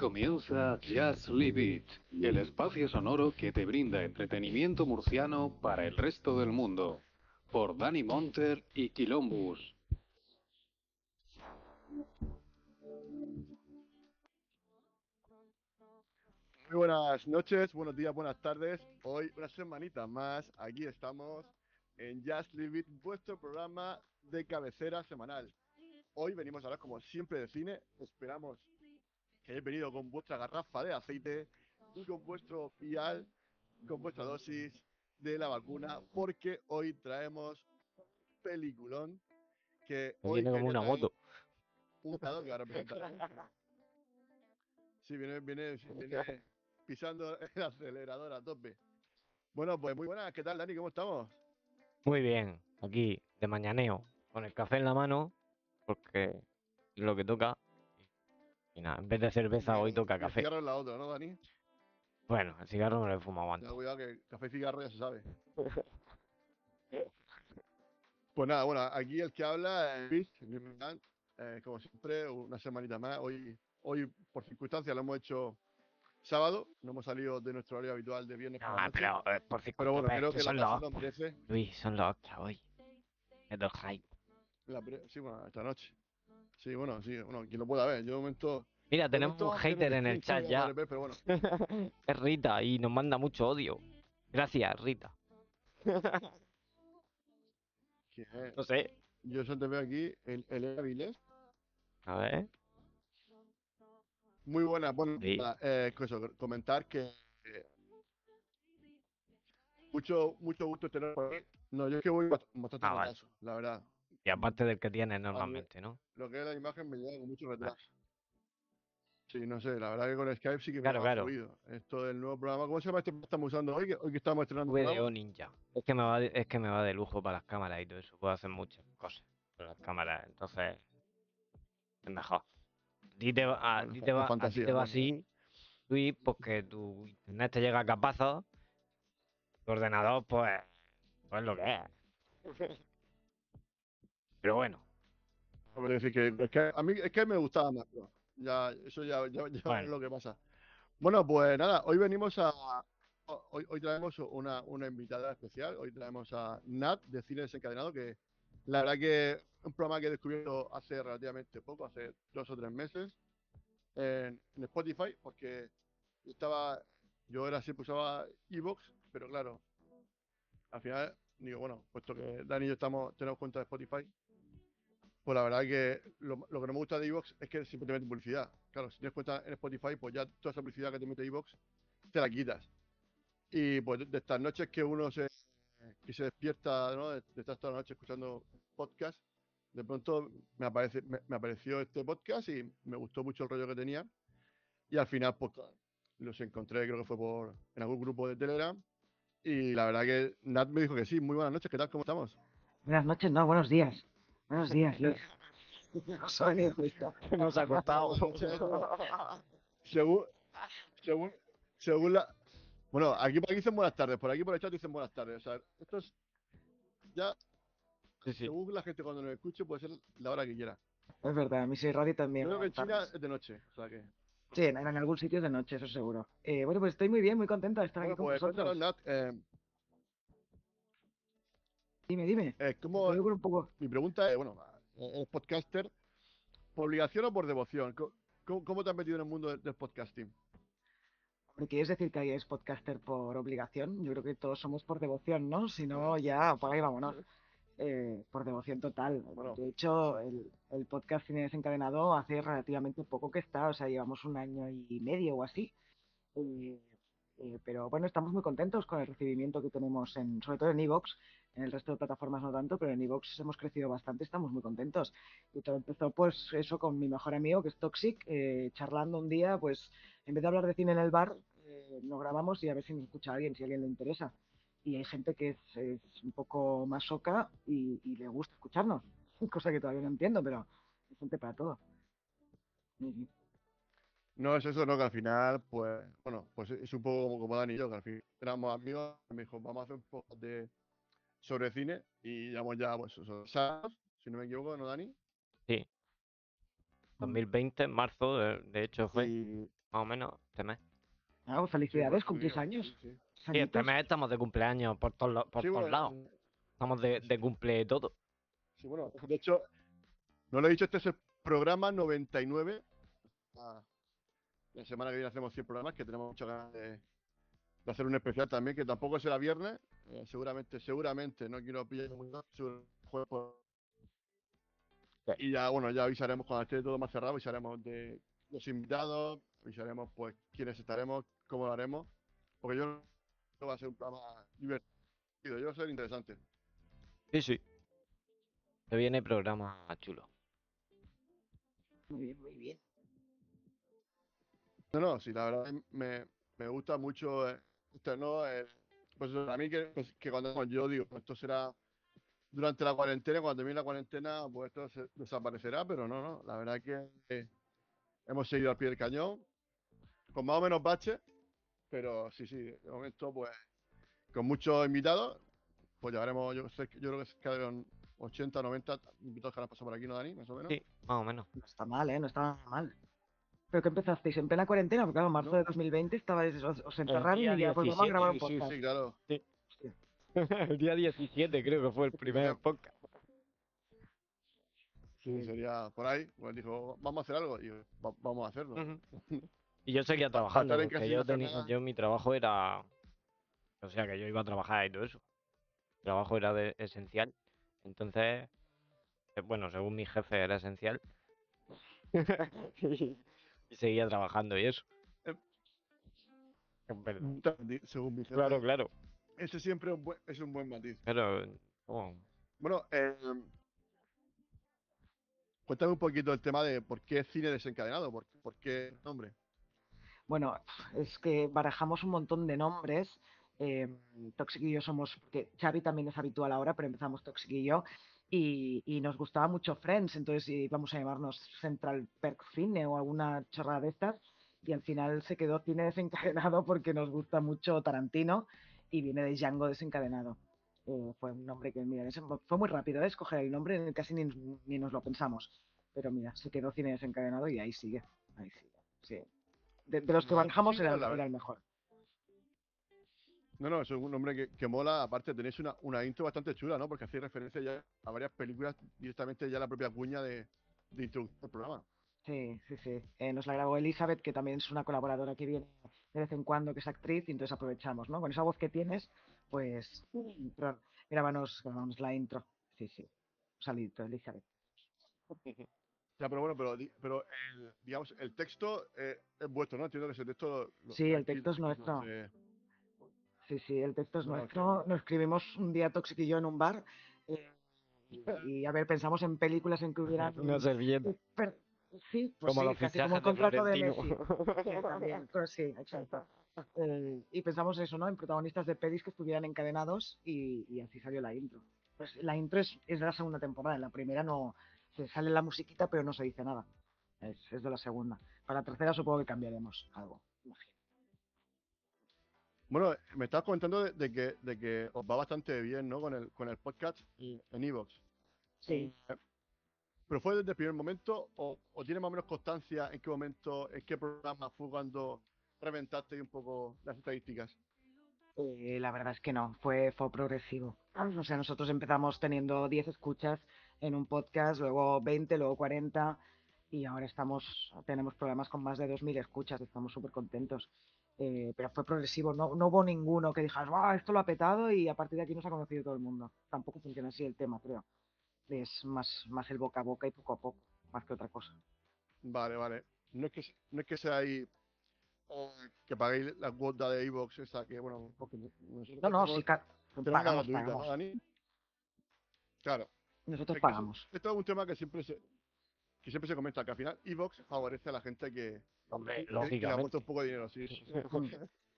Comienza Just Leave It, el espacio sonoro que te brinda entretenimiento murciano para el resto del mundo, por Danny Monter y Quilombus. Muy buenas noches, buenos días, buenas tardes. Hoy una semanita más, aquí estamos en Just Leave It, vuestro programa de cabecera semanal. Hoy venimos a hablar como siempre de cine, esperamos que hayáis venido con vuestra garrafa de aceite y con vuestro vial, con vuestra dosis de la vacuna, porque hoy traemos peliculón que Me hoy viene como una moto. un que va a representar. Sí, viene, viene, viene pisando el acelerador a tope. Bueno, pues muy buenas, ¿qué tal Dani? ¿Cómo estamos? Muy bien, aquí de mañaneo, con el café en la mano, porque es lo que toca. Y nada, en vez de cerveza hoy toca el café. cigarro es la otra, ¿no, Dani? Bueno, el cigarro no lo he fumado Ya, antes. cuidado que café y cigarro ya se sabe. Pues nada, bueno, aquí el que habla es Luis. Eh, como siempre, una semanita más. Hoy, hoy por circunstancias, lo hemos hecho sábado. No hemos salido de nuestro horario habitual de viernes la No, pero eh, por Pero bueno, circunstancias, creo que la son ocasión los merece. Luis, son los hoy. Es del hype. La sí, bueno, esta noche. Sí, bueno, sí, bueno, quien lo pueda ver. Yo de momento. Mira, de tenemos momento un hater en el chat ya. ver, pero bueno, Es Rita y nos manda mucho odio. Gracias, Rita. eh, No sé. yo solo te veo aquí el, el Avilés. A ver. Muy buena, bueno, Sí. eh, comentar que eh, mucho, mucho gusto tener por aquí. No, yo es que voy bast- bastante Ah, vale. la verdad. Y aparte del que tienes normalmente, ¿no? Lo que es la imagen me llega con mucho retraso. Sí, no sé, la verdad que con Skype sí que me Claro, va claro. fluido. Esto del nuevo programa, ¿cómo se llama este que estamos usando hoy? Que, hoy que estamos estrenando VDO? Ninja. Es que me va de, es que me va de lujo para las cámaras y todo eso. Puedo hacer muchas cosas con las cámaras. Entonces, es mejor. A ti te va, a Bueno, ti fa- te la va, a ti fantasía, te va así, Luis, porque tu internet te llega a capazos. Tu ordenador, pues, pues lo que es. Pero bueno, No, pero decir que, es que a mí es que me gustaba más. pero Ya, eso ya, ya, ya Bueno. es lo que pasa. Bueno, pues nada, hoy venimos a. ho- Hoy, hoy traemos una, una invitada especial. Hoy traemos a Nat de Cine Desencadenado, que la verdad que es un programa que he descubierto hace relativamente poco, hace dos o tres meses, en, en Spotify, porque yo estaba. Yo era siempre usaba Evox, pero claro, al final digo, bueno, puesto que Dani y yo estamos, tenemos cuenta de Spotify, pues la verdad que lo, que no me gusta de Evox es que siempre te publicidad. Claro, si tienes cuenta en Spotify, pues ya toda esa publicidad que te mete Evox te la quitas. Y pues de, estas noches que uno se, que se despierta, ¿no? De, de estar toda la noche escuchando podcast, de pronto me, aparece, me apareció este podcast y me gustó mucho el rollo que tenía. Y al final, pues los encontré, creo que fue por en algún grupo de Telegram. Y la verdad que Nat me dijo que sí. Muy buenas noches, ¿qué tal? ¿Cómo estamos? Buenas noches, no, buenos días. Buenos días, Luis. No soy nos ha costado. según, según, según la. Bueno, aquí por aquí dicen buenas tardes, por aquí por el chat dicen buenas tardes. O sea, esto es. Ya, Sí, sí. según la gente cuando nos escuche, puede ser la hora que quiera. Es verdad, mi soy radio Yo también. creo que en China es de noche, o sea que. Sí, en, en algún sitio es de noche, eso seguro. Eh, bueno, pues estoy muy bien, muy contenta de estar Bueno, aquí con pues vosotros. Nat, eh, Dime, dime. eh, ¿cómo, un poco. mi pregunta es, bueno, ¿eres podcaster por obligación o por devoción? ¿Cómo, cómo te has metido en el mundo del, del podcasting? ¿Quieres decir que alguien es podcaster por obligación? Yo creo que todos somos por devoción, ¿no? Si no, ya, por ahí vámonos. Eh, por devoción total. Bueno. De hecho, el, el podcast Cine Desencadenado hace relativamente poco que está, o sea, llevamos un año y medio o así. Eh, eh, pero bueno, estamos muy contentos con el recibimiento que tenemos, en, sobre todo en Evox. En el resto de plataformas no tanto, pero en Evox hemos crecido bastante, estamos muy contentos. Y todo empezó, pues, eso con mi mejor amigo, que es Toxic, eh, charlando un día, pues, en vez de hablar de cine en el bar, eh, nos grabamos y a ver si nos escucha alguien, si a alguien le interesa. Y hay gente que es, es un poco más soca y, y le gusta escucharnos, cosa que todavía no entiendo, pero hay gente para todo. Sí, sí. No es eso, no, que al final, pues, bueno, pues es un poco como, como Dani y yo, que al final éramos amigos, me dijo, vamos a hacer un poco de sobre cine y llevamos ya, pues, esos años, si no me equivoco, ¿no, Dani? Sí. 2020, en marzo, de, de hecho fue Y- más o menos este mes. Ah, pues sí, felicidades, pues, cumplís sí, años. sí, sí. Este mes estamos de cumpleaños por todos, por Sí, todos bueno, lados. Estamos de, de cumple todo. Sí, bueno, de hecho, no lo he dicho, este es el programa 99. Ah, la semana que viene hacemos 100 programas, que tenemos muchas ganas de, de hacer un especial también, que tampoco será viernes. eh, seguramente, seguramente, no quiero pillar seguro- jueves por- Sí. Y ya, bueno, ya avisaremos cuando esté todo más cerrado, avisaremos de los invitados, avisaremos pues quiénes estaremos, cómo lo haremos, porque yo que va a ser un programa divertido, yo va a ser interesante. Sí, sí. Se viene programa chulo. Muy bien, muy bien. No, no, sí, la verdad me, me gusta mucho eh, esto, ¿no? El- pues a mí que, pues, que cuando yo digo, pues, esto será durante la cuarentena, cuando termine la cuarentena, pues esto se- desaparecerá, pero no, no, la verdad que eh, hemos seguido al pie del cañón, con más o menos baches, pero sí, sí, de momento, pues, con muchos invitados, pues llevaremos, yo, sé, que- yo creo que quedaron 80, 90 invitados que han pasado por aquí, ¿no, Dani? Más o menos. Sí, más o menos. No está mal, ¿eh? No está mal. ¿Pero que empezasteis en plena cuarentena? Porque claro, en marzo No. de 2020 estabais, os, os encerraron día y ya pues vamos a 17, grabar un Sí, sí, podcast. sí, claro. el día 17 creo que fue el primer podcast. Sí, sería por ahí. Pues dijo, vamos a hacer algo. Y yo, "Va- vamos a hacerlo. Y yo seguía trabajando, en porque yo, tenía, mi trabajo era... O sea, que yo iba a trabajar y todo eso. Mi trabajo era de- esencial. Entonces, eh, bueno, según mi jefe era esencial. y seguía trabajando y eso. Di- Según mi jefe. Claro, claro. Ese siempre es un buen, es un buen matiz. Pero, oh, Bueno, eh, cuéntame un poquito el tema de por qué cine desencadenado, por, por qué nombre. Bueno, es que barajamos un montón de nombres. Eh, Toxic y yo somos, porque Xavi también es habitual ahora, pero empezamos Toxic y yo. Y, nos gustaba mucho Friends, entonces íbamos a llamarnos Central Perk Cine o alguna chorrada de estas. Y al final se quedó cine desencadenado porque nos gusta mucho Tarantino y viene de Django desencadenado. Eh, fue un nombre que, mira, fue muy rápido ¿eh? escoger el nombre, casi ni, ni nos lo pensamos. Pero mira, se quedó cine desencadenado y ahí sigue. Ahí sigue. Sí. De, de los que sí, era, la el- verdad. era el mejor. No, no, es un nombre que, que mola. Aparte, tenéis una, una intro bastante chula, ¿no? Porque hacéis referencia ya a varias películas, directamente ya la propia cuña de, de introducción del programa. Sí, sí, sí. Eh, nos la grabó Elizabeth, que también es una colaboradora que viene de vez en cuando, que es actriz, y entonces aprovechamos, ¿no? Con esa voz que tienes, pues grábanos, grábanos la intro. Sí, sí. Un saludito, Elizabeth. Ya, pero bueno, pero, pero el, digamos, el texto eh, es vuestro, ¿no? Entiendo que ese texto... lo- Sí, el texto es no nuestro. se- Sí, sí, el texto es No, nuestro. Nos escribimos un día Toxic y yo en un bar. eh, y, a ver, pensamos en películas en que hubieran. una servilleta. sí, pues Como sí, casi como el contrato de de Messi. Sí, también, pero sí, exacto. Eh, y pensamos eso, ¿no? En protagonistas de pelis que estuvieran encadenados y, y así salió la intro. Pues la intro es, es de la segunda temporada, en la primera no se sale la musiquita pero no se dice nada. Es, es de la segunda. Para la tercera supongo que cambiaremos algo. imagino. Bueno, me estabas comentando de, de que, de que os va bastante bien, ¿no? Con el, con el podcast y- en Evox. Sí. ¿Pero fue desde el primer momento o, o tiene más o menos constancia en qué momento, en qué programa fue cuando reventaste un poco las estadísticas? Eh, la verdad es que no, fue, fue progresivo. O sea, nosotros empezamos teniendo 10 escuchas en un podcast, luego 20, luego 40 y ahora estamos, tenemos programas con más de 2.000 escuchas, estamos súper contentos. Eh, pero fue progresivo, no, no hubo ninguno que dijas, ¡wow! Esto lo ha petado y a partir de aquí nos ha conocido todo el mundo. Tampoco funciona así el tema, creo. Es más, más el boca a boca y poco a poco, más que otra cosa. Vale, vale. No es que, no es que sea ahí eh, que paguéis la cuota de Evox esa que, bueno, porque nosotros No, no, sí, la pagamos, gratuita, ¿no, pagamos. Dani? Claro. Nosotros Es pagamos. Esto es un tema que siempre se, que siempre se comenta, que al final Evox favorece a la gente que, Hombre, que- que un poco de dinero, sí.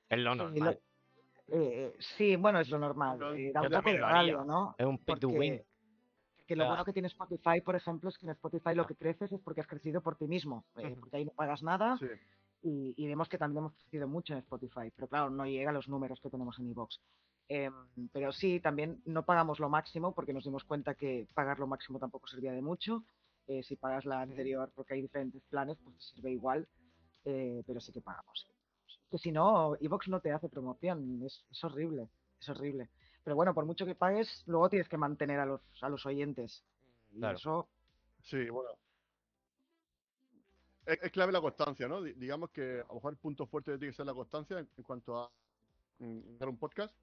Es lo normal. eh, sí, bueno, es lo normal. Eh, da un poco de rabia, ¿no? Es un pay to win. Que lo bueno que tiene Spotify, por ejemplo, es que en Spotify lo que creces es porque has crecido por ti mismo, eh, porque ahí no pagas nada Sí. y, y vemos que también hemos crecido mucho en Spotify, pero claro, no llega a los números que tenemos en iVoox. Em, pero sí, también no pagamos lo máximo porque nos dimos cuenta que pagar lo máximo tampoco servía de mucho. Eh, si pagas la anterior porque hay diferentes planes, pues te sirve igual, eh, pero sí que pagamos. Que si no, Evox no te hace promoción, es, es horrible, es horrible. Pero bueno, por mucho que pagues, luego tienes que mantener a los, a los oyentes. Y Claro. eso, Sí, bueno. Es, es clave la constancia, ¿no? Di- digamos que a lo mejor el punto fuerte tiene que ser la constancia en, en cuanto a mm, dar un podcast.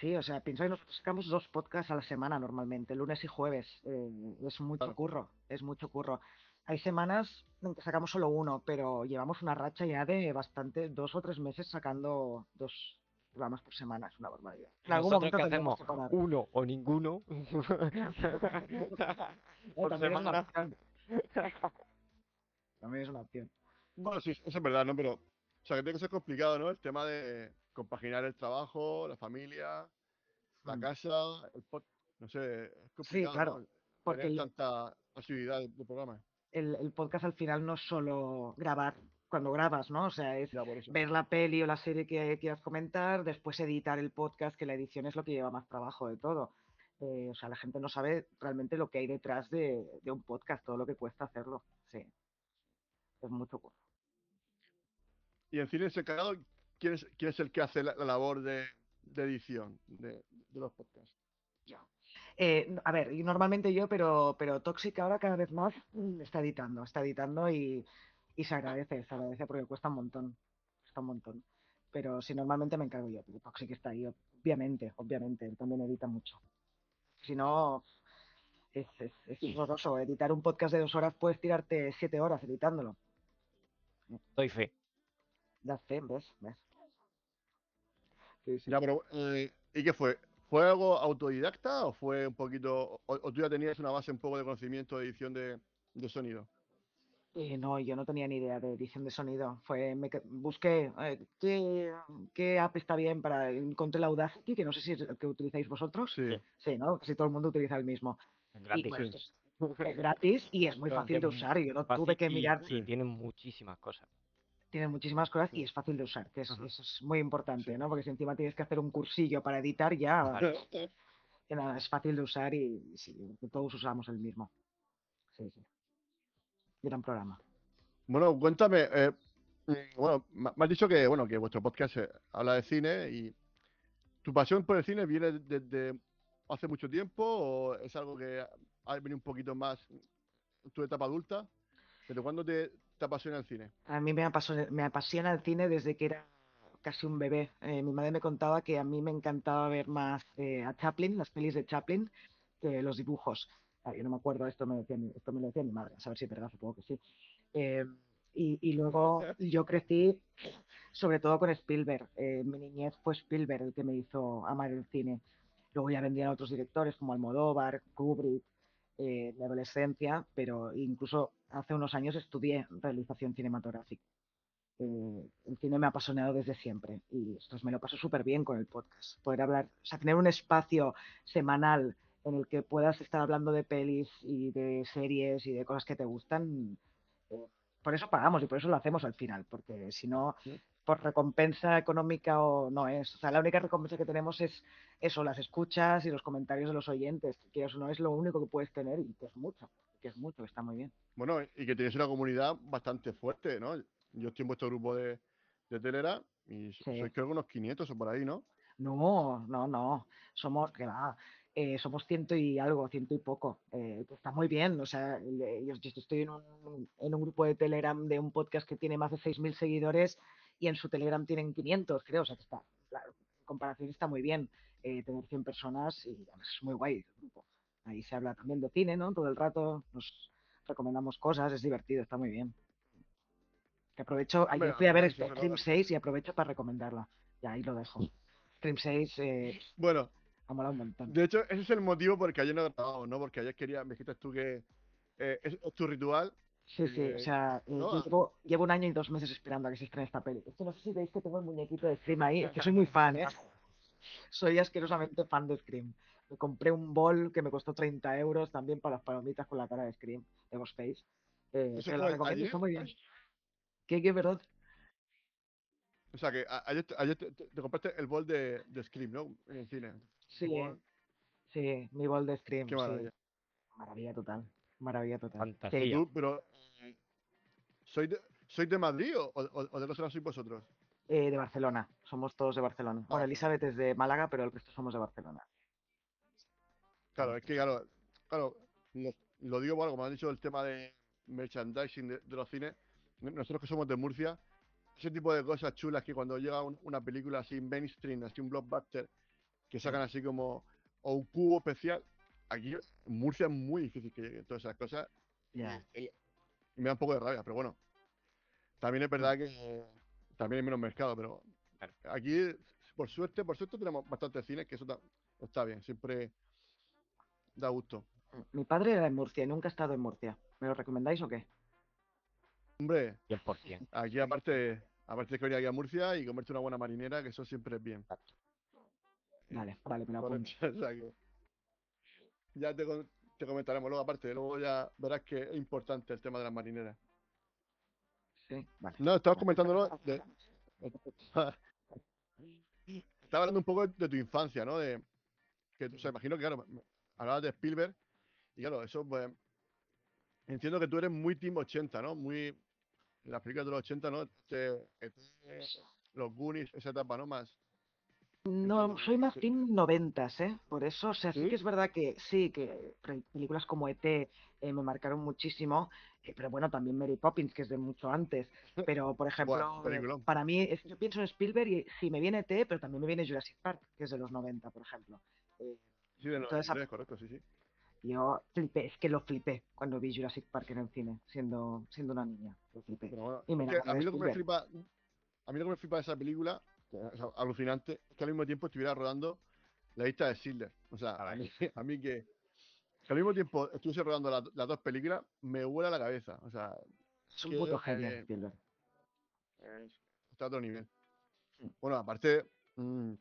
Sí, o sea, que nosotros sacamos dos podcasts a la semana normalmente, lunes y jueves. eh, es mucho curro, es mucho curro. Hay semanas en que sacamos solo uno, pero llevamos una racha ya de bastante, dos o tres meses sacando dos programas por semana, es una barbaridad. En algún ¿Nosotros momento tendremos hacemos? que parar. Uno o ninguno. Por también es una semana. opción. También es una opción. Bueno, sí, eso es verdad, ¿no? Pero, o sea, que tiene que ser complicado, ¿no? El tema de compaginar el trabajo, la familia, la Mm. casa, el pod... No sé, es complicado, claro, ¿no? porque Tener tanta posibilidad de, de programa. El, el podcast al final no es solo grabar cuando grabas, ¿no? O sea, es ver la peli o la serie que quieras comentar, después editar el podcast, que la edición es lo que lleva más trabajo de todo. Eh, o sea, la gente no sabe realmente lo que hay detrás de, de un podcast, todo lo que cuesta hacerlo. Sí. Es mucho curro. Y en cine secado, ¿quién es, quién es el que hace la, la labor de, de edición de, de los podcasts? Eh, n- a ver, normalmente yo, pero, pero Toxic ahora cada vez más mm, está editando, está editando y, y se agradece, se agradece porque cuesta un montón, cuesta un montón. Pero si normalmente me encargo yo, pero Toxic está ahí, obviamente, obviamente, él también edita mucho. Si no, es, es, es horroroso. Editar un podcast de dos horas puedes tirarte siete horas editándolo. Doy fe. Ya sé, ¿ves? ¿Ves? Sí, sí. Ya, pero, eh, ¿y qué fue? ¿Fue algo autodidacta o fue un poquito, o, o tú ya tenías una base un poco de conocimiento de edición de, de sonido? Eh, no, yo no tenía ni idea de edición de sonido. Fue, me busqué eh, qué, qué app está bien para. Encontré la Audacity, que no sé si es el que utilizáis vosotros. Sí. Sí, ¿no? Casi todo el mundo utiliza el mismo. Y Gratis. esto es, es gratis y es muy fácil de usar. Yo no Fácil tuve que mirar. Y tienen muchísimas cosas. Tiene muchísimas cosas y es fácil de usar, que es, eso es muy importante. ¿no? Porque si encima tienes que hacer un cursillo para editar, ya nada, es fácil de usar y, sí, todos usamos el mismo. Sí, sí. Gran programa. Bueno, cuéntame, eh, mm, bueno, me has dicho que, bueno, que vuestro podcast eh, habla de cine y tu pasión por el cine viene desde hace mucho tiempo o es algo que ha venido un poquito más tu etapa adulta? ¿Desde cuándo te, te apasiona el cine? A mí me apasiona, me apasiona el cine desde que era casi un bebé. Eh, mi madre me contaba que a mí me encantaba ver más eh, a Chaplin, las pelis de Chaplin, que los dibujos. Ah, yo no me acuerdo, esto me, decía, esto me lo decía mi madre, a saber si es verdad, supongo que sí. Eh, y, y luego yo crecí sobre todo con Spielberg. Eh, mi niñez fue Spielberg el que me hizo amar el cine. Luego ya vendrían otros directores como Almodóvar, Kubrick, eh, mi adolescencia, pero incluso hace unos años estudié realización cinematográfica. Eh, el cine me ha apasionado desde siempre y esto me lo paso súper bien con el podcast. Poder hablar, o sea, tener un espacio semanal en el que puedas estar hablando de pelis y de series y de cosas que te gustan. eh, por eso pagamos y por eso lo hacemos al final, porque si no, por recompensa económica o no es. O sea, la única recompensa que tenemos es eso, las escuchas y los comentarios de los oyentes, que eso no es lo único que puedes tener y que es mucho, que es mucho, que está muy bien. Bueno, y que tienes una comunidad bastante fuerte, ¿no? Yo estoy en vuestro grupo de, de Telera y Sí. sois creo que unos 500 o por ahí, ¿no? No, no, no. Somos, que va, eh, somos ciento y algo, ciento y poco. Eh, está muy bien. O sea, yo estoy en un, en un grupo de Telegram de un podcast que tiene más de 6.000 seguidores y en su Telegram tienen 500, creo. O sea, que está, claro, en comparación está muy bien eh, tener 100 personas y además es muy guay el grupo. Ahí se habla también de cine, ¿no? Todo el rato nos recomendamos cosas, es divertido, está muy bien. Que aprovecho, ayer fui a ver Scream nota. 6 y aprovecho para recomendarla. Y ahí lo dejo. Scream 6 eh, Bueno, ha molado un montón. de hecho, ese es el motivo por el que ayer no he grabado, ¿no? Porque ayer quería, me dijiste tú que eh, es, es tu ritual. Sí, sí, eh, o sea, eh, no, yo ah. llevo, llevo un año y dos meses esperando a que se estrene esta peli. Es que no sé si veis que tengo el muñequito de Scream ahí, es que soy muy fan, ¿eh? Soy asquerosamente fan de Scream. Me compré un bol que me costó 30 euros también para las palomitas con la cara de Scream, de Ghostface. Eh, ¿Eso te lo recomiendo, está muy bien. ¿Qué, qué, perdón? O sea, que ayer, te- ayer te, te- te compraste el bol de, de Scream, ¿no? En cine. Sí, sí, mi bol de Scream, Qué sí. maravilla. Maravilla total. Maravilla total. Fantasía. Tú, pero. ¿Sois de, ¿sois de Madrid o, o, o de dónde sois vosotros? Eh, de Barcelona, somos todos de Barcelona. Bueno, Vale. Elizabeth es de Málaga, pero el resto somos de Barcelona. Claro, es que, claro, claro lo, lo digo, bueno, como han dicho, el tema de merchandising de, de los cines. no- Nosotros que somos de Murcia, ese tipo de cosas chulas que cuando llega un- una película así mainstream, así un blockbuster, que sacan así como. o un cubo especial, aquí en Murcia es muy difícil que lleguen todas esas cosas. y Ya. el- y me da un poco de rabia, pero bueno. También es verdad que eh, también hay menos mercado, pero Claro. aquí, por suerte, por suerte tenemos bastantes cines, que eso ta- está bien, siempre da gusto. Mi padre era de Murcia y nunca ha estado en Murcia. ¿Me lo recomendáis o qué? Hombre, 100%. aquí aparte, aparte que venir aquí a Murcia y comerte una buena marinera, que eso siempre es bien. Vale, vale, me lo apunto. ya te, te comentaremos luego, aparte, luego ya verás que es importante el tema de las marineras. Sí, vale. No, estabas comentándolo de... Estaba hablando un poco de tu infancia, ¿no? De que, o sea, imagino que, claro, hablabas de Spielberg y claro, eso pues... Entiendo que tú eres muy Team 80, ¿no? Muy... Las películas de los 80, ¿no? Este- este- los Goonies, esa etapa, ¿no? Más... No, soy más team noventas, ¿eh? Por eso, o sea, sí ¿Sí? que es verdad que sí, que películas como ET eh, me marcaron muchísimo, eh, pero bueno, también Mary Poppins, que es de mucho antes. Pero, por ejemplo, eh, para mí, es- yo pienso en Spielberg y sí, me viene ET, pero también me viene Jurassic Park, que es de los 90, por ejemplo. Eh, Sí, de esa- 93, correcto, sí, sí. yo flipé, es que lo flipé cuando vi Jurassic Park en el cine, siendo, siendo una niña. Lo flipé. Bueno, Y me a mí lo que me flipa, a mí lo que me flipa de esa película, alucinante, es que al mismo tiempo estuviera rodando la lista de Schindler. O sea, a mí, a mí que, que al mismo tiempo estuviese rodando la- las dos películas, me vuela la cabeza. O sea, Es un puto genio, Spielberg. está a otro nivel. Bueno, aparte, mm,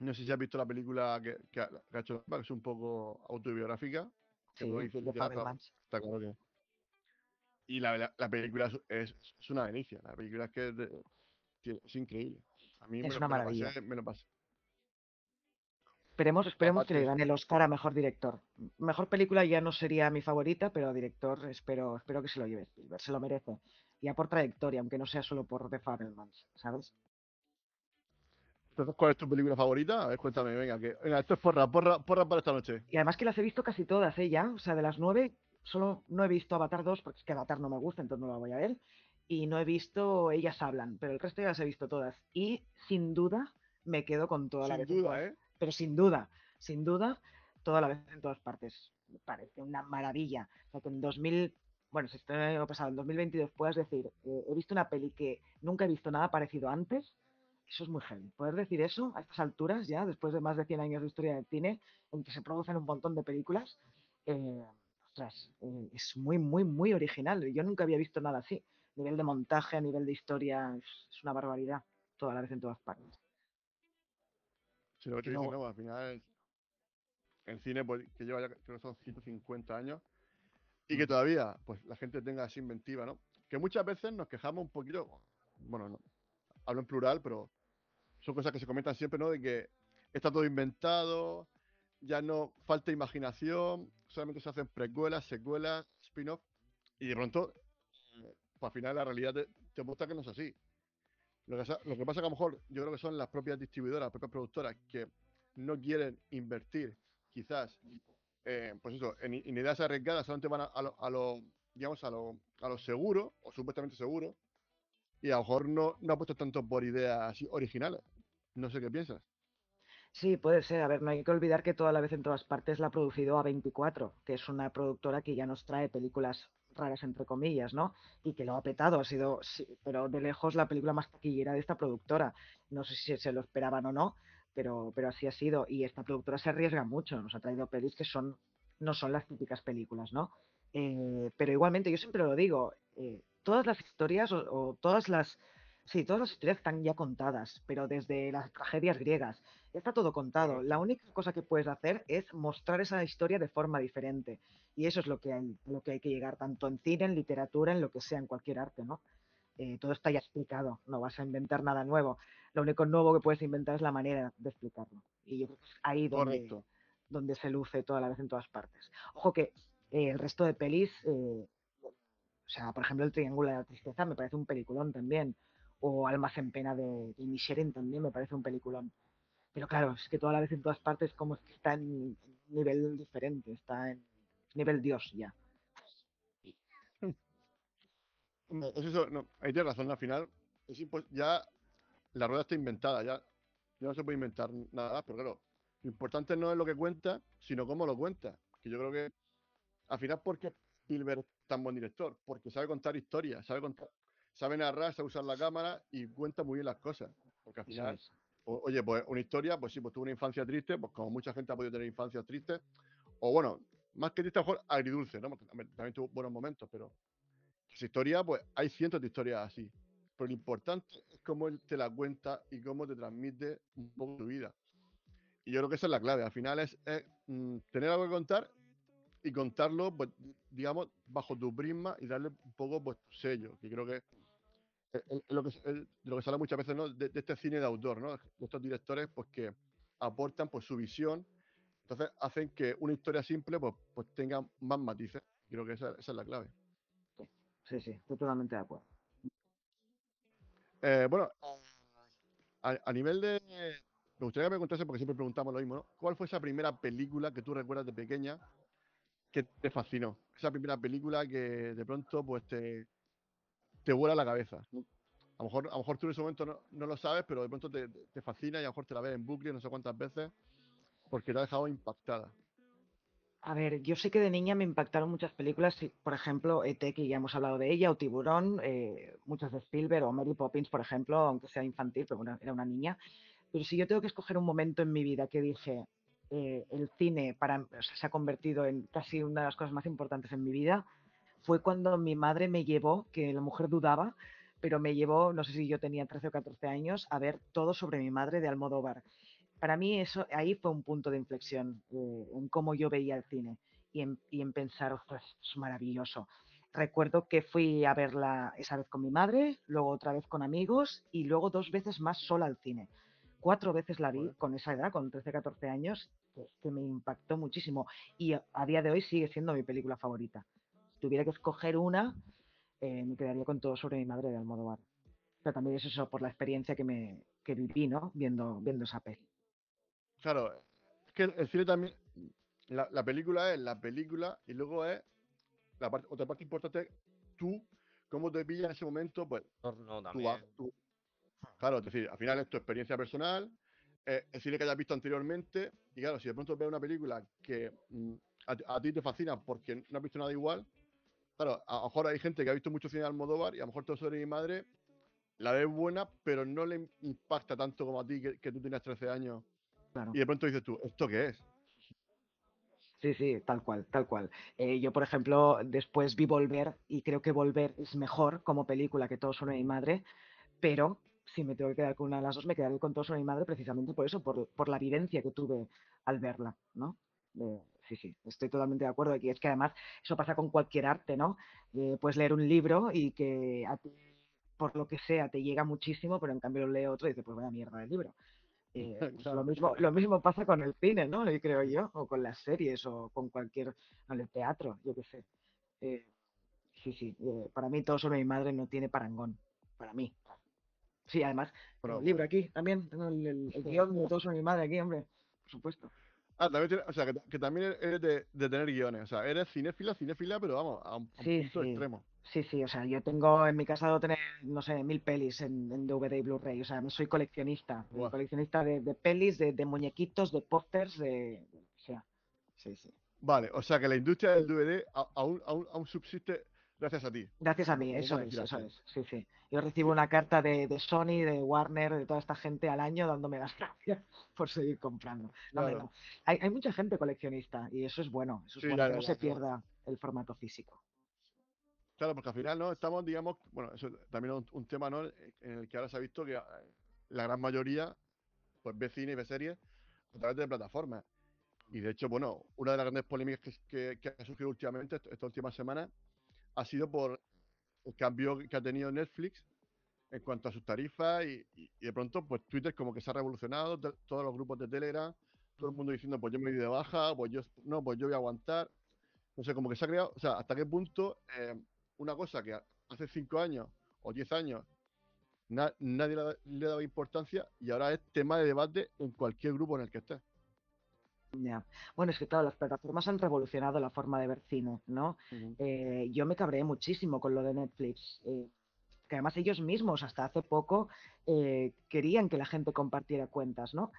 no sé si has visto la película que, que ha, que ha hecho, que es un poco autobiográfica. que Sí, hizo de. Está claro que. Y la, la, la película es, una delicia. La película es que es, de- tío, es increíble. A mí me Es lo- una me lo maravilla. pasé- me lo pasé. Esperemos, esperemos que le gane el Oscar a mejor director. Mejor película ya no sería mi favorita, pero director espero, espero que se lo lleve se lo merece. Ya por trayectoria, aunque no sea solo por The Fabelmans, ¿sabes? Entonces, ¿cuál es tu película favorita? A ver, cuéntame, venga, que venga, esto es porra, porra, porra para esta noche. Y además que las he visto casi todas, ¿eh? Ya, o sea, de las nueve, solo no he visto Avatar 2, porque es que Avatar no me gusta, entonces no la voy a ver. Y no he visto Ellas Hablan, pero el resto ya las he visto todas. Y sin duda me quedo con toda la Sin en duda, todas ¿eh? pero sin duda, sin duda, toda la vez en todas partes. Me parece una maravilla. O sea, que en 2000, bueno, si esto ha pasado, en 2022 puedas decir, eh, he visto una peli que nunca he visto nada parecido antes, eso es muy heavy. Poder decir eso a estas alturas ya, después de más de 100 años de historia del cine, en que se producen un montón de películas, eh, ostras, eh, es muy, muy, muy original. Yo nunca había visto nada así. Nivel de montaje, a nivel de historia, es, una barbaridad. Toda la vez en todas partes. Si lo que te No. digo, no, al final el cine pues, que lleva ya creo que son 150 años y que todavía pues la gente tenga esa inventiva, ¿no? Que muchas veces nos quejamos un poquito, bueno, no, hablo en plural, pero son cosas que se comentan siempre, ¿no? De que está todo inventado, ya no falta imaginación, solamente se hacen precuelas, secuelas, spin-off y de pronto, pues al final la realidad te, muestra que no es así. Lo que, lo que pasa que a lo mejor yo creo que son las propias distribuidoras, las propias productoras que no quieren invertir, quizás, eh, pues eso, en, ideas arriesgadas, solamente van a, a lo, a lo, digamos, a lo, a lo seguro, o supuestamente seguro, y a lo mejor no, no apuestan tanto por ideas así originales. No sé qué piensas. Sí, puede ser. A ver, no hay que olvidar que toda la vez en todas partes la ha producido A24, que es una productora que ya nos trae películas raras, entre comillas, ¿no? Y que lo ha petado, ha sido, sí, pero de lejos la película más taquillera de esta productora. No sé si se lo esperaban o no, pero, pero así ha sido. Y esta productora se arriesga mucho, nos ha traído pelis que son, no son las típicas películas, ¿no? Eh, pero igualmente, yo siempre lo digo, eh, todas las historias o, o todas las... Sí, todas las historias están ya contadas, pero desde las tragedias griegas, ya está todo contado. La única cosa que puedes hacer es mostrar esa historia de forma diferente. Y eso es lo que hay, lo que hay que llegar, tanto en cine, en literatura, en lo que sea, en cualquier arte, ¿no? Eh, todo está ya explicado, no vas a inventar nada nuevo. Lo único nuevo que puedes inventar es la manera de explicarlo. Y yo creo que es ahí donde, donde se luce toda la vez en todas partes. Ojo que eh, el resto de pelis, eh, o sea, por ejemplo, El Triángulo de la Tristeza me parece un peliculón también, o Almas en Pena de, de Inisherin también me parece un peliculón. Pero claro, es que toda la vez en todas partes como es que está en un nivel diferente, está en nivel Dios ya. No, es eso, no, ahí tienes razón, al final es ya la rueda está inventada, ya, ya no se puede inventar nada más, pero claro, lo importante no es lo que cuenta, sino cómo lo cuenta. Que yo creo que al final, ¿por qué Spielberg es tan buen director? Porque sabe contar historias, sabe contar, sabe narrar, sabe usar la cámara y cuenta muy bien las cosas. Porque al final, o- oye, pues una historia, pues sí, pues tuvo una infancia triste, pues como mucha gente ha podido tener infancias tristes, o bueno, más que triste, a lo mejor agridulce, ¿no? También, tuvo buenos momentos, pero esa historia, pues hay cientos de historias así. Pero lo importante es cómo él te la cuenta y cómo te transmite un poco tu vida. Y yo creo que esa es la clave. Al final es, es, mm, tener algo que contar y contarlo, pues, digamos, bajo tu prisma y darle un poco pues, tu sello. Que creo que es, es- es lo que, es- lo que se habla muchas veces, ¿no? De, de este cine de autor, ¿no? De estos directores, pues que aportan pues su visión. Entonces hacen que una historia simple pues, pues tenga más matices. Creo que esa, esa es la clave. Sí, sí, estoy totalmente de acuerdo. Eh, bueno, a, a nivel de. Me gustaría que me contase, porque siempre preguntamos lo mismo, ¿no? ¿Cuál fue esa primera película que tú recuerdas de pequeña que te fascinó? Esa primera película que de pronto pues te, te vuela la cabeza. A lo mejor, a lo mejor tú en ese momento no, no lo sabes, pero de pronto te, te fascina y a lo mejor te la ves en bucle no sé cuántas veces porque te ha dejado impactada. A ver, yo sé que de niña me impactaron muchas películas, por ejemplo, E.T., que ya hemos hablado de ella, o Tiburón, eh, muchas de Spielberg, o Mary Poppins, por ejemplo, aunque sea infantil, pero bueno, era una niña. Pero si yo tengo que escoger un momento en mi vida que dije, eh, el cine se ha convertido en casi una de las cosas más importantes en mi vida, fue cuando mi madre me llevó, que la mujer dudaba, pero me llevó, no sé si yo tenía 13 o 14 años, a ver todo sobre mi madre de Almodóvar. Para mí eso ahí fue un punto de inflexión eh, en cómo yo veía el cine y en, y en pensar, esto es maravilloso. Recuerdo que fui a verla esa vez con mi madre, luego otra vez con amigos y luego dos veces más sola al cine. Cuatro veces la vi con esa edad, con 13, 14 años, que, que me impactó muchísimo. Y a, a día de hoy sigue siendo mi película favorita. Si tuviera que escoger una, eh, me quedaría con todo sobre mi madre de Almodóvar. Pero también es eso por la experiencia que me que viví, ¿no? Viendo, viendo esa peli. Claro, es que el, cine también. La, la película es la película y luego es la parte, otra parte importante es tú, cómo te pillas en ese momento, pues tú también. tú- claro, es decir, al final es tu experiencia personal, eh, el cine que hayas visto anteriormente, y claro, si de pronto ves una película que mm, a, ti- a ti te fascina porque no has visto nada igual, claro, a lo mejor hay gente que ha visto mucho cine de Almodóvar y a lo mejor todo sobre mi madre la ves buena, pero no le impacta tanto como a ti que, que tú tenías 13 años Claro. y de pronto dices tú, ¿esto qué es? Sí, sí, tal cual, tal cual. Eh, yo, por ejemplo, después vi Volver y creo que Volver es mejor como película que Todo sobre mi madre, pero si me tengo que quedar con una de las dos, me quedaré con Todo sobre mi madre precisamente por eso, por, por la vivencia que tuve al verla, ¿no? Eh, sí, sí, estoy totalmente de acuerdo. Y es que además eso pasa con cualquier arte, ¿no? Eh, puedes leer un libro y que a ti, por lo que sea, te llega muchísimo, pero en cambio lo lee otro y dices, pues vaya mierda de libro. Eh, pues Claro. lo, mismo, lo mismo pasa con el cine, ¿no? Y creo yo, o con las series, o con cualquier, con el teatro, yo qué sé. Eh, sí, sí, eh, para mí todo sobre mi madre no tiene parangón, para mí. Sí, además, Bueno, el libro aquí también, tengo el, el- el guion de todo sobre mi madre aquí, hombre, por supuesto. Ah, también tiene- o sea, que, que también eres de, de tener guiones, o sea, eres cinéfila, cinéfila, pero vamos, a un, a un punto sí. extremo. Sí, sí, o sea, yo tengo en mi casa debo tener, no sé, mil pelis en, en DVD y Blu-ray, o sea, soy coleccionista, Buah. coleccionista de, de pelis, de, de muñequitos, de pósters, de, o sea, sí, sí. Vale, o sea que la industria del DVD aún, aún, aún subsiste gracias a ti. Gracias a mí, eso es, eso es, sí, sí. Yo recibo una carta de, de Sony, de Warner, de toda esta gente al año dándome las gracias por seguir comprando. No, Claro. no. Hay, hay mucha gente coleccionista y eso es bueno, eso es Sí, bueno, que no se pierda el formato físico. Claro, porque al final no estamos, digamos, bueno, eso también es un, un tema, ¿no? En el que ahora se ha visto que eh, la gran mayoría, pues ve cine y ve series a través de plataformas. Y de hecho, bueno, una de las grandes polémicas que, que- que ha surgido últimamente, est- esta última semana, ha sido por el cambio que ha tenido Netflix en cuanto a sus tarifas y, y- y de pronto, pues Twitter como que se ha revolucionado, te- todos los grupos de Telegram, todo el mundo diciendo, pues yo me doy de baja, pues yo, no, pues yo voy a aguantar. No sé, como que se ha creado, o sea, hasta qué punto eh, una cosa que hace cinco años o diez años na- nadie le, le daba importancia y ahora es tema de debate en cualquier grupo en el que estés. Ya. Bueno, es que claro, las plataformas han revolucionado la forma de ver cine, ¿no? Eh, yo me cabreé muchísimo con lo de Netflix. eh, que además ellos mismos hasta hace poco eh, querían que la gente compartiera cuentas, ¿no?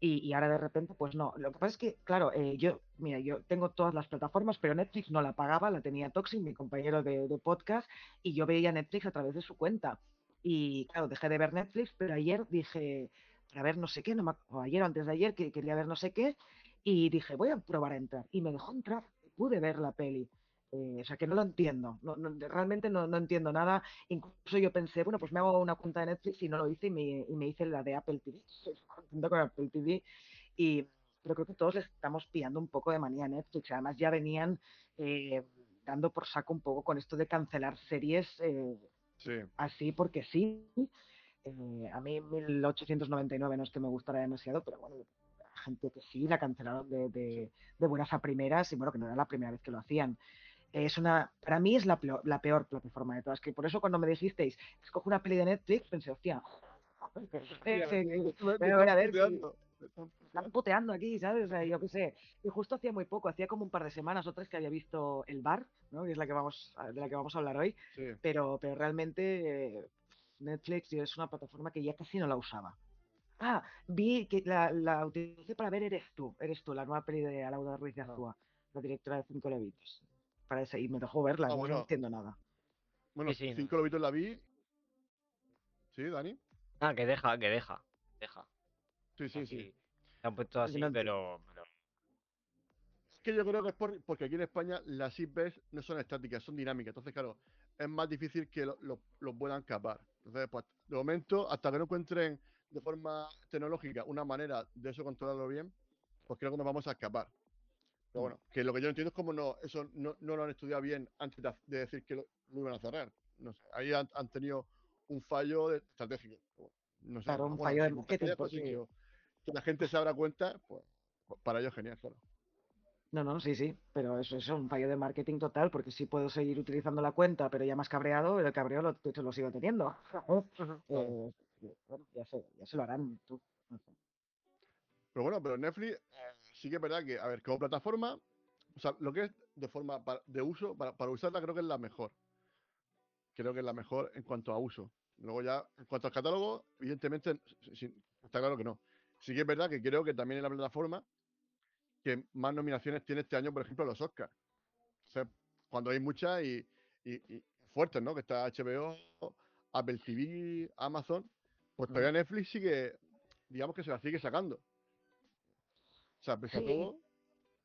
Y, y ahora de repente, pues no. Lo que pasa es que, claro, eh, yo, mira, yo tengo todas las plataformas, pero Netflix no la pagaba, la tenía Toxic, mi compañero de, de podcast, y yo veía Netflix a través de su cuenta. Y claro, dejé de ver Netflix, pero ayer dije, para ver no sé qué, no me o ayer o antes de ayer, que quería ver no sé qué, y dije, voy a probar a entrar. Y me dejó entrar, pude ver la peli. Eh, o sea que no lo entiendo, no, no- realmente no, no entiendo nada. Incluso yo pensé, bueno, pues me hago una cuenta de Netflix y no lo hice y me, y me hice la de Apple TV. Estoy contento con Apple TV. Y, pero creo que todos le estamos pillando un poco de manía a Netflix. Además ya venían eh, dando por saco un poco con esto de cancelar series eh, Sí. así porque sí. Eh, a mí 1899 no es que me gustara demasiado, pero bueno, gente que sí, la cancelaron de, de, de buenas a primeras y bueno, que no era la primera vez que lo hacían. Es una, para mí es la peor, la peor plataforma de todas, que por eso cuando me dijisteis, escoge una peli de Netflix, pensé, hostia, están a ver, si- puteando, aquí, ¿sabes? O sea, yo qué sé. Y justo hacía muy poco, hacía como un par de semanas o tres que había visto El Bar, ¿no? Que es la que vamos, a- de la que vamos a hablar hoy. Sí. Pero, pero realmente eh, Netflix es una plataforma que ya casi no la usaba. Ah, vi que la, la utilicé para ver Eres tú, Eres tú, la nueva peli de Alauda Ruiz de Azúa, la directora de Cinco Levitos. Para ese, y me dejó verla, Ah, no, bueno. no entiendo nada. Bueno, Sí, sí, cinco lobitos la vi. ¿Sí, Dani? Ah, que deja, que deja. Deja. Sí, sí, sí. Se han puesto así, no pero, pero. Es que yo creo que es por- porque aquí en España las IPs no son estáticas, son dinámicas. Entonces, claro, es más difícil que lo, lo- lo puedan capar. Entonces, pues, de momento, hasta que no encuentren de forma tecnológica una manera de eso controlarlo bien, pues creo que nos vamos a escapar. Pero bueno, que lo que yo no entiendo es cómo no, eso no, no lo han estudiado bien antes de, decir que lo, lo iban a cerrar. No sé, ahí han, han tenido un fallo de- estratégico. No sé, Claro, un bueno, fallo de marketing, conseguido Que la gente se abra cuenta, pues pues, para ellos genial, claro. No, no, sí, sí, pero eso es un fallo de marketing total, porque sí puedo seguir utilizando la cuenta, pero ya más cabreado, el cabreo lo sigo teniendo. Eh, bueno, ya se, ya se lo harán tú. sé. Pero bueno, pero Netflix sí que es verdad que, a ver, como plataforma, o sea, lo que es de forma pa- de uso, para, para usarla creo que es la mejor. Creo que es la mejor en cuanto a uso. Luego ya, en cuanto al catálogo, evidentemente, está claro que no. Sí que es verdad que creo que también es la plataforma que más nominaciones tiene este año, por ejemplo, los Oscars. O sea, cuando hay muchas y- y fuertes, ¿no? Que está HBO, Apple TV, Amazon, pues todavía Netflix sigue, digamos que se la sigue sacando. O sea, pese a Sí. todo,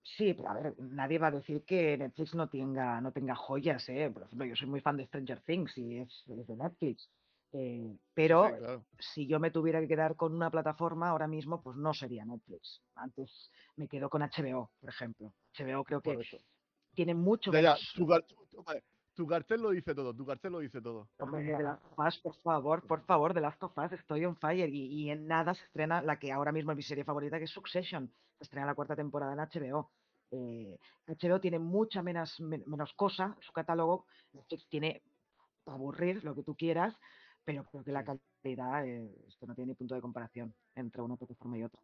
Sí, pero a ver, nadie va a decir que Netflix no tenga, no tenga joyas, ¿eh? Por ejemplo, yo soy muy fan de Stranger Things y es, es de Netflix. Eh, pero sí, claro. si yo me tuviera que quedar con una plataforma ahora mismo, pues no sería Netflix. Antes me quedo con HBO, por ejemplo. HBO creo que tiene mucho Ya, ya. Tu, cartel lo dice todo, tu cartel lo dice todo. Hombre, The Last of Us, por favor, por favor, The Last of Us, estoy on fire. Y, y en nada se estrena la que ahora mismo es mi serie favorita, que es Succession. Se estrena la cuarta temporada en HBO. Eh, HBO tiene mucha menos, men- menos cosa su catálogo. Netflix tiene para aburrir lo que tú quieras, pero creo que la calidad eh, esto no tiene ni punto de comparación entre una plataforma y otra.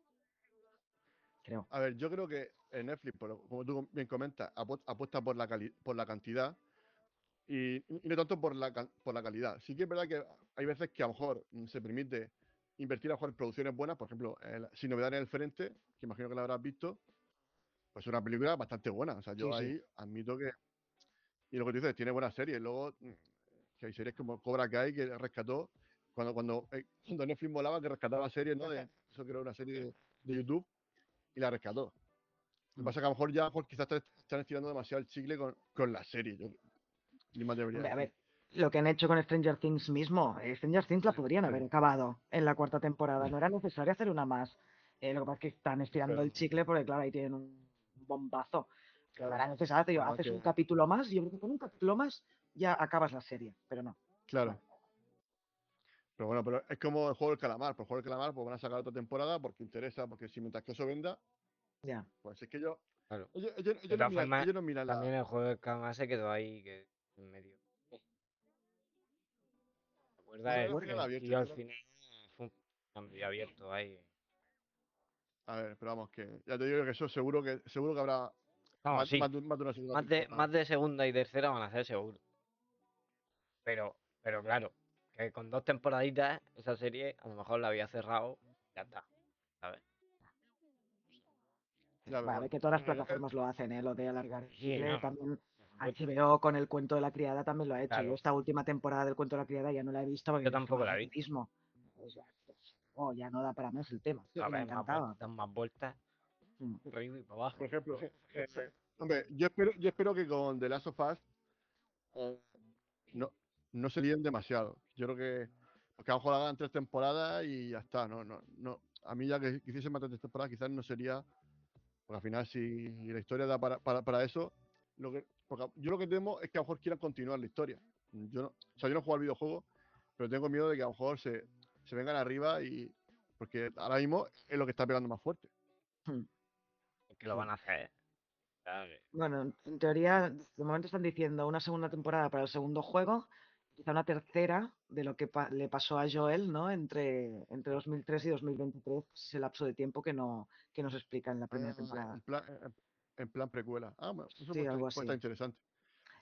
Creo. A ver, yo creo que en Netflix, como tú bien comentas, apu- apuesta por la, por la cantidad y, y no tanto por la, por la calidad. Sí que es verdad que hay veces que a lo mejor mm, se permite invertir a en producciones buenas, por ejemplo, el- Sin Novedad en el Frente, que imagino que la habrás visto, pues es una película bastante buena. O sea, yo Sí, sí. ahí admito que... Y lo que tú dices, tiene buenas series. Luego, mm, que hay series como Cobra Kai que rescató, cuando, cuando, eh, cuando Netflix molaba que rescataba series, ¿no? De, eso era una serie de, de YouTube y la rescató. Lo que Mm. pasa es que a lo mejor ya mejor quizás están estirando demasiado el chicle con, con la serie. Yo, ni más debería Hombre, a decir. ver, lo que han hecho con Stranger Things mismo, eh, Stranger Things la podrían sí. haber acabado en la cuarta temporada, no era necesario hacer una más. Eh, lo que pasa es que están estirando el chicle porque, claro, ahí tienen un bombazo. Pero no era necesario, haces un capítulo más y yo creo que con un capítulo más ya acabas la serie, pero no. Claro. Pero bueno, pero es como el juego del calamar. Por el juego del calamar, pues van a sacar otra temporada porque interesa, porque si mientras que eso venda, Ya. pues es que yo, Claro. Ellos, ellos- ellos no miran, formas, ellos no miran la- También el juego de Kama se quedó ahí que en medio. ¿Te acuerdas? Bueno, El- al final el abierto, tío al pero- final fue un cambio abierto ahí. A ver, pero vamos, que ya te digo que eso seguro que seguro que habrá Vamos, más, sí, más de, más de una segunda más de, temporada. más de segunda y tercera van a ser seguro. Pero, pero claro, que con dos temporaditas esa serie a lo mejor la había cerrado, ya está. ¿Sabes? Vale, que todas las plataformas lo hacen, ¿eh? Lo de alargar. Sí, no. También. HBO con el cuento de la criada también lo ha hecho. Claro. Yo esta última temporada del cuento de la criada ya no la he visto porque Yo tampoco la "Madre, vi". mismo. O sea, oh, ya no da para más el tema. A me ver, más, encantaba. dan más vueltas, Mm. para arriba y para abajo. Por ejemplo, eh, hombre, yo espero, yo espero que con The Last of Us eh, no, no se líen demasiado. Yo creo que porque a lo mejor hagan tres temporadas y ya está. No, no, no. A mí ya que quisiesen más de tres temporadas quizás no sería. Porque al final si la historia da para, para, para eso, lo que, porque yo lo que temo es que a lo mejor quieran continuar la historia. Yo no, o sea, yo no juego al videojuego, pero tengo miedo de que a lo mejor se, se vengan arriba y. Porque ahora mismo es lo que está pegando más fuerte. que lo van a hacer. Bueno, en- teoría, de momento están diciendo una segunda temporada para el segundo juego, quizá una tercera de lo que pa- le pasó a Joel, ¿no? Entre, entre 2003 y 2023, ese lapso de tiempo que no, que nos explica en la primera Ah, temporada. En plan, en- plan precuela. Ah, bueno, eso Sí, algo así. interesante.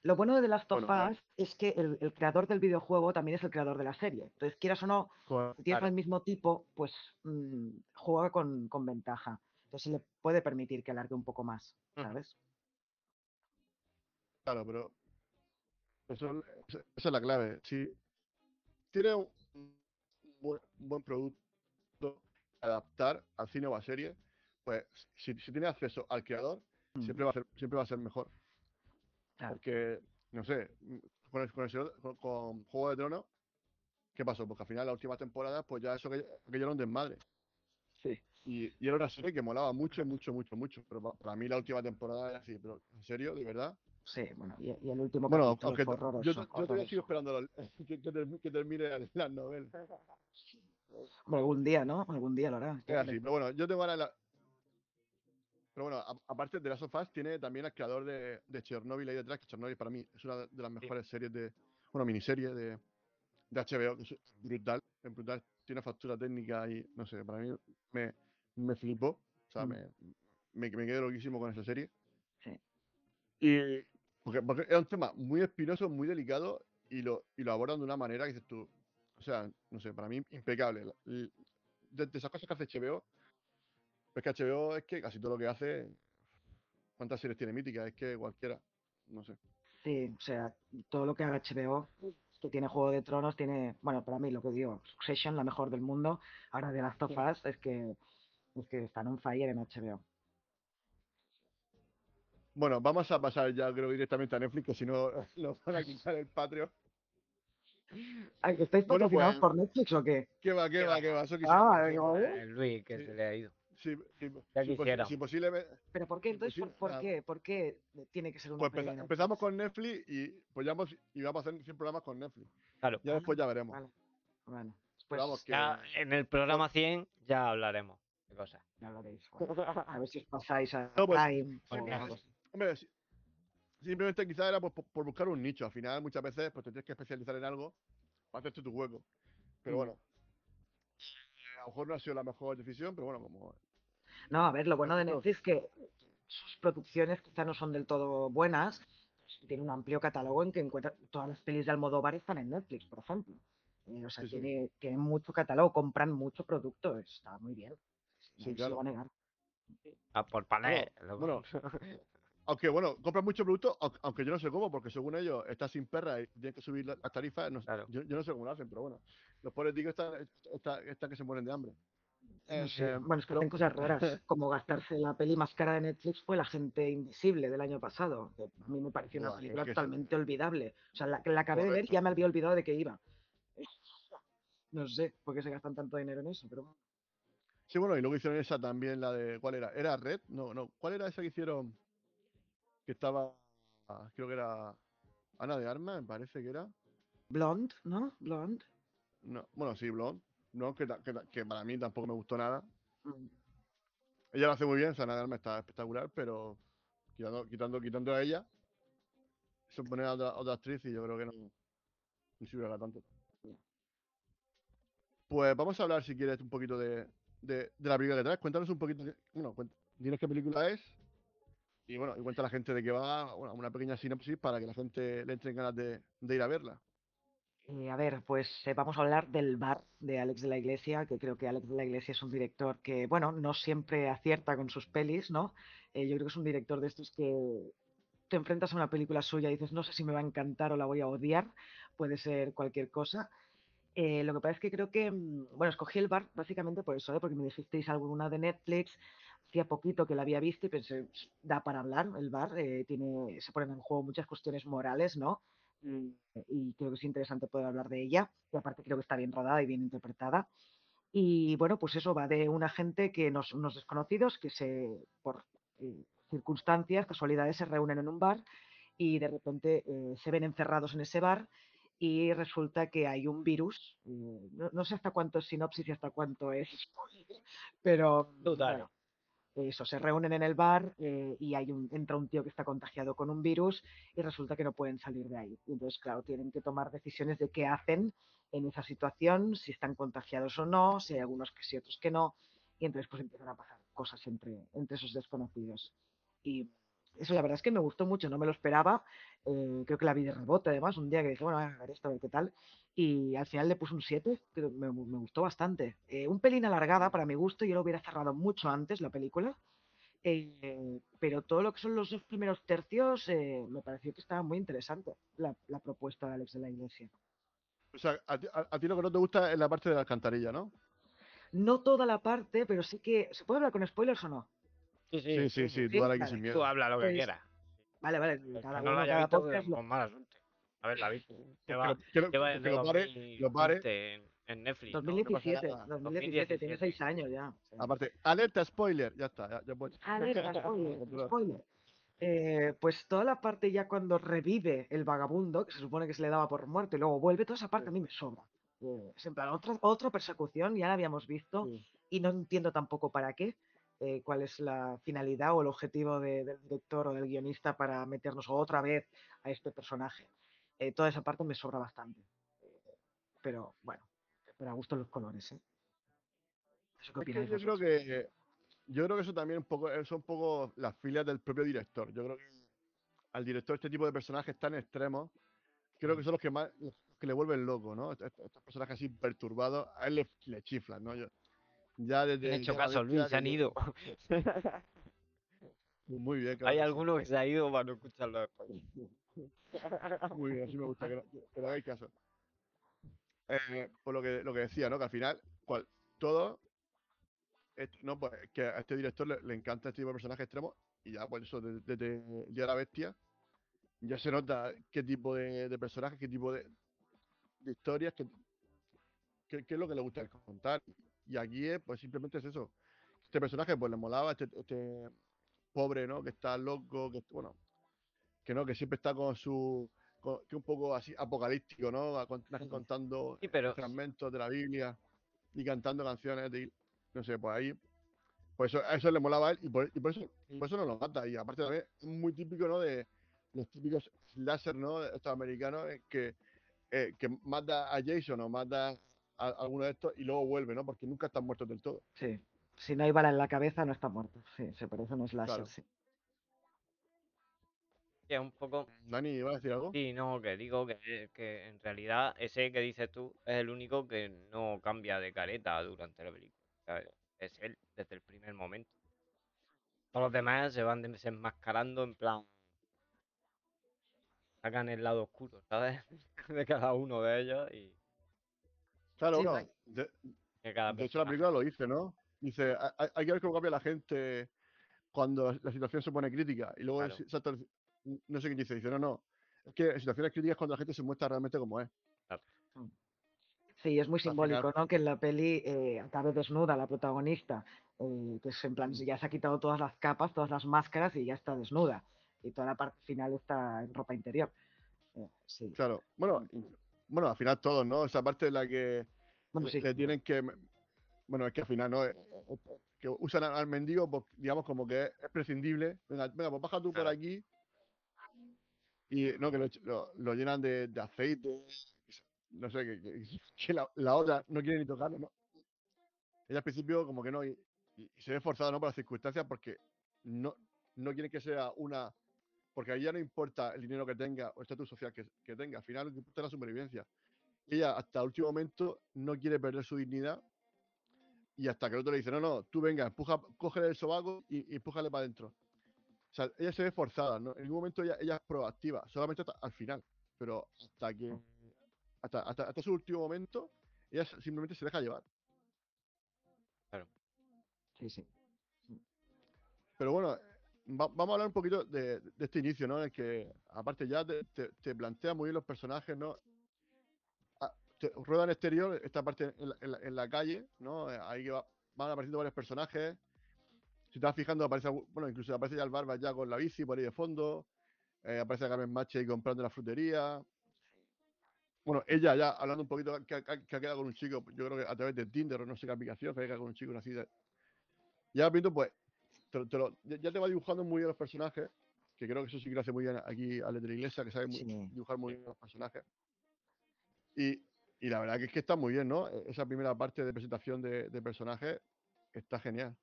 Lo bueno de The Last of Bueno, ver. Us es que el, el creador del videojuego también es el creador de la serie. Entonces, quieras o no, Co- si tienes Claro. el mismo tipo, pues mm, juega con, con ventaja. Entonces, le puede permitir que alargue un poco más. ¿sabes? Claro, pero eso- esa es la clave. Si tiene un buen, buen producto adaptar al cine o a serie, pues si, si tiene acceso al creador, Mm, siempre va a ser, siempre va a ser mejor. claro. Porque, no sé, mm, con, el- con, el con- con Juego de Tronos, ¿qué pasó? Porque al final la última temporada, pues ya eso que aquello era un desmadre. Sí. Y, y era una serie que molaba mucho, mucho, mucho, mucho. Pero pa- para mí la última temporada era así. Pero, ¿en serio? ¿De verdad? Sí, bueno, y, y el último Bueno, capítulo aunque fue yo, yo todavía sigo esperando lo- que, que termi- que termine las novelas. Bueno, algún día, ¿no? Algún día lo hará. Es así, pero bueno, yo tengo de la... Pero bueno, a- aparte de las sofás, tiene también al creador de, de Chernobyl ahí detrás, que Chernobyl para mí es una de las mejores series de... Bueno, miniserie de, de HBO, que es brutal, es brutal. Tiene una factura técnica y, no sé, para mí me, me flipó. O sea, Mm. me, me, me quedé loquísimo con esa serie. Sí. Y... Porque, porque es un tema muy espinoso, muy delicado y lo, y lo abordan de una manera que dices tú... O sea, no sé, para mí impecable. De, de esas cosas que hace HBO, pues que HBO es que casi todo lo que hace. ¿Cuántas series tiene míticas? Es que cualquiera. No sé. Sí, o sea, todo lo que haga HBO, que tiene Juego de Tronos, tiene, bueno, para mí lo que digo, Succession, la mejor del mundo. Ahora de Last of Us es que, es que están on fire en HBO. Bueno, vamos a pasar ya, creo, directamente a Netflix, que si no, nos van a quitar el Patreon. ¿Estáis Bueno, patrocinados pues- por Netflix o qué? ¿Qué va, qué ¿Qué va, va? qué va? Eso Ah, digo, ¿eh? El Luis, que Sí. se le ha ido. Ya si posi- quisiera. posiblemente. ¿Pero por qué? Entonces, ¿por, por qué? ¿Por qué tiene que ser una Pues empezamos con Netflix y pues ya hemos, y vamos a hacer 100 programas con Netflix. Claro. Ya después ya veremos. Vale, bueno, pues vamos, que- Ya en el programa 100 ya hablaremos de cosas. ya bueno. A ver si os pasáis a No, pues- Prime o Pues algo así. Hombre, si- simplemente quizás era por, por- por buscar un nicho. Al final, muchas veces, pues te tienes que especializar en algo para hacerte tu hueco. Pero Mm. bueno, a lo mejor no ha sido la mejor decisión, pero bueno, como No, a ver, lo bueno de Netflix es que sus producciones quizá no son del todo buenas. Tiene un amplio catálogo en que encuentra todas las pelis de Almodóvar están en Netflix, por ejemplo. Eh, o sea, Sí, sí. tiene, tiene mucho catálogo, compran mucho producto, está muy bien. Sí, Nadie se claro. lo va a negar. Ah, por panel. lo- bueno, Aunque bueno, compran mucho producto, au- aunque yo no sé cómo, porque según ellos está sin perra y tienen que subir la- las tarifas. no sé- Claro. yo, yo no sé cómo lo hacen, pero bueno. Los pobres ticos están, están, están que se mueren de hambre. Sé, Eh, Bueno, es que hacen cosas raras, como gastarse la peli más cara de Netflix fue La gente invisible del año pasado. que a mí me pareció una Buah, es película que totalmente olvidable. O sea, la, la acabé de ver y ya me había olvidado de que iba. No sé por qué se gastan tanto dinero en eso, pero. Sí, bueno, y luego hicieron esa también, la de. ¿Cuál era? ¿Era Red? No, no. ¿Cuál era esa que hicieron? Que estaba. ah, Creo que era. Ana de Armas, me parece que era. Blonde, ¿no? Blonde. No, bueno, sí, Blonde. No, que, que, que para mí tampoco me gustó nada. Mm. Ella lo hace muy bien, o sea, Ana de está espectacular, pero. Quitando, quitando, quitando a ella, se pone a otra, otra actriz y yo creo que no, no sirve tanto. Pues vamos a hablar, si quieres, un poquito de, de, de la película que traes. Cuéntanos un poquito, bueno, cuént- dinos qué película es y bueno, y cuenta a la gente de qué va, bueno, una pequeña sinopsis para que la gente le entre en ganas de, de ir a verla. Eh, a ver, pues eh, vamos a hablar del bar de Alex de la Iglesia, que creo que Alex de la Iglesia es un director que, bueno, no siempre acierta con sus pelis, ¿no? Eh, yo creo que es un director de estos que te enfrentas a una película suya y dices, no sé si me va a encantar o la voy a odiar, puede ser cualquier cosa. Eh, lo que pasa es que creo que, mm, bueno, escogí el bar básicamente por eso, ¿eh? porque me dijisteis alguna de Netflix, hacía poquito que la había visto y pensé, "Ps, da para hablar el bar, eh, tiene, se ponen en juego muchas cuestiones morales, ¿no? Mm, Y creo que es interesante poder hablar de ella, y aparte creo que está bien rodada y bien interpretada. Y bueno, pues eso va de una gente que nos, unos desconocidos que se, por eh, circunstancias, casualidades, se reúnen en un bar y de repente eh, se ven encerrados en ese bar y resulta que hay un virus. eh, no, no sé hasta cuánto es sinopsis y hasta cuánto es pero Total. bueno, eso, se reúnen en el bar eh, y hay un, entra un tío que está contagiado con un virus y resulta que no pueden salir de ahí. Entonces, claro, tienen que tomar decisiones de qué hacen en esa situación, si están contagiados o no, si hay algunos que sí, otros que no. Y entonces pues empiezan a pasar cosas entre, entre esos desconocidos. Y eso la verdad es que me gustó mucho, no me lo esperaba. eh, creo que la vi de rebote además, un día que dije, bueno, voy a ver esto, a ver qué tal. Y al final le puse un 7, que me, me gustó bastante. Eh, un pelín alargada para mi gusto, yo lo hubiera cerrado mucho antes la película. eh, pero todo lo que son los dos primeros tercios me pareció que estaba muy interesante la, la propuesta de Alex de la Iglesia. O sea, a ti, a- a ti lo que no te gusta es la parte de la alcantarilla, ¿no? No toda la parte, pero sí que. ¿Se puede hablar con spoilers o no? Sí, Sí, sí, sí, sí, tú ahora aquí vale. sin Tú miedo. habla lo que Pues, quieras. Vale, vale, cada que no lo uno, haya cada visto, podcast con mala suerte. A ver, la vi. Que Lleva, lo, pare, lo pare. 2015 en, Netflix. ¿no? 2017, nada. 2017, tiene 2017. seis años ya. Aparte, alerta spoiler, ya está, ya, ya puedes- Alerta, spoiler, spoiler. Eh, pues toda la parte ya cuando revive el vagabundo, que se supone que se le daba por muerto y luego vuelve, toda esa parte a mí me sobra. Eh, es en plan, otra, otra persecución, ya la habíamos visto Sí. y no entiendo tampoco para qué, eh, cuál es la finalidad o el objetivo de- del director o del guionista para meternos otra vez a este personaje. Eh, toda esa parte me sobra bastante. Eh, pero bueno, para gusto los colores, ¿eh? ¿Eso qué opináis yo creo que yo creo que eso también un poco eh, son un poco las filias del propio director. Yo creo que al director este tipo de personajes tan extremos, creo que son los que más que le vuelven loco, ¿no? Est- est- Estos personajes así perturbados, a él le, le chiflan, ¿no? Yo, ya desde han hecho ya caso, Luis, se han ido. Muy bien, claro Hay alguno que se ha ido para no escucharlo después. Muy bien, así me gusta que, no- que hagáis caso. Eh, por lo que, lo que decía, ¿no? Que al final, cual, todo, es- no, pues que a este director le, le encanta este tipo de personajes extremos y ya, pues eso, desde, desde el Día de la Bestia, ya se nota qué tipo de, de personajes, qué tipo de, de historias, qué, qué- qué es lo que le gusta contar. Y aquí, es, pues simplemente es eso. Este personaje, pues le molaba, este, este pobre, ¿no? Que está loco, que, bueno, que no, que siempre está con su con- que un poco así apocalíptico, ¿no? Contando Sí, pero fragmentos de la Biblia y cantando canciones de, no sé, pues ahí, pues eso, eso le molaba a él y por, y por eso, por eso no lo mata. Y aparte también es muy típico, ¿no? De los típicos láser, ¿no? Estos americanos eh, que, eh, que mata a Jason o mata a, alguno de estos y luego vuelve, ¿no? Porque nunca están muertos del todo. Sí. Si no hay bala en la cabeza, no está muerto. Sí, se parece a un slasher, Claro. sí. es un poco. Dani, ¿iba a decir algo? Sí, no, que digo que, que en realidad ese que dices tú es el único que no cambia de careta durante la película. O sea, es él desde el primer momento. Todos los demás se van desenmascarando en plan. Sacan el lado oscuro, ¿sabes? De cada uno de ellos y Claro, Sí, no, de, hecho la película lo dice, ¿no? Dice, "Hay- que ver cómo cambia la gente cuando la situación se pone crítica. Y luego, Claro. salta no sé quién dice, dice, no, no. Es que en situaciones críticas es cuando la gente se muestra realmente como es. Sí, es muy simbólico, ¿no? Que en la peli eh, acabe desnuda la protagonista, eh, que es en plan, ya se ha quitado todas las capas, todas las máscaras y ya está desnuda. Y toda la parte final está en ropa interior. Eh, sí. Claro. Bueno, y- bueno, al final todos, ¿no? Esa parte en la que Bueno, le, sí. le tienen que bueno, es que al final, ¿no? Eh, eh, que usan al, mendigo, pues, digamos, como que es, es prescindible. Venga, venga, pues baja tú por aquí. Y no, que lo, lo- lo llenan de, de aceite. No sé, que, que- que la, la otra no quiere ni tocarlo, ¿no? Ella al principio como que no, y, y- y se ve forzada, ¿no? Por las circunstancias, porque no, no quiere que sea una... Porque a ella no importa el dinero que tenga o el estatus social que, que tenga, al final lo que importa es la supervivencia. Ella hasta el último momento no quiere perder su dignidad y hasta que el otro le dice, no, no, tú venga, empuja, cógele el sobaco y, y empújale para adentro. O sea, ella se ve forzada, ¿no? En ningún momento ella, ella es proactiva, solamente hasta al final. Pero hasta que, hasta, hasta, hasta su último momento, ella simplemente se deja llevar. Sí, sí. Pero bueno, va- vamos a hablar un poquito de, este inicio, ¿no? En el que, aparte ya te, te- te plantea muy bien los personajes, ¿no? Ah, rueda en exterior, esta parte en la, calle, ¿no? Ahí va- van apareciendo varios personajes. Si te vas fijando, aparece, bueno, incluso aparece ya el Barba ya con la bici por ahí de fondo. eh, aparece Carmen Mache ahí comprando la frutería. Bueno, ella ya hablando un poquito que, ha- que ha- que ha quedado con un chico, yo creo que a través de Tinder o no sé qué aplicación, que ha quedado con un chico así. Ya viendo, pues, te lo- te lo- ya te va dibujando muy bien los personajes, que creo que eso sí que lo hace muy bien aquí Ale de la Iglesia, que sabe muy- Sí. dibujar muy bien los personajes. Y, y la verdad que es que está muy bien, ¿no? E- Esa primera parte de presentación de, de personajes está genial.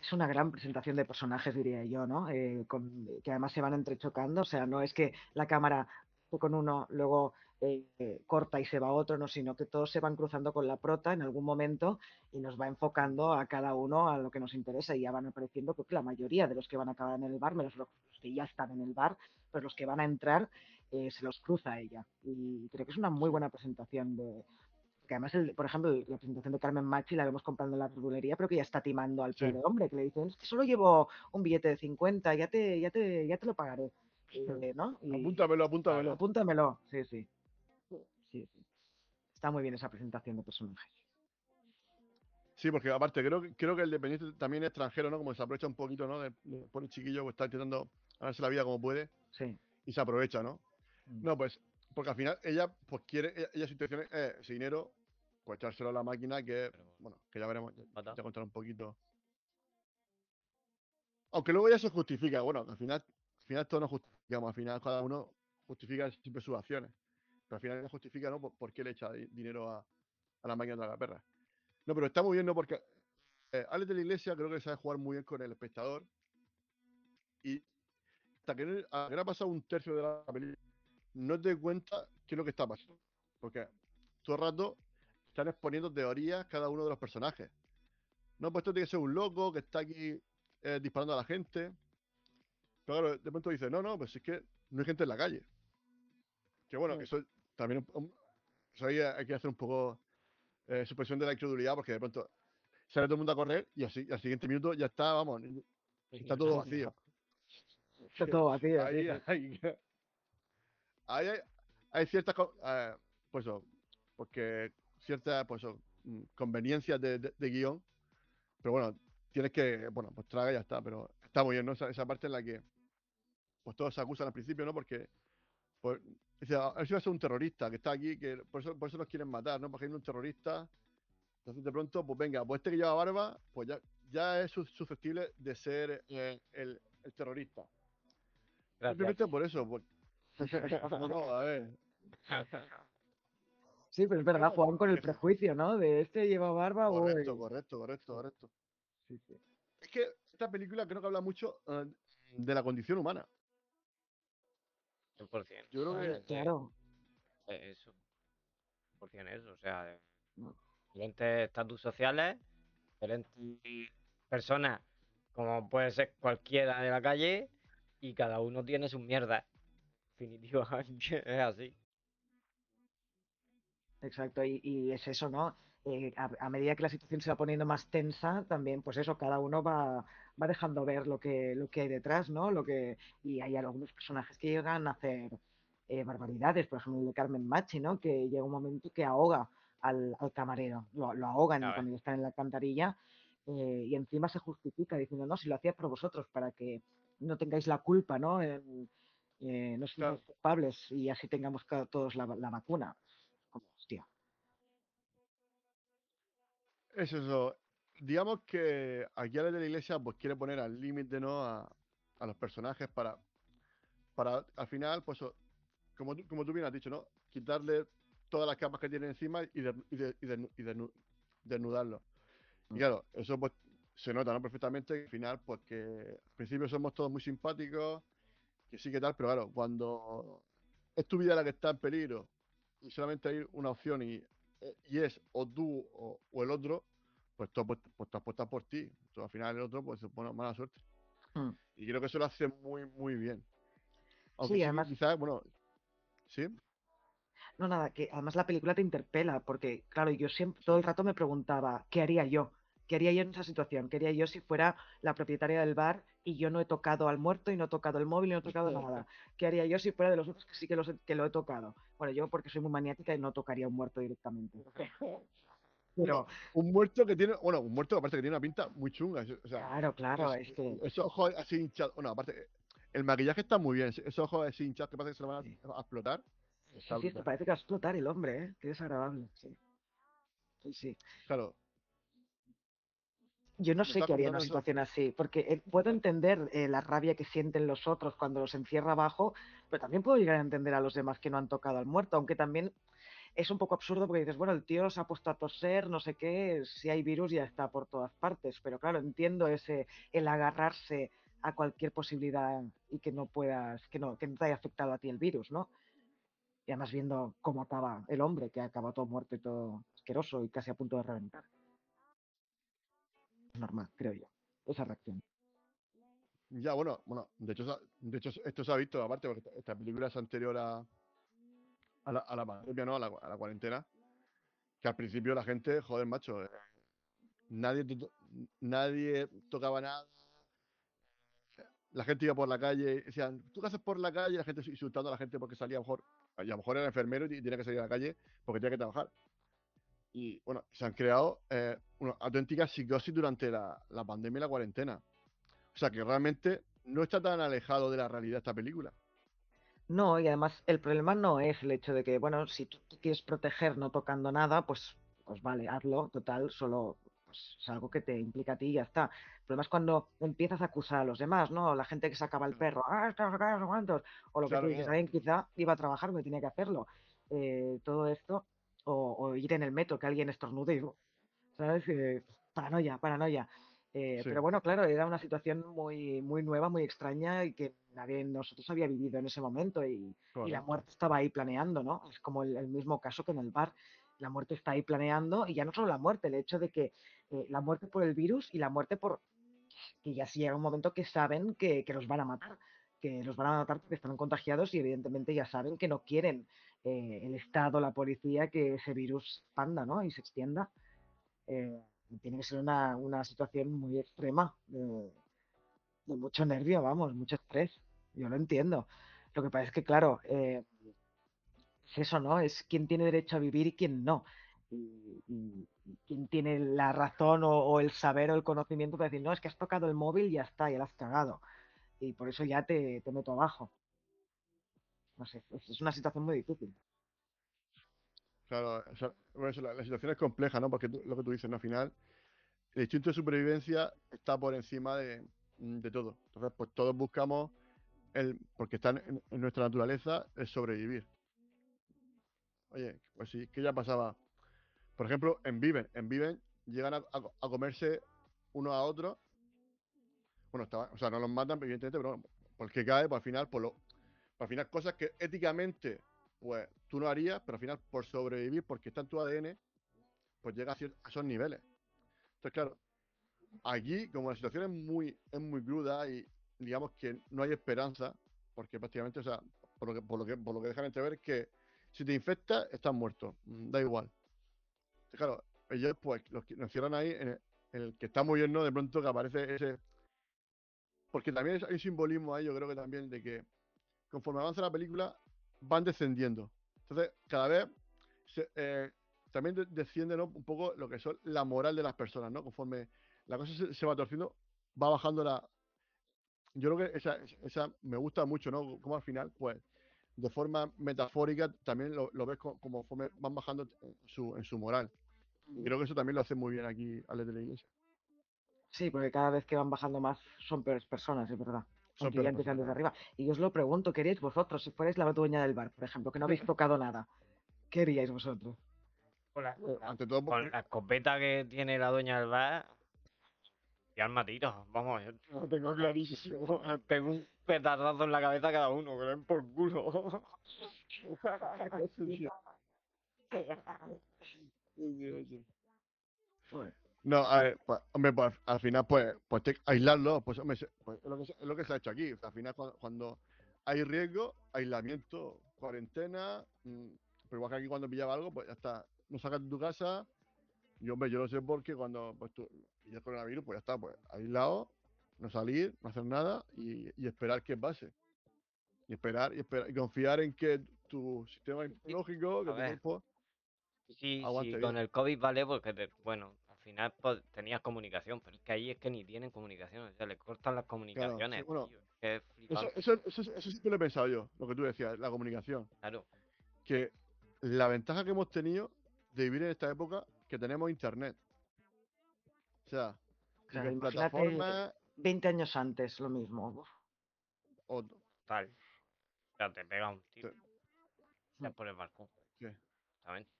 Es una gran presentación de personajes, diría yo, ¿no? Eh, con- que además se van entrechocando, o sea, no es que la cámara con uno, luego eh, eh, corta y se va otro, no, sino que todos se van cruzando con la prota en algún momento y nos va enfocando a cada uno a lo que nos interesa y ya van apareciendo, creo que la mayoría de los que van a acabar en el bar, menos los que ya están en el bar, pues los que van a entrar eh, se los cruza ella. Y creo que es una muy buena presentación de, que además, el- por ejemplo, la presentación de Carmen Machi la vemos comprando en la verdulería, pero que ya está timando al Sí. pobre hombre, que le dicen, solo llevo un billete de 50, ya te, ya te, ya te lo pagaré. Eh, ¿no? Y- Apúntamelo, apúntamelo. apúntamelo, sí, sí. Sí, sí. Está muy bien esa presentación de personajes. Sí, porque aparte creo, que- creo que el dependiente también es extranjero, ¿no? Como se aprovecha un poquito, ¿no? De, de pone chiquillo, pues está intentando ganarse la vida como puede Sí. y se aprovecha, ¿no? Mm. No, pues, porque al final ella, pues quiere, ella, ella su intención es eh, ese dinero, pues echárselo a la máquina, que, bueno. que ya veremos, ya, ya contaré un poquito. Aunque luego ya se justifica, bueno, que al final, al final todos nos justificamos, al final cada uno justifica siempre sus acciones. Pero al final ella justifica, ¿no? Por, por qué le echa di- dinero a, a la máquina de la perra. No, pero está muy bien, ¿no? Porque eh, Alex de la Iglesia creo que sabe jugar muy bien con el espectador. Y hasta que no, hasta que no ha pasado un tercio de la película, no te cuenta qué es lo que está pasando. Porque todo el rato están exponiendo teorías cada uno de los personajes. No, pues esto tiene que ser un loco que está aquí eh, disparando a la gente. Pero claro, de pronto dice, no, no, pues es que no hay gente en la calle. Que bueno, que eso también eso ahí hay que hacer un poco eh, supresión de la incredulidad porque de pronto sale todo el mundo a correr y así al siguiente minuto ya está, vamos, está todo vacío. Está todo vacío. Ahí, sí. hay, hay, hay ciertas eh, pues eso, porque ciertas pues eso, mm, conveniencias de, de- de guion pero bueno tienes que bueno pues traga y ya está pero está muy bien ¿no? esa, esa parte en la que pues todos se acusan al principio no porque pues dice a ver si va a ser un terrorista que está aquí que por eso por eso nos quieren matar no porque hay un terrorista entonces de pronto pues venga pues este que lleva barba pues ya ya es sus- susceptible de ser eh, el, el terrorista Gracias. Simplemente por eso. Por... No, no, a ver. Sí, pero es verdad, Claro, juegan con el prejuicio, ¿no? De este lleva barba, uy. Correcto, correcto, correcto, correcto. Sí, sí. Es que esta película creo que habla mucho eh, de la condición humana. 100%. Yo creo que Claro. eh, Eso. 100% eso. O sea, No. diferentes estatus sociales, diferentes personas, como puede ser cualquiera de la calle, y cada uno tiene sus mierdas. Definitivamente es así. Exacto, y, y es eso, ¿no? Eh, a, a medida que la situación se va poniendo más tensa, también, pues eso, cada uno va, va dejando ver lo que, lo que hay detrás, ¿no? Lo que, y hay algunos personajes que llegan a hacer eh, barbaridades, por ejemplo, el de Carmen Machi, ¿no? Que llega un momento que ahoga al, al camarero, lo, lo ahogan ves. cuando están en la alcantarilla, eh, y encima se justifica diciendo, no, si lo hacía por vosotros, para que no tengáis la culpa, ¿no? En- eh, no Claro. seamos culpables y así tengamos todos la, la vacuna. Como, hostia. Es eso. Digamos que aquí a la de la iglesia pues quiere poner al límite ¿no? a, a los personajes para, para al final, pues como tú, como tú bien has dicho, ¿no? Quitarle todas las capas que tiene encima y, de- y, de- y desnu- y desnu- desnudarlo. Y Mm. claro, eso pues se nota ¿no? perfectamente que al final, pues que al principio somos todos muy simpáticos, que sí que tal, pero claro, cuando es tu vida la que está en peligro y solamente hay una opción y, eh, y es o tú o, o el otro, pues tú, apuestas- pues, tú apuestas por ti. Tú, al final el otro, pues bueno, mala suerte. Mm. Y creo que eso lo hace muy, muy bien. Aunque Sí, además- quizás, bueno, sí, No, nada, que además la película te interpela, porque claro, yo siempre, todo el rato me preguntaba, ¿qué haría yo? ¿Qué haría yo en esa situación? ¿Qué haría yo si fuera la propietaria del bar y yo no he tocado al muerto y no he tocado el móvil y no he tocado nada? ¿Qué haría yo si fuera de los otros que sí que, los he- que lo he tocado? Bueno, yo porque soy muy maniática y no tocaría a un muerto directamente. Pero, un muerto que tiene, bueno, un muerto aparte que tiene una pinta muy chunga. O sea, claro, claro, es- es que... esos ojos así hinchados, bueno, aparte, el maquillaje está muy bien, esos ojos así hinchados que parece que se lo van a, a explotar. Sí, sí, es que brutal. parece que va a explotar el hombre, ¿eh? Qué desagradable, sí. Sí, sí. Claro, Yo no sé qué haría en una eso. situación así, porque eh, puedo entender eh, la rabia que sienten los otros cuando los encierra abajo, pero también puedo llegar a entender a los demás que no han tocado al muerto, aunque también es un poco absurdo porque dices, bueno, el tío se ha puesto a toser, no sé qué, si hay virus ya está por todas partes, pero claro, entiendo ese, el agarrarse a cualquier posibilidad y que no puedas, que no, que no te haya afectado a ti el virus, ¿no? Y además viendo cómo acaba el hombre, que acaba todo muerto y todo asqueroso y casi a punto de reventar. Normal, creo yo, esa reacción. ya, bueno, bueno, de hecho, de hecho esto se ha visto aparte porque esta película es anterior a, a, la, a la pandemia, ¿no? A la, a la cuarentena, que al principio la gente, joder, macho, eh, nadie, nadie tocaba nada, la gente iba por la calle decían, ¿tú qué haces por la calle? La gente insultando a la gente porque salía a lo mejor, y a lo mejor era enfermero y tenía que salir a la calle porque tenía que trabajar. Y bueno, se han creado eh, una auténtica psicosis durante la, la pandemia y la cuarentena. O sea que realmente no está tan alejado de la realidad esta película. No, y además el problema no es el hecho de que, bueno, si tú te quieres proteger no tocando nada, pues, pues vale, hazlo, total, solo pues, es algo que te implica a ti y ya está. El problema es cuando empiezas a acusar a los demás, ¿no? La gente que sacaba el perro, ah, es que no sé qué, no sé cuántos", o lo que tú dices, alguien quizá iba a trabajar porque tenía que hacerlo. Eh, todo esto, o, o ir en el metro, que alguien estornude ¿sabes? Eh, paranoia, paranoia. Eh, Sí. Pero bueno, claro, era una situación muy, muy nueva, muy extraña y que nadie de nosotros había vivido en ese momento y, y la muerte estaba ahí planeando, ¿no? Es como el, el mismo caso que en el bar. La muerte está ahí planeando y ya no solo la muerte, el hecho de que eh, la muerte por el virus y la muerte por que ya sí llega un momento que saben que, que los van a matar, que los van a matar porque están contagiados y evidentemente ya saben que no quieren eh, el Estado, la policía, que ese virus expanda, ¿no? Y se extienda. Eh, tiene que ser una, una situación muy extrema, mucho nervio, vamos, mucho estrés. Yo lo entiendo. Lo que pasa es que, claro, eh, es eso, ¿no? Es quién tiene derecho a vivir y quién no. Y, quién tiene la razón o, el saber o el conocimiento para decir, no, es que has tocado el móvil y ya está, ya lo has cagado. Y por eso ya te, te meto abajo. No sé, es, una situación muy difícil. Claro, o sea, por eso la, situación es compleja, ¿no? Porque lo que tú dices, ¿no? Al final, el instinto de supervivencia está por encima de, de todo. Entonces, pues todos buscamos, el, porque está en, nuestra naturaleza, el sobrevivir. Oye, pues sí, que ya pasaba. Por ejemplo, en Viven, en Viven llegan a, a- comerse uno a otro. Bueno, estaba- o sea, no los matan, evidentemente, pero porque cae, pues al final, por lo, al final cosas que éticamente, pues tú no harías, pero al final por sobrevivir, porque está en tu ADN, pues llega a, a esos niveles. Entonces, claro, aquí, como la situación es muy, es muy cruda y digamos que no hay esperanza, porque prácticamente, o sea, por lo que, por lo que, dejan entrever, es que si te infectas, estás muerto, mm, da igual. Claro, ellos pues los, que- nos cierran ahí en el, que está muy. De pronto que aparece ese... Porque también hay un simbolismo ahí, yo creo que también, de que conforme avanza la película, van descendiendo. Entonces, cada vez eh, también de- desciende un poco lo que son la moral de las personas, ¿no? Conforme la cosa se, se va torciendo, va bajando la... Yo creo que esa, esa me gusta mucho, ¿no? Como al final, pues, de forma metafórica, también lo, lo ves co- como, van bajando en su, en su moral. Y creo que eso también lo hace muy bien aquí Alex de la Iglesia. Sí, porque cada vez que van bajando más son peores personas, es verdad. Son Aunque ya peores empiezan desde arriba. Y yo os lo pregunto, ¿qué haríais vosotros si fuerais la dueña del bar, por ejemplo, que no habéis tocado nada? ¿Qué haríais vosotros? Con la, Eh, Ante todo, con porque- la escopeta que tiene la doña del bar. Y arma tiros. Vamos, yo lo tengo clarísimo. tengo un petardazo en la cabeza cada uno, que den por culo. No, a ver, pues, hombre, pues al final, pues, pues te- aislarlo, pues, hombre, pues, es, lo que se, es lo que se ha hecho aquí. Al final, cuando, cuando hay riesgo, aislamiento, cuarentena, mm, pero igual que aquí cuando pillaba algo, pues ya está. No sacas de tu casa. Y hombre, yo lo sé porque cuando pues, tú pillas coronavirus, pues ya está, pues aislado, no salir, no hacer nada y, y esperar que pase. Y esperar, y esperar, y confiar en que tu sistema inmunológico, que tu cuerpo, Sí, sí, con el COVID vale porque, te- bueno, al final pues, tenías comunicación, pero es que ahí es que ni tienen comunicación, o sea, le cortan las comunicaciones, bueno, tío, es que es Eso, eso, eso, eso siempre lo he pensado yo, lo que tú decías, la comunicación. claro. Que la ventaja que hemos tenido de vivir en esta época, que tenemos internet. O sea, Claro, plataformas 20 años antes, lo mismo. O- Tal. O sea, te pega un tiro. Sí. Ya por el balcón. Sí. Exactamente.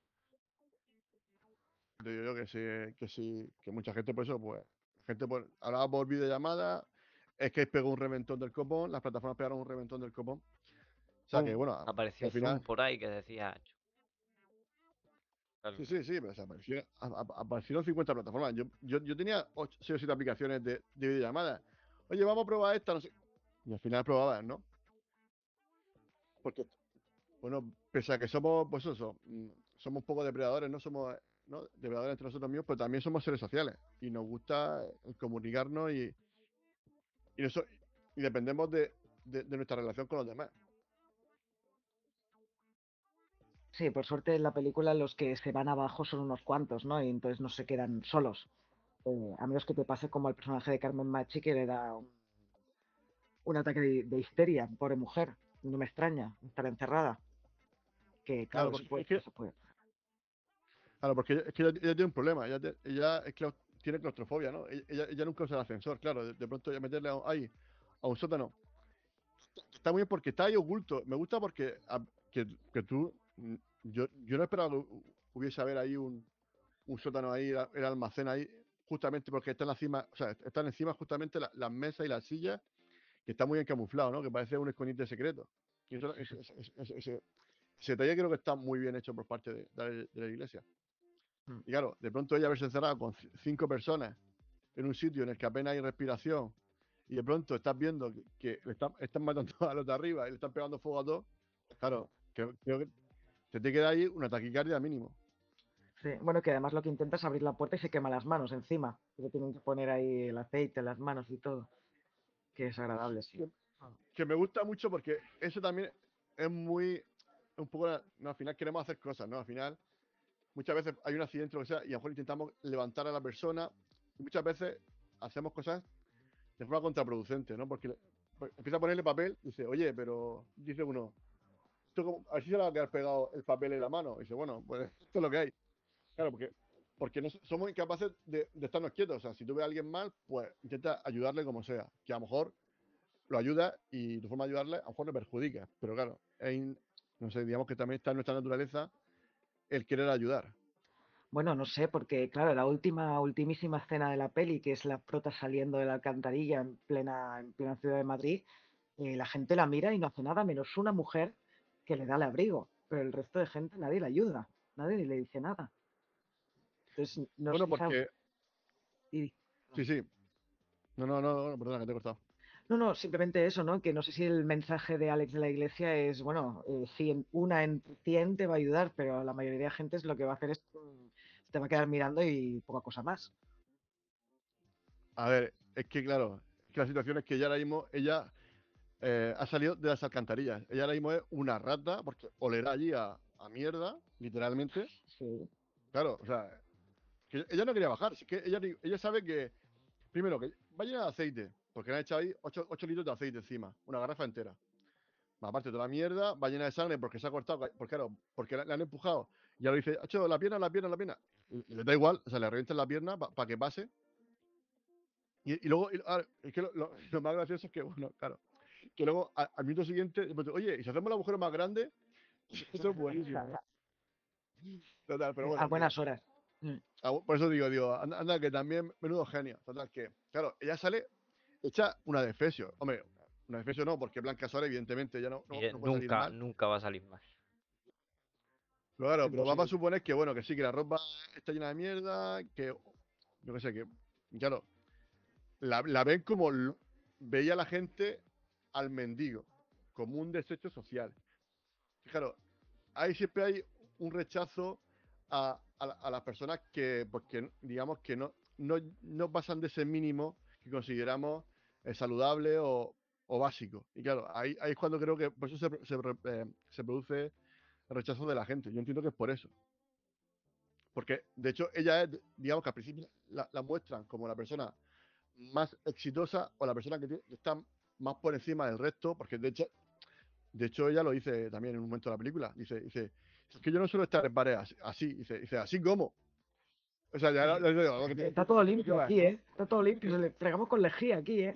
Yo digo que sí, que sí, que mucha gente por eso, pues, gente por, hablaba por videollamada, es que pegó un reventón del copón, las plataformas pegaron un reventón del copón. O sea que bueno, Apareció al final, Zoom por ahí que decía... Sí, sí, sí, pero o sea, aparecieron, a- a- aparecieron 50 plataformas. Yo, yo, yo tenía 6 o 7 aplicaciones de, de videollamada. Oye, vamos a probar esta, no sé. Y al final probabas, ¿no? Porque, bueno, pese a que somos, pues eso, mm, somos un poco depredadores, no somos ¿no? depredadores entre nosotros mismos, pero también somos seres sociales. Y nos gusta el comunicarnos y, y, eso, y dependemos de, de- de nuestra relación con los demás. Sí, por suerte en la película los que se van abajo son unos cuantos, ¿no? Y entonces no se quedan solos. Eh, a menos que te pase como al personaje de Carmen Machi que le da un, un ataque de, de histeria, pobre mujer. No me extraña estar encerrada. Que Claro, claro, porque es que- se puede. Claro, porque ella, es que ella, ella tiene un problema. Ella, ella clau- tiene claustrofobia, ¿no? Ella, ella- ella nunca usa el ascensor, claro. De, de pronto ya meterle a, un- ahí, a un sótano. Está muy bien porque está ahí oculto. Me gusta porque a- que, que tú. Mm, Yo, yo no esperaba que hu- hubiese haber ahí un, un sótano ahí, el almacén ahí, justamente porque están encima, o sea, están encima justamente la- las mesas y las sillas, que está muy bien camuflado, ¿no? Que parece un escondite secreto. Y eso, ese, ese- ese- ese- detalle creo que está muy bien hecho por parte de- de la- de la iglesia. Mm. Y claro, de pronto ella verse encerrada con ci- cinco personas en un sitio en el que apenas hay respiración y de pronto estás viendo que, que le están, están matando a los de arriba y le están pegando fuego a todos, claro, creo, creo que te te queda ahí una taquicardia mínimo. Sí, bueno, que además lo que intenta es abrir la puerta y se quema las manos encima. Y le tienen que poner ahí el aceite las manos y todo. Que es agradable, sí. Que me gusta mucho porque eso también es muy, un poco, no, al final queremos hacer cosas, ¿no? Al final, muchas veces hay un accidente o lo que sea y a lo mejor intentamos levantar a la persona y muchas veces hacemos cosas de forma contraproducente, ¿no? Porque pues, empieza a ponerle papel y dice, oye, pero dice uno, esto como- a ver si se le va a quedar pegado el papel en la mano. Dice, bueno, pues esto es lo que hay. Claro, porque, porque no, somos incapaces de, de estarnos quietos. O sea, si tú ves a alguien mal, pues intenta ayudarle como sea. Que a lo mejor lo ayuda y tu forma de ayudarle a lo mejor le perjudica. Pero claro, no sé, digamos que también está en nuestra naturaleza el querer ayudar. Bueno, no sé, porque claro, la última, ultimísima escena de la peli, que es la prota saliendo de la alcantarilla en plena, en plena ciudad de Madrid, eh, la gente la mira y no hace nada, menos una mujer que le da el abrigo. Pero el resto de gente nadie le ayuda, nadie le dice nada. Entonces, no bueno, porque. Y- Sí, sí. No, no, no, no, perdona, que te he cortado. No, no, simplemente eso, ¿no? Que no sé si el mensaje de Alex de la Iglesia es, bueno, eh, si en una en 100 te va a ayudar, pero la mayoría de gente es lo que va a hacer es mm, se te va a quedar mirando y poca cosa más. A ver, es que claro, es que la situación es que ella ahora mismo, ella eh, ha salido de las alcantarillas. Ella ahora mismo es una rata, porque olerá allí a, a mierda, literalmente. Sí. Claro, o sea, que ella no quería bajar. Que ella, ella sabe que, primero, que va llena de aceite, porque le han echado ahí 8, litros de aceite encima, una garrafa entera. Más Aparte de toda la mierda, va llena de sangre porque se ha cortado, porque claro, porque la- han empujado. Y ahora dice, hecho la pierna, la pierna, la pierna. y le da igual, o sea, le revientan la pierna para que pase. Y, y luego, y- ah, es que lo, lo- lo más gracioso es que, bueno, claro, que luego a- al minuto siguiente, oye, ¿y si hacemos el agujero más grande? Eso es buenísimo. Total, pero bueno. a buenas horas. Ah, bu- Por eso digo, digo, anda, anda, que también menudo genio. Total, que, claro, ella sale hecha una defesio. Hombre, una defesio no, porque Blanca Suárez, evidentemente, ya no, no, Y, eh, no puede salir nunca, mal. nunca va a salir. Pero claro, pero vamos a suponer que, bueno, que sí, que la ropa está llena de mierda, que, yo qué sé, que, claro, la, la ven como, veía la gente al mendigo, como un desecho social. Claro, ahí siempre hay un rechazo a, a la- a las personas que, pues que, digamos, que no, no, no pasan de ese mínimo que consideramos eh, saludable o, o básico. Y claro, ahí, ahí es cuando creo que por eso se, se eh, se produce el rechazo de la gente. Yo entiendo que es por eso. Porque, de hecho, ella es, digamos que al principio la, la muestran como la persona más exitosa o la persona que, tiene- que está más por encima del resto, porque de hecho, de hecho ella lo dice también en un momento de la película. Dice, dice, es que yo no suelo estar en parejas así, así", dice, dice, así como. O sea, ya, tiene- Está todo limpio aquí, ¿eh? Está todo limpio. Se le fregamos con lejía aquí, ¿eh?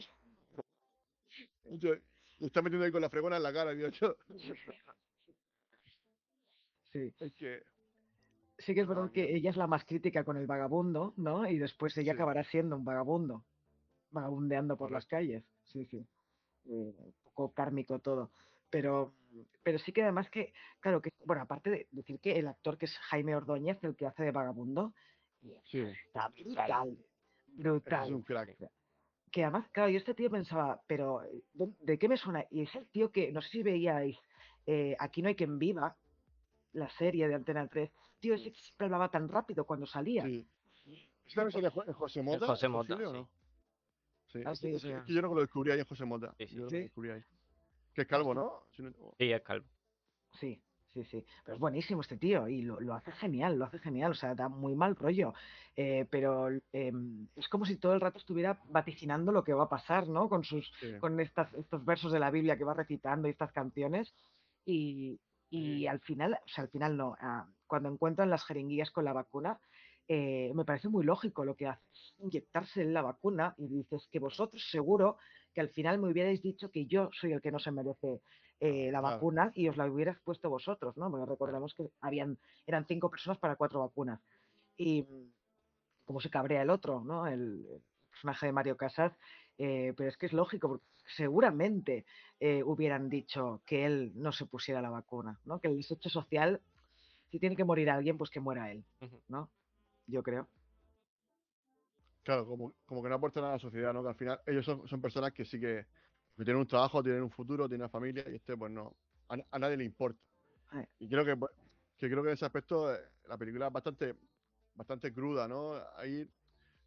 yo- le está metiendo ahí con la fregona en la cara, digo yo. Sí. Es que, Sí que es verdad Ah, que ella es la más crítica con el vagabundo, ¿no? Y después ella Sí. acabará siendo un vagabundo, vagabundeando por las calles. Sí, sí. Eh, un poco kármico todo. Pero, pero sí que además que, claro, que, bueno, aparte de decir que el actor que es Jaime Ordóñez, el que hace de vagabundo, sí, está brutal. es Brutal. un crack. Que además, claro, yo este tío pensaba, pero eh, ¿de, qué me suena? Y es el tío que, no sé si veíais, eh, Aquí no hay quien viva, la serie de Antena 3. Tío, ese que siempre hablaba tan rápido cuando salía. Sí. ¿Ese también sale Jo- en José Mota? José ¿Es Mota, posible o sí. no? Sí. Ah, sí, que- sí. es que yo no lo descubrí ahí en José Mota. Sí, sí. Yo no Sí. lo descubrí ahí. Que es calvo, ¿no? Si no- Sí, es calvo. Sí, sí, sí. Pero es buenísimo este tío y lo, lo hace genial, lo hace genial. O sea, da muy mal rollo. Eh, pero em, es como si todo el rato estuviera vaticinando lo que va a pasar, ¿no? Con sus, sí. con estas, estos versos de la Biblia que va recitando y estas canciones. Y, y al final, o sea, al final no, ah, cuando encuentran las jeringuillas con la vacuna, eh, me parece muy lógico lo que hace, es inyectarse la vacuna y dices que vosotros seguro que al final me hubierais dicho que yo soy el que no se merece eh, la Claro. vacuna y os la hubierais puesto vosotros, ¿no? Porque recordemos que habían, eran cinco personas para cuatro vacunas. Y mm, cómo se cabrea el otro, ¿no? El, el personaje de Mario Casas, eh, pero es que es lógico, porque seguramente eh, hubieran dicho que él no se pusiera la vacuna, ¿no? Que el desecho social, si tiene que morir alguien, pues que muera él. ¿no? Yo creo. Claro, como, como que no aportan nada a la sociedad, ¿no? Que al final ellos son, son personas que sí que, que tienen un trabajo, tienen un futuro, tienen una familia y este, pues no, a, a nadie le importa. Y creo que, pues, que creo que en ese aspecto eh, la película es bastante, bastante cruda, ¿no? Ahí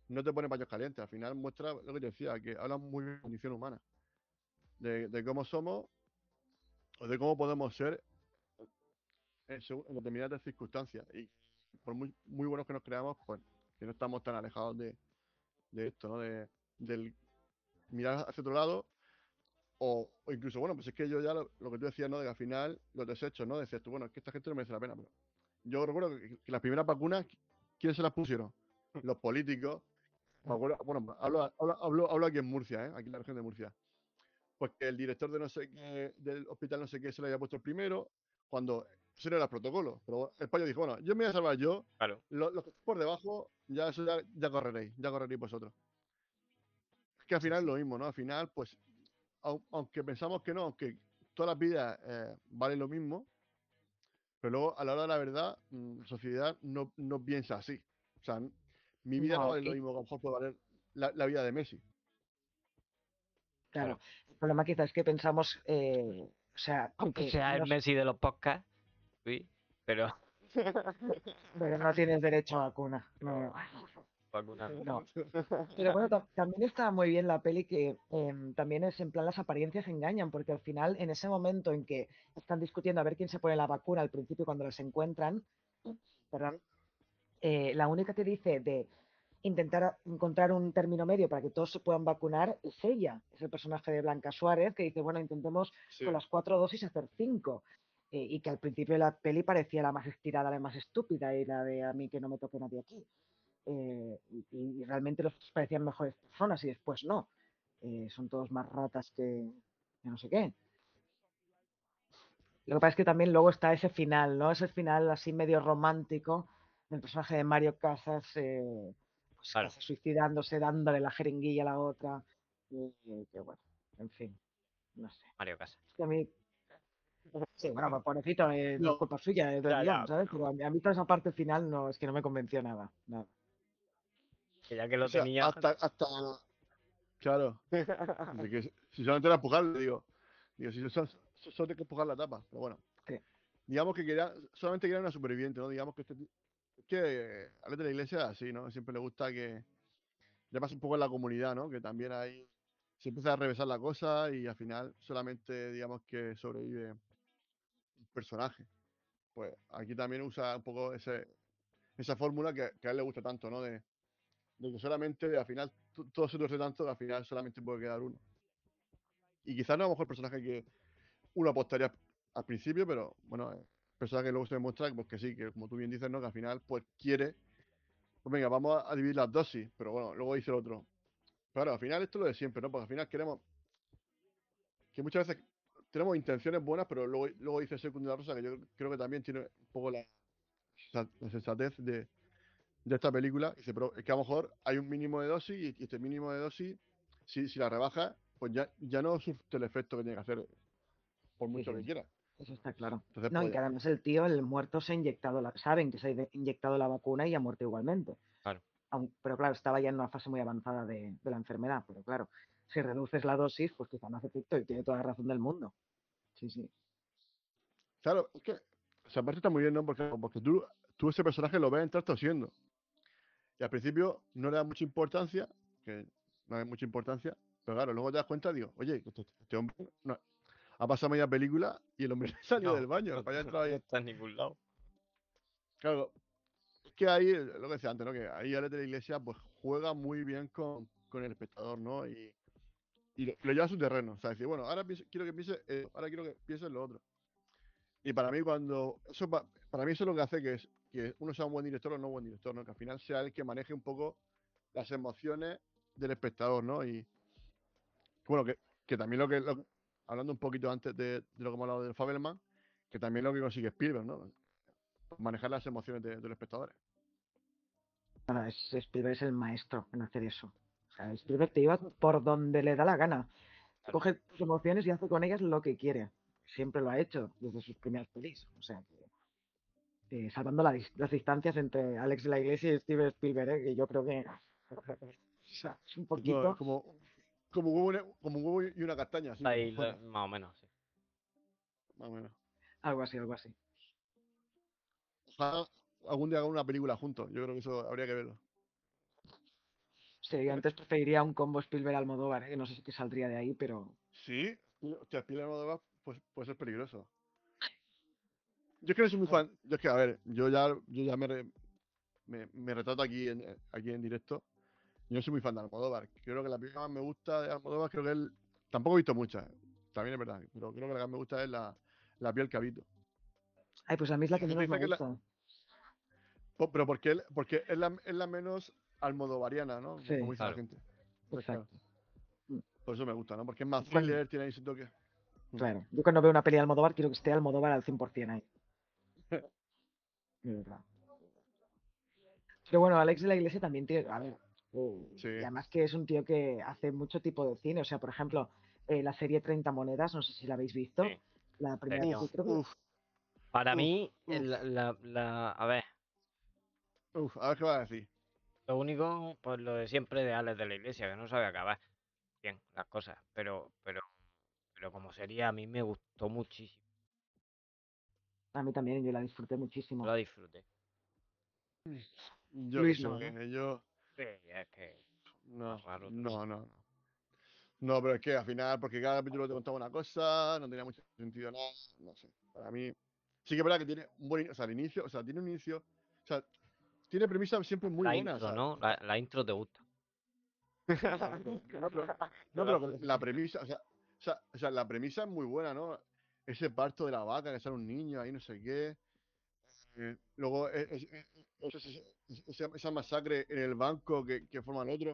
no te pone paños calientes, al final muestra lo que te decía, que habla muy bien de condición humana, de, de cómo somos o de cómo podemos ser en, en determinadas circunstancias. Y por muy, muy buenos que nos creamos, pues que no estamos tan alejados de, de esto, ¿no? De, del mirar hacia otro lado. O, o incluso, bueno, pues es que yo ya lo, lo que tú decías, ¿no? De que al final los desechos, ¿no? Decías tú, bueno, es que esta gente no merece la pena. Pero yo recuerdo que, que las primeras vacunas, ¿quién se las pusieron? Los políticos. Acuerdo- bueno, hablo, hablo, hablo, hablo aquí en Murcia, ¿eh? Aquí en la región de Murcia. Pues que el director de no sé qué, del hospital no sé qué se lo había puesto el primero, cuando ese no era el protocolo. Pero el payo dijo, bueno, yo me voy a salvar yo, Claro. lo- los que estén por debajo, ya, eso ya, ya correréis, ya correréis vosotros. Es que al final es lo mismo, ¿no? Al final, pues, au- aunque pensamos que no, aunque todas las vidas eh, valen lo mismo, pero luego a la hora de la verdad, mm, la sociedad no, no piensa así. O sea, mi vida no, No, vale lo mismo que a lo mejor puede valer la, la vida de Messi. Claro. El problema quizás es que pensamos, eh, o sea, Aunque que sea el Messi de los podcasts. Sí, pero pero no tienes derecho a vacuna. No. vacuna. No. Pero bueno, ta- también está muy bien la peli que em, también es en plan las apariencias engañan, porque al final en ese momento en que están discutiendo a ver quién se pone la vacuna al principio cuando las encuentran, perdón, eh, la única que dice de intentar encontrar un término medio para que todos se puedan vacunar es ella, es el personaje de Blanca Suárez que dice, bueno, intentemos Sí. con las cuatro dosis hacer cinco. Eh, y que al principio de la peli parecía la más estirada, la más estúpida y la de a mí que no me toque nadie aquí. Eh, y, y realmente los parecían mejores personas y después no. Eh, son todos más ratas que, que no sé qué. Lo que pasa es que también luego está ese final, ¿no? Ese final así medio romántico del personaje de Mario Casas, pues Claro. casi suicidándose, dándole la jeringuilla a la otra. y que bueno, en fin, no sé. Mario Casas. Es que a mí. Sí, bueno, pues pobrecito, eh, no es culpa suya, Ya, ya, ¿sabes? Pero a mí, a mí toda esa parte final no, es que no me convenció nada. nada. Que ya que lo O sea, tenía. hasta, hasta. Claro. Que si solamente era empujarle, digo. Digo, si solo, solo tengo que empujar la tapa. Pero bueno. Sí. Digamos que quería, solamente quería una superviviente, ¿no? Digamos que este que Alex de la Iglesia es así, ¿no? Siempre le gusta que le pase un poco en la comunidad, ¿no? Que también ahí se empieza a revesar la cosa y al final solamente digamos que sobrevive personaje. Pues aquí también usa un poco ese, esa fórmula que, a él le gusta tanto, ¿no? De, de que solamente al final todo se torce tanto al final solamente puede quedar uno. Y quizás no a lo mejor el personaje que uno apostaría al principio, pero bueno, el personaje luego se demuestra pues, que sí, que como tú bien dices, ¿no? Que al final pues quiere, pues venga, vamos a dividir las dosis, pero bueno, luego dice el otro. Claro, al final esto es lo de siempre, ¿no? Porque al final queremos que muchas veces tenemos intenciones buenas, pero luego, luego dice Secundaria Rosa, que yo creo que también tiene un poco la, la sensatez de, de esta película. Dice, pero es que a lo mejor hay un mínimo de dosis y, y este mínimo de dosis, si, si la rebaja, pues ya, ya no surte el efecto que tiene que hacer, por mucho sí. que quiera. Eso está claro. Entonces, No, y pues, que además el tío, el muerto, se ha inyectado, la, saben que se ha inyectado la vacuna y ha muerto igualmente. Claro. Aun- pero claro, estaba ya en una fase muy avanzada de, de la enfermedad. Pero claro, si reduces la dosis, pues quizá no hace efecto y tiene toda la razón del mundo. Sí, sí. Claro, es que o sea, aparte está muy bien, ¿no? Porque, porque tú, tú ese personaje lo ves entrar tosiendo. Y al principio no le das mucha importancia, que no hay mucha importancia, pero claro, luego te das cuenta, digo, oye, que este, este hombre no- ha pasado media película y el hombre salió No, del baño, no, para allá no entrado ahí. está en ningún lado. Claro, es que ahí, lo que decía antes, ¿no? Que ahí Alex de la Iglesia pues juega muy bien con, con el espectador, ¿no? Y, y lo, lo lleva a su terreno. O sea, decir, bueno, ahora pienso- quiero que piense, ahora quiero que piense en lo otro. Y para mí, cuando. Eso pa- para mí eso es lo que hace que, es, que uno sea un buen director o no buen director, ¿no? Que al final sea el que maneje un poco las emociones del espectador, ¿no? Y bueno, que, que también lo que, lo- hablando un poquito antes de, de lo que hemos hablado del Fabelman, que también lo que consigue Spielberg, ¿no? Manejar las emociones de, de los espectadores. Bueno, es, Spielberg es el maestro en hacer eso. Spielberg te lleva por donde le da la gana. Claro. Coge tus emociones y hace con ellas lo que quiere. Siempre lo ha hecho desde sus primeras pelis. O sea que. eh, salvando la las distancias entre Alex de la Iglesia y Steven Spielberg, ¿eh? que yo creo que. o sea, es un poquito. como, como, un huevo, y una- como un huevo y una castaña. Ahí, más o menos, sí. más o menos. Algo así, algo así. Ojalá algún día hagan una película juntos. Yo creo que eso habría que verlo. Sí, antes preferiría un combo Spielberg Almodóvar, ¿eh? que no sé si que saldría de ahí, pero. Sí, hostia, Spielberg Almodóvar, pues puede ser peligroso. Yo es que no soy muy fan. Yo es que, a ver, yo ya, yo ya me, re- me, me retrato aquí en, aquí en directo. Yo no soy muy fan de Almodóvar. Creo que la película que más me gusta de Almodóvar, creo que él. Tampoco he visto muchas, también es verdad, pero creo que la que más me gusta es la, la piel que habito. Ay, pues a mí es la que menos me la- gusta. Pero porque, él, porque es, la, es la menos almodovariana, ¿no? Sí. Como dice Claro. la gente. Claro, Exacto. por eso me gusta, ¿no? Porque es más thriller, tiene ahí ese toque. Mm. Claro. Yo cuando veo una peli de Almodóvar quiero que esté Almodóvar al 100% ahí. Pero bueno, Alex de la Iglesia también tiene. A ver. eh, Sí. Y además que es un tío que hace mucho tipo de cine. O sea, por ejemplo, eh, la serie 30 monedas, no sé si la habéis visto. Sí. La primera que creo que- Uf, Para Uf, mí, uf. la, la, la- a ver, uf, a ver qué va a decir. Lo único, pues lo de siempre de Alex de la Iglesia, que no sabe acabar bien las cosas, pero, pero, pero como sería, a mí me gustó muchísimo, A mí también, yo la disfruté muchísimo. la disfruté. Yo, Luis no, sé, yo. Sí, es que No, raro, no, no, no. No, pero es que al final, porque cada capítulo te contaba una cosa, no tenía mucho sentido nada, no sé. Para mí, sí que es verdad que tiene un buen, in- o sea, el inicio, o sea, tiene un inicio, o sea, tiene premisas siempre muy la buenas. intro, ¿no? La, la intro te gusta. no, pero, no, pero la premisa, o sea, o sea, o sea, la premisa es muy buena, ¿no? ese parto de la vaca, que sale un niño ahí, no sé qué. Eh, luego e- es- e- e- esa- esa, masacre en el banco que, que forma el otro.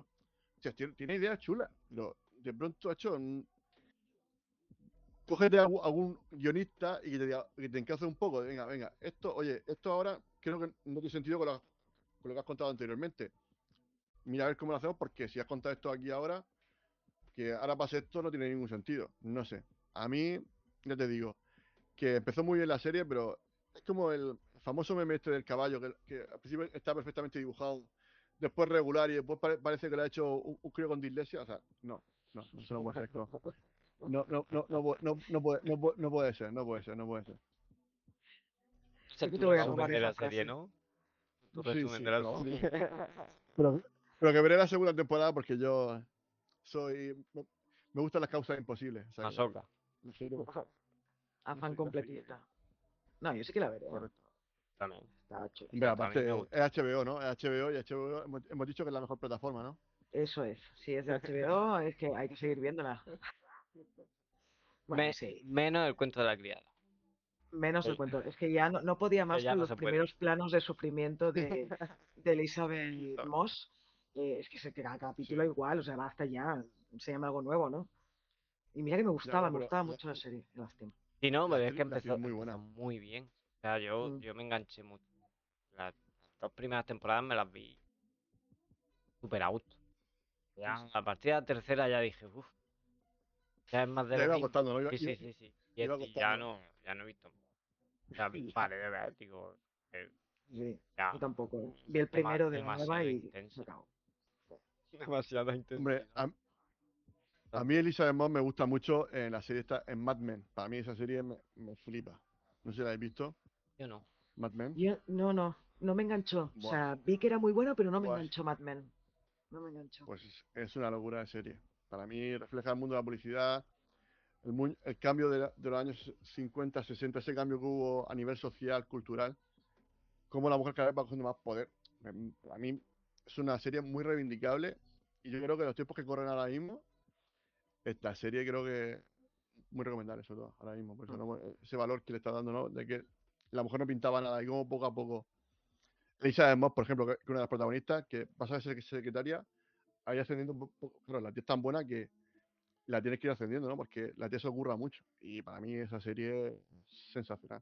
O sea, tiene, tiene ideas chulas, pero de pronto ha hecho. un- Cógete a algún, guionista y que te, diga- que te un poco. Venga, venga, esto, oye, esto ahora creo que no tiene sentido con lo, con lo que has contado anteriormente. Mira a ver cómo lo hacemos, porque si has contado esto aquí ahora, que ahora pase esto no tiene ningún sentido. No sé. A mí, ya te digo, que empezó muy bien la serie, pero es como el famoso meme este del caballo, que, que al principio está perfectamente dibujado, después regular y después pare- parece que lo ha hecho un, un crío con dislexia. O sea, no, no, no puede ser. No, no, no, no, no, puede- no, no puede, no, puede, no puede ser, no puede ser, no puede ser. Es que tu te voy a la serie. ¿no? Tu Sí, resumen sí, de la pero- serie. Pero, pero que veré la segunda temporada porque yo soy. Me, gustan las causas imposibles. o sea que- Ahsoka. Afán sí, completita. No, yo sí que la veré. Correcto. También. Está a me aparte, gusta. es HBO, ¿no? Es HBO y HBO hemos, hemos dicho que es la mejor plataforma, ¿no? Eso es. Si es de HBO, es que hay que seguir viéndola. Bueno, Me- sí. Menos el cuento de la criada. Menos el Sí. cuento. Es que ya no, no podía más con no los puede. primeros planos de sufrimiento de, de Elizabeth Moss. Eh, es que se queda capítulo igual, o sea, basta ya. Se llama algo nuevo, ¿no? Y mira que me gustaba, me gustaba la- mucho la serie. Lástima. Y no, pero es que empezó muy buena. muy bien. O sea, yo, Mm. yo me enganché mucho. Las dos primeras temporadas me las vi súper a gusto. Ya, a partir de la tercera ya dije, uff, ya es más de Ya lo iba Sí, sí, sí, sí. Y, ya no, ya no he visto Ya. vale digo, eh, Sí, ya. yo tampoco. Vi el Dema- primero de la nueva demasiado y. Demasiada intensidad. Hombre, a, a mí Elizabeth Moss me gusta mucho en la serie esta, en Mad Men. Para mí esa serie me, me flipa. No sé si la habéis visto, Yo no. Mad Men. Yo, no, no, no me enganchó. O sea, vi que era muy bueno, pero no me Buah. enganchó Mad Men. No me enganchó. Pues es, es una locura de serie. Para mí refleja el mundo de la publicidad, el, el cambio de, la- de los años 50, 60, ese cambio que hubo a nivel social, cultural, cómo la mujer cada vez va cogiendo más poder. Para mí es una serie muy reivindicable y yo creo que los tiempos que corren ahora mismo, esta serie creo que muy recomendable sobre todo ahora mismo, por eso, ¿no? ese valor que le está dando, ¿no? De que la mujer no pintaba nada y cómo poco a poco Elizabeth Moss, por ejemplo, que que una de las protagonistas, que pasa de ser secretaria a ir ascendiendo un poco. Claro, la tía es tan buena que la tienes que ir ascendiendo, ¿no? Porque la tía se ocurra mucho. Y para mí esa serie es sensacional.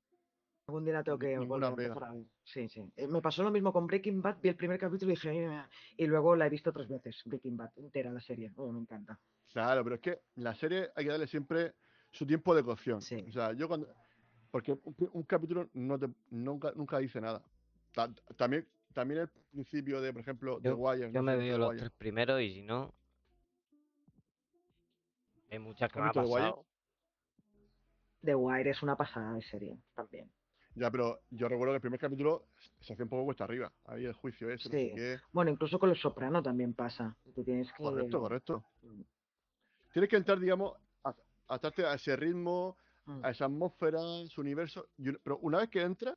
Algún día la tengo que volver a ver. Sí, sí. Eh, Me pasó lo mismo con Breaking Bad. Vi el primer capítulo y dije, "Ay, mira", y luego la he visto tres veces, Breaking Bad, entera la serie. Oh, me encanta. Claro, pero es que la serie hay que darle siempre su tiempo de cocción. Sí. O sea, yo cuando. Porque un, capítulo no te, nunca, nunca dice nada. Ta- también, también el principio de, por ejemplo, The Wire. Yo no me veo los Wire. tres primeros y si no. Hay muchas que ¿Has me ha visto The Wire? pasado. The Wire es una pasada de serie también. Ya, pero yo recuerdo que el primer capítulo se hacía un poco cuesta arriba. Ahí el juicio ese, no sé Sí. qué. Bueno, incluso con Los Soprano también pasa. Tú tienes que... Correcto, correcto. Mm. Tienes que entrar, digamos, a, adaptarte a ese ritmo, Mm. a esa atmósfera, su universo. pero una vez que entras,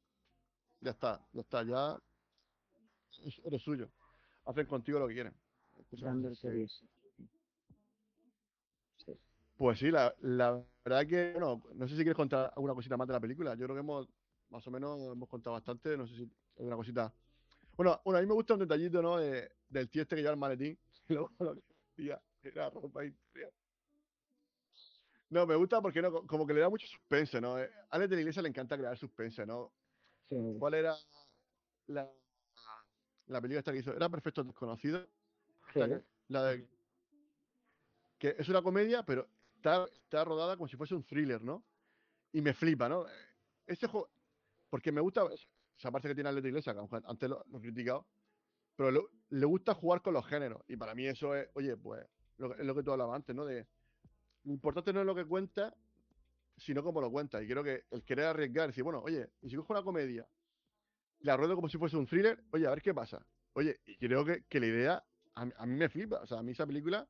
ya está, ya está, ya es- eres suyo. Hacen contigo lo que quieren. Sí. Pues sí, la, la verdad que, bueno, no sé si quieres contar alguna cosita más de la película. Yo creo que hemos, más o menos, hemos contado bastante. No sé si hay una cosita. Bueno, bueno, a mí me gusta un detallito, ¿no? De- del tío este que lleva el maletín. y luego lo que hacía era ropa interior. No, me gusta porque no, Co- como que le da mucho suspense, ¿no? Eh, A Alex de la Iglesia le encanta crear suspense, ¿no? Sí. ¿Cuál era la, la película esta que hizo? Era Perfecto Desconocido. Sí. La de- que es una comedia, pero está, rodada como si fuese un thriller, ¿no? Y me flipa, ¿no? Ese juego, porque me gusta, esa parte que tiene de Iglesia, que antes lo, lo he criticado, pero le, le gusta jugar con los géneros. Y para mí eso es, oye, pues, lo, es lo que tú hablabas antes, ¿no? Lo importante no es lo que cuenta, sino cómo lo cuenta. Y creo que el querer arriesgar, decir, bueno, oye, y si cojo una comedia, la ruedo como si fuese un thriller, oye, a ver qué pasa. Oye, y creo que, que la idea a, a mí me flipa. O sea, a mí esa película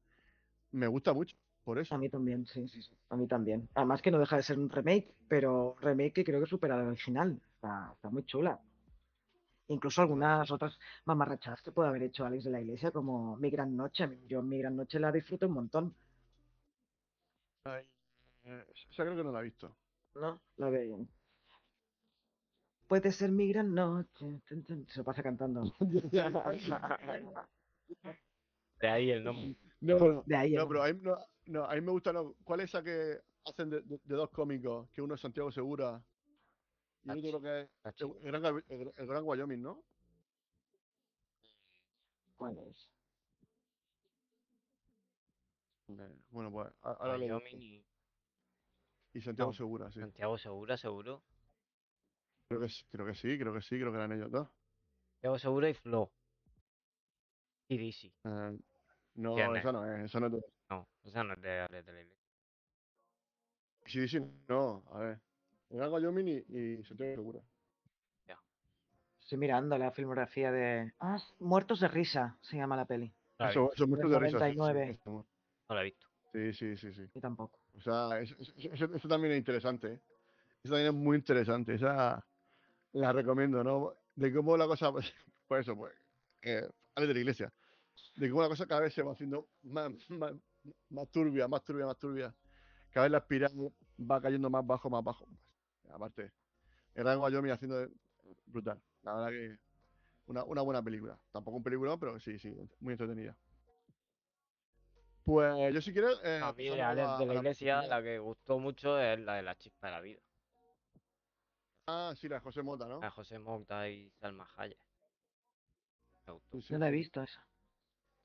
me gusta mucho. Por eso. A mí también, sí, sí, sí. A mí también. Además que no deja de ser un remake, pero remake que creo que supera al original. Está, está muy chula. Incluso algunas otras mamarrachadas que puede haber hecho Alex de la Iglesia, como Mi Gran Noche. Yo Mi Gran Noche la disfruto un montón. Ay, eh, esa creo que no la he visto. ¿no? La de... Puede ser mi gran noche. Se lo pasa cantando. De ahí el nombre. No, De ahí. no, pero a mí, no, no, a mí me gusta, no. ¿Cuál es esa que hacen de, de- de dos cómicos? Que uno es Santiago Segura y el otro creo que es el, gran, el- el Gran Wyoming, ¿no? ¿Cuál es? Eh, Bueno, pues ahora Wyoming y Y Santiago no, Segura, sí. Santiago Segura, seguro. Creo que, sí, creo que sí, creo que sí, creo que eran ellos dos. Santiago Segura y Flo. Y Dizzy. Eh, no, esa no es, esa no es de- No, esa no es de Alex de la Iglesia. Sí, sí, no, a ver. El Gran Wyoming y, y Santiago Segura. Estoy mirando la filmografía de... Ah, Muertos de risa se llama la peli. No la he Eso, visto, eso es mucho de risa. sí, sí, 99. eso- no la he visto. Sí, sí, sí, sí. Y tampoco. O sea, eso, eso- también es interesante. ¿eh? Eso también es muy interesante. Esa la recomiendo, ¿no? De cómo la cosa, pues, por eso, pues, eh, Ale de la iglesia. De cómo la cosa cada vez se va haciendo más, más, más turbia, más turbia, más turbia. Cada vez la espiral va cayendo más bajo, más bajo. Aparte, el Gran Wyoming haciendo brutal. La verdad que una, una buena película. Tampoco un peliculón, pero sí, sí, muy entretenida. Pues yo si quieres. eh, A mí de pasamos Alex a- de la Iglesia la que gustó mucho es la de la chispa de la vida. Ah, sí, la de José Mota, ¿no? La de José Mota y Salma Hayek. No la he visto esa.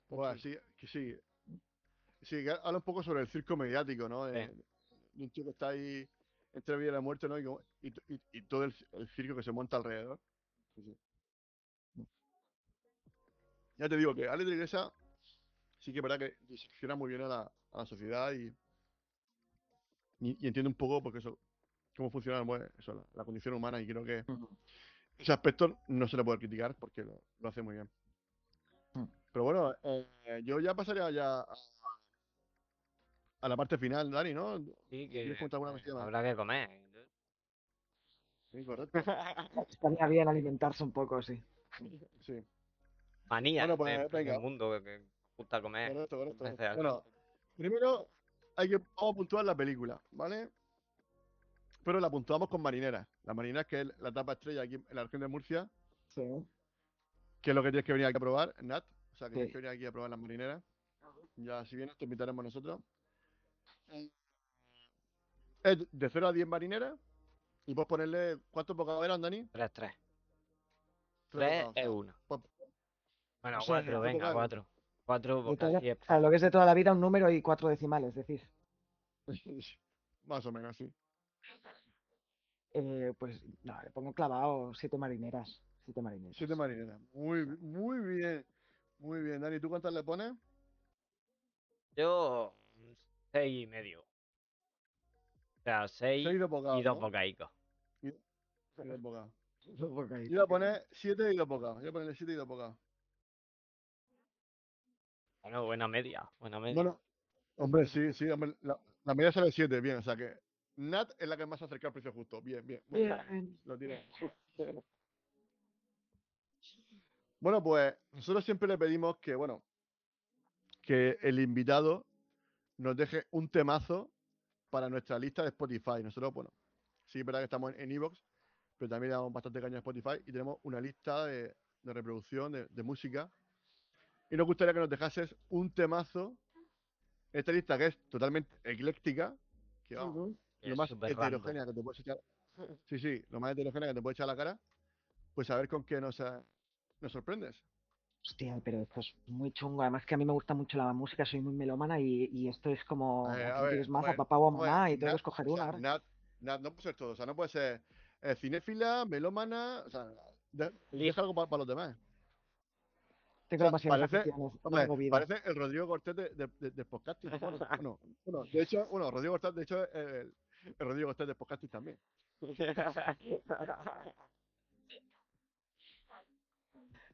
Pues sí, que sí. Sí, que habla un poco sobre el circo mediático, ¿no? Sí. De, un tío que está ahí entre la vida y la muerte, ¿no? Y, como- y, y- y todo el, el circo que se monta alrededor. Sí, sí. Ya te digo que Alex de Iglesia sí que es verdad que disecciona muy bien a la, a la sociedad y, y, entiende un poco porque eso, cómo funciona pues, eso, la, la condición humana y creo que ese aspecto no se le puede criticar porque lo, lo hace muy bien. Mm. Pero bueno, eh, yo ya pasaría ya a, a la parte final, Dani, ¿no? Sí, ¿Quieres que más? habrá que comer. Sí, correcto. Estaría bien alimentarse un poco, sí. Sí, Manía Bueno, pues, venga. mundo que, gusta comer. correcto, correcto. Bueno, primero hay que vamos a puntuar la película, ¿vale? Pero la puntuamos con marineras. La marinera que es la etapa estrella aquí en la región de Murcia, Sí. que es lo que tienes que venir aquí a probar, Nat. O sea, que tienes que venir aquí a probar las marineras. Ya, si vienes, te invitaremos nosotros. Es de 0 a 10 marineras. Y puedes ponerle. ¿Cuántos bocados eran, Dani? 3, 3. Tres 3 bocados, es o uno. pues- Bueno, o sea, 4, cuatro venga, bocados. 4. 4 De porque toda- así es. o sea, lo que es de toda la vida, un número y cuatro decimales, decís. Más o menos, sí. Eh, pues no, le pongo clavado siete marineras. Siete marineras. Siete marineras. Muy, muy bien. Muy bien. Dani, ¿tú cuántas le pones? Yo 6 y medio. O sea, 6 Seis de bocados. y 2 ¿no? bocaicos. Seis de bocados. Porque ahí- Yo voy a poner 7 y dos bocados. Yo voy a ponerle 7 y dos bocados. Bueno, buena media. Buena media. Bueno, hombre, sí, sí. hombre, la, la media sale 7, bien. O sea que Nat es la que más se acerca al precio justo. Bien, bien. Bien. Lo tiene. Bueno, pues nosotros siempre le pedimos que, bueno, que el invitado nos deje un temazo para nuestra lista de Spotify. Nosotros, bueno, sí es verdad que estamos en Evox, pero también damos bastante caña a Spotify y tenemos una lista de, de reproducción de, de música. Y nos gustaría que nos dejases un temazo. Esta lista que es totalmente ecléctica, que vamos, lo más heterogénea que te puedes echar. Sí, sí, lo más heterogénea que te puedes echar a la cara. Pues a ver con qué nos, eh, nos sorprendes. Hostia, pero esto es muy chungo. Además que a mí me gusta mucho la música, soy muy melómana y, y esto es como Eh, ¿a ver, más, a bueno, papá o a mamá, y tengo Nat- que escoger o una. sea, ahora. Nat, Nat, no puede ser todo. O sea, no puede ser eh, cinéfila, melómana. O sea, de- deja algo para los demás. Tengo sea, demasiadas parece- Hombre, el Rodrigo Cortés de, de, de- de podcasting. Bueno, bueno, bueno, de hecho, bueno, Rodrigo Cortés, de hecho, el Rodrigo Cortés de podcasting también.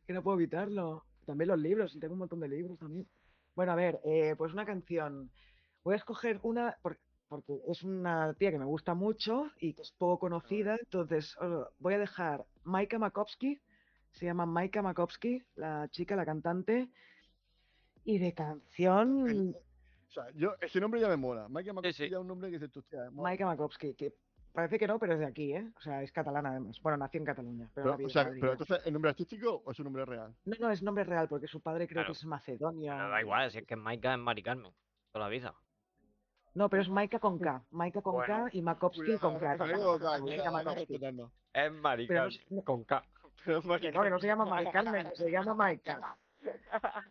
que no puedo evitarlo. También los libros, y tengo un montón de libros también. Bueno, a ver, eh, pues una canción. Voy a escoger una por- porque es una tía que me gusta mucho y que es poco conocida. Entonces, os voy a dejar Maika Makowski. Se llama Maika Makowski, la chica, la cantante. Y de canción, O sea, yo, ese nombre ya me mola. Michael sí. ya es un nombre que dices tú, hostia, mola. Maika Makowski, que Parece que no, pero es de aquí, ¿eh? O sea, es catalana además. Bueno, nació en Cataluña, pero, Pero, o sea, en Madrid pero entonces, ¿el nombre artístico o es un nombre real? No, no, es nombre real, porque su padre creo Claro. que es Macedonia. Pero da igual, si es que Maika es Mari Carmen. Toda la vida. No, pero es Maika con K. Maika con Bueno, K y Makovsky con K. Es Mari Carmen. no- Con K. Pero es no, que no se llama Mari Carmen, se llama Maika. Hasta,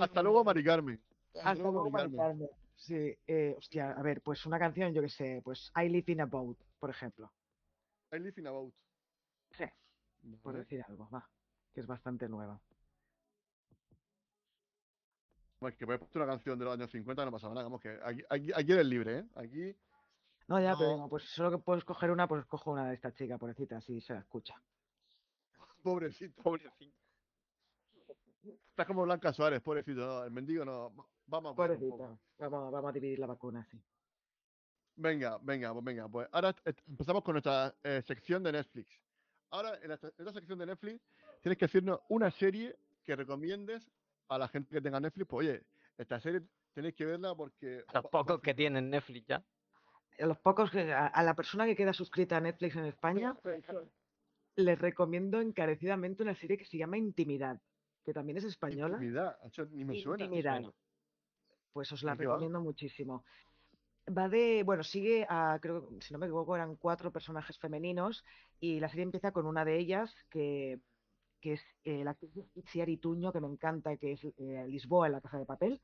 hasta luego, Mari Carmen. Hasta luego, Mari Carmen. Sí, eh, hostia, a ver, pues una canción, yo que sé, pues I Live in a Boat, por ejemplo. I live in a boat. Sí, por decir algo, va, que es bastante nueva. Bueno, que puedes poner una canción de los años 50, no pasa nada. Vamos, que aquí, aquí, aquí eres libre, ¿eh? Aquí, No, ya, pero No. digo, pues solo que puedo escoger una, pues escojo una de esta chica, pobrecita, así se la escucha. pobrecito. Pobrecito. Estás como Blanca Suárez, pobrecito. No, el mendigo no. Vamos a. Pobrecita, vamos, vamos a dividir la vacuna, sí. Venga, venga, pues venga. Pues ahora empezamos con nuestra eh, sección de Netflix. Ahora, en esta, en esta sección de Netflix, tienes que decirnos una serie que recomiendes a la gente que tenga Netflix. Pues oye, esta serie tenéis que verla porque. Los pocos que tienen Netflix ya. A los pocos que, a, a la persona que queda suscrita a Netflix en España, les recomiendo encarecidamente una serie que se llama Intimidad, que también es española. Intimidad, ni me suena. Intimidad. Pues os la recomiendo muchísimo. Va de, bueno, sigue a, creo, que, si no me equivoco, eran cuatro personajes femeninos y la serie empieza con una de ellas que, que es eh, la actriz Itziar Ituño, que me encanta, que es eh, Lisboa en la Casa de Papel.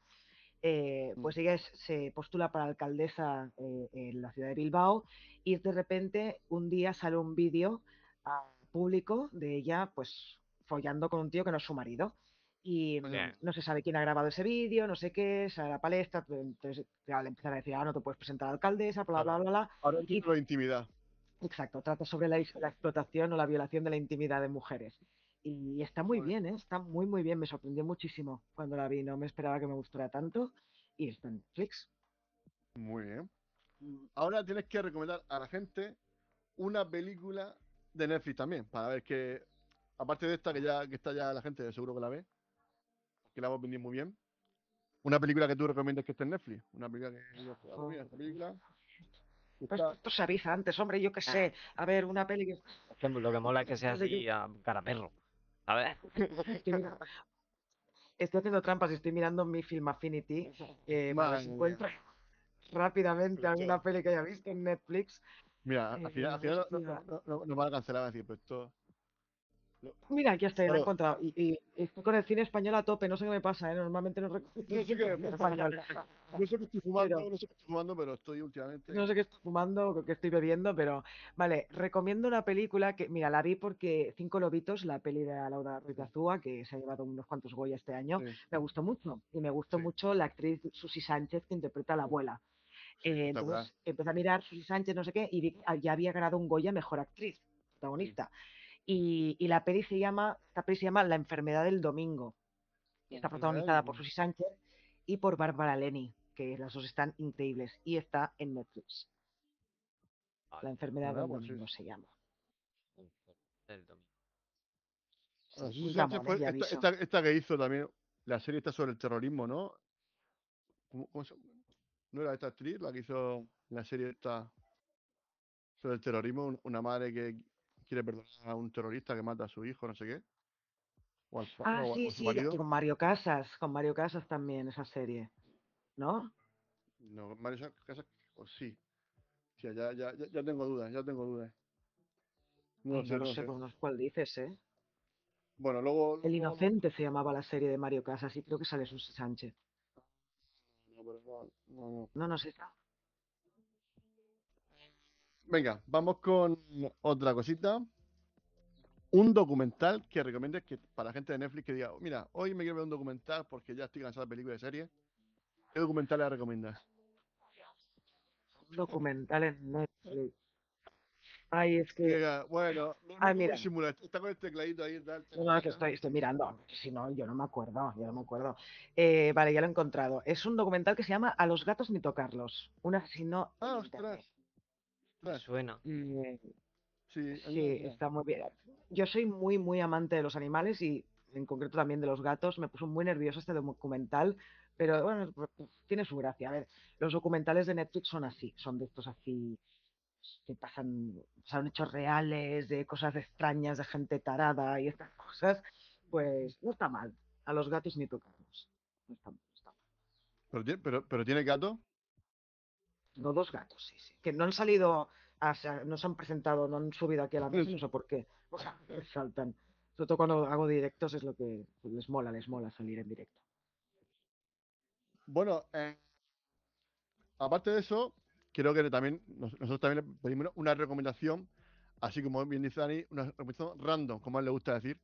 Eh, Mm. pues ella es- se postula para alcaldesa en la ciudad de Bilbao y de repente un día sale un vídeo ah, público de ella pues follando con un tío que no es su marido. Y mm, Bien. no se sabe quién ha grabado ese vídeo, no sé qué, sale a la palestra, entonces ya le empiezan a decir, ah, no te puedes presentar a alcaldesa, bla, bla, Claro. bla, bla. Ahora Y- la intimidad. Exacto, trata sobre la, la explotación o la violación de la intimidad de mujeres. Y está muy bien, ¿eh? Está muy, muy bien. Me sorprendió muchísimo cuando la vi. No me esperaba que me gustara tanto. Y está en Netflix. Muy bien. Ahora tienes que recomendar a la gente una película de Netflix también, para ver que, aparte de esta, que ya que está ya la gente seguro que la ve, que la hemos vendido muy bien, una película que tú recomiendas que esté en Netflix. Una película que digas, "Ah, mira, esta película. que Pues esto se avisa antes, hombre, yo qué sé. A ver, una peli que... Es que lo que mola es que sea así a cara perro. A ver. Estoy haciendo trampas y estoy mirando mi Film Affinity eh, para ver si Madre encuentro rápidamente Pero alguna peli que haya visto en Netflix. Mira, al eh, final, al final no, no, no- nos van a cancelar, a decir, pues esto. Mira, aquí está, ya lo he encontrado. Y, y estoy con el cine español a tope, no sé qué me pasa, ¿eh? Normalmente no recuerdo. No sé qué me pasa. No sé qué estoy fumando, Pero- no sé qué estoy fumando, pero estoy últimamente. No sé qué estoy fumando o qué estoy bebiendo, pero vale, recomiendo una película que, mira, la vi porque Cinco Lobitos, la peli de Laura Ruiz de Azúa, que se ha llevado unos cuantos Goya este año, Sí, me gustó mucho. Y me gustó Sí. mucho la actriz Susi Sánchez que interpreta a la abuela. sí, Eh, entonces empecé a mirar Susi Sánchez, no sé qué, y vi ya había ganado un Goya Mejor Actriz, protagonista. Y, y la peli se llama, esta peli se llama La enfermedad del domingo. Está del protagonizada por. Susi Sánchez y por Bárbara Leni, que las dos están increíbles. Y está en Netflix. La Vale, enfermedad del domingo se llama. el domingo. Ah, Susi Sánchez fue esta, esta- esta que hizo también, la serie está sobre el terrorismo, ¿no? ¿Cómo- cómo se- ¿No era esta actriz la que hizo la serie esta sobre el terrorismo? Un- Una madre que quiere perdonar a un terrorista que mata a su hijo, no sé qué. O, al, pa- Ah, o sí, o a su sí, con Mario Casas, con Mario Casas también esa serie. ¿No? No, Mario Sa- Casas, o sí. Sí, ya, ya, ya, tengo dudas, ya tengo dudas. No Ay, sé, no no sé, sé cuál dices, ¿eh? Bueno, luego... El luego- Inocente se llamaba la serie de Mario Casas y creo que sale Susi Sánchez. No, pero no, no, no. No, no sé. Venga, vamos con otra cosita. Un documental que recomiendes que para la gente de Netflix que diga, mira, hoy me quiero ver un documental porque ya estoy cansado de películas y series. ¿Qué documental le recomiendas? Un documental en Netflix. Ay, es Que bueno, no, no Ah, mira. está con el tecladito ahí. tal, No, no, que estoy, estoy mirando. Si no, yo no me acuerdo, yo no me acuerdo. Eh, vale, ya lo he encontrado. Es un documental que se llama A los gatos ni tocarlos. Un asesino. Ah, ostras. Internet. Me ostras, suena. Eh, Sí, Sí, está muy bien. Yo soy muy, muy amante de los animales y en concreto también de los gatos. Me puso muy nervioso este documental Pero bueno, pues, pues, tiene su gracia. A ver, los documentales de Netflix son así, son de estos así que pasan, son hechos reales, de cosas extrañas, de gente tarada y estas cosas, pues no está mal. A los gatos ni tocamos. No está, no está mal. ¿Pero, pero, pero tiene gato? No, dos gatos, sí, sí. Que no han salido, a- sa- no se han presentado, no han subido aquí a la mesa, no sé por qué. O sea, saltan. Sobre todo cuando hago directos es lo que les mola, les mola salir en directo. Bueno, eh, aparte de eso, creo que también nos- nosotros también le pedimos una recomendación, así como bien dice Dani, una recomendación random, como a él le gusta decir,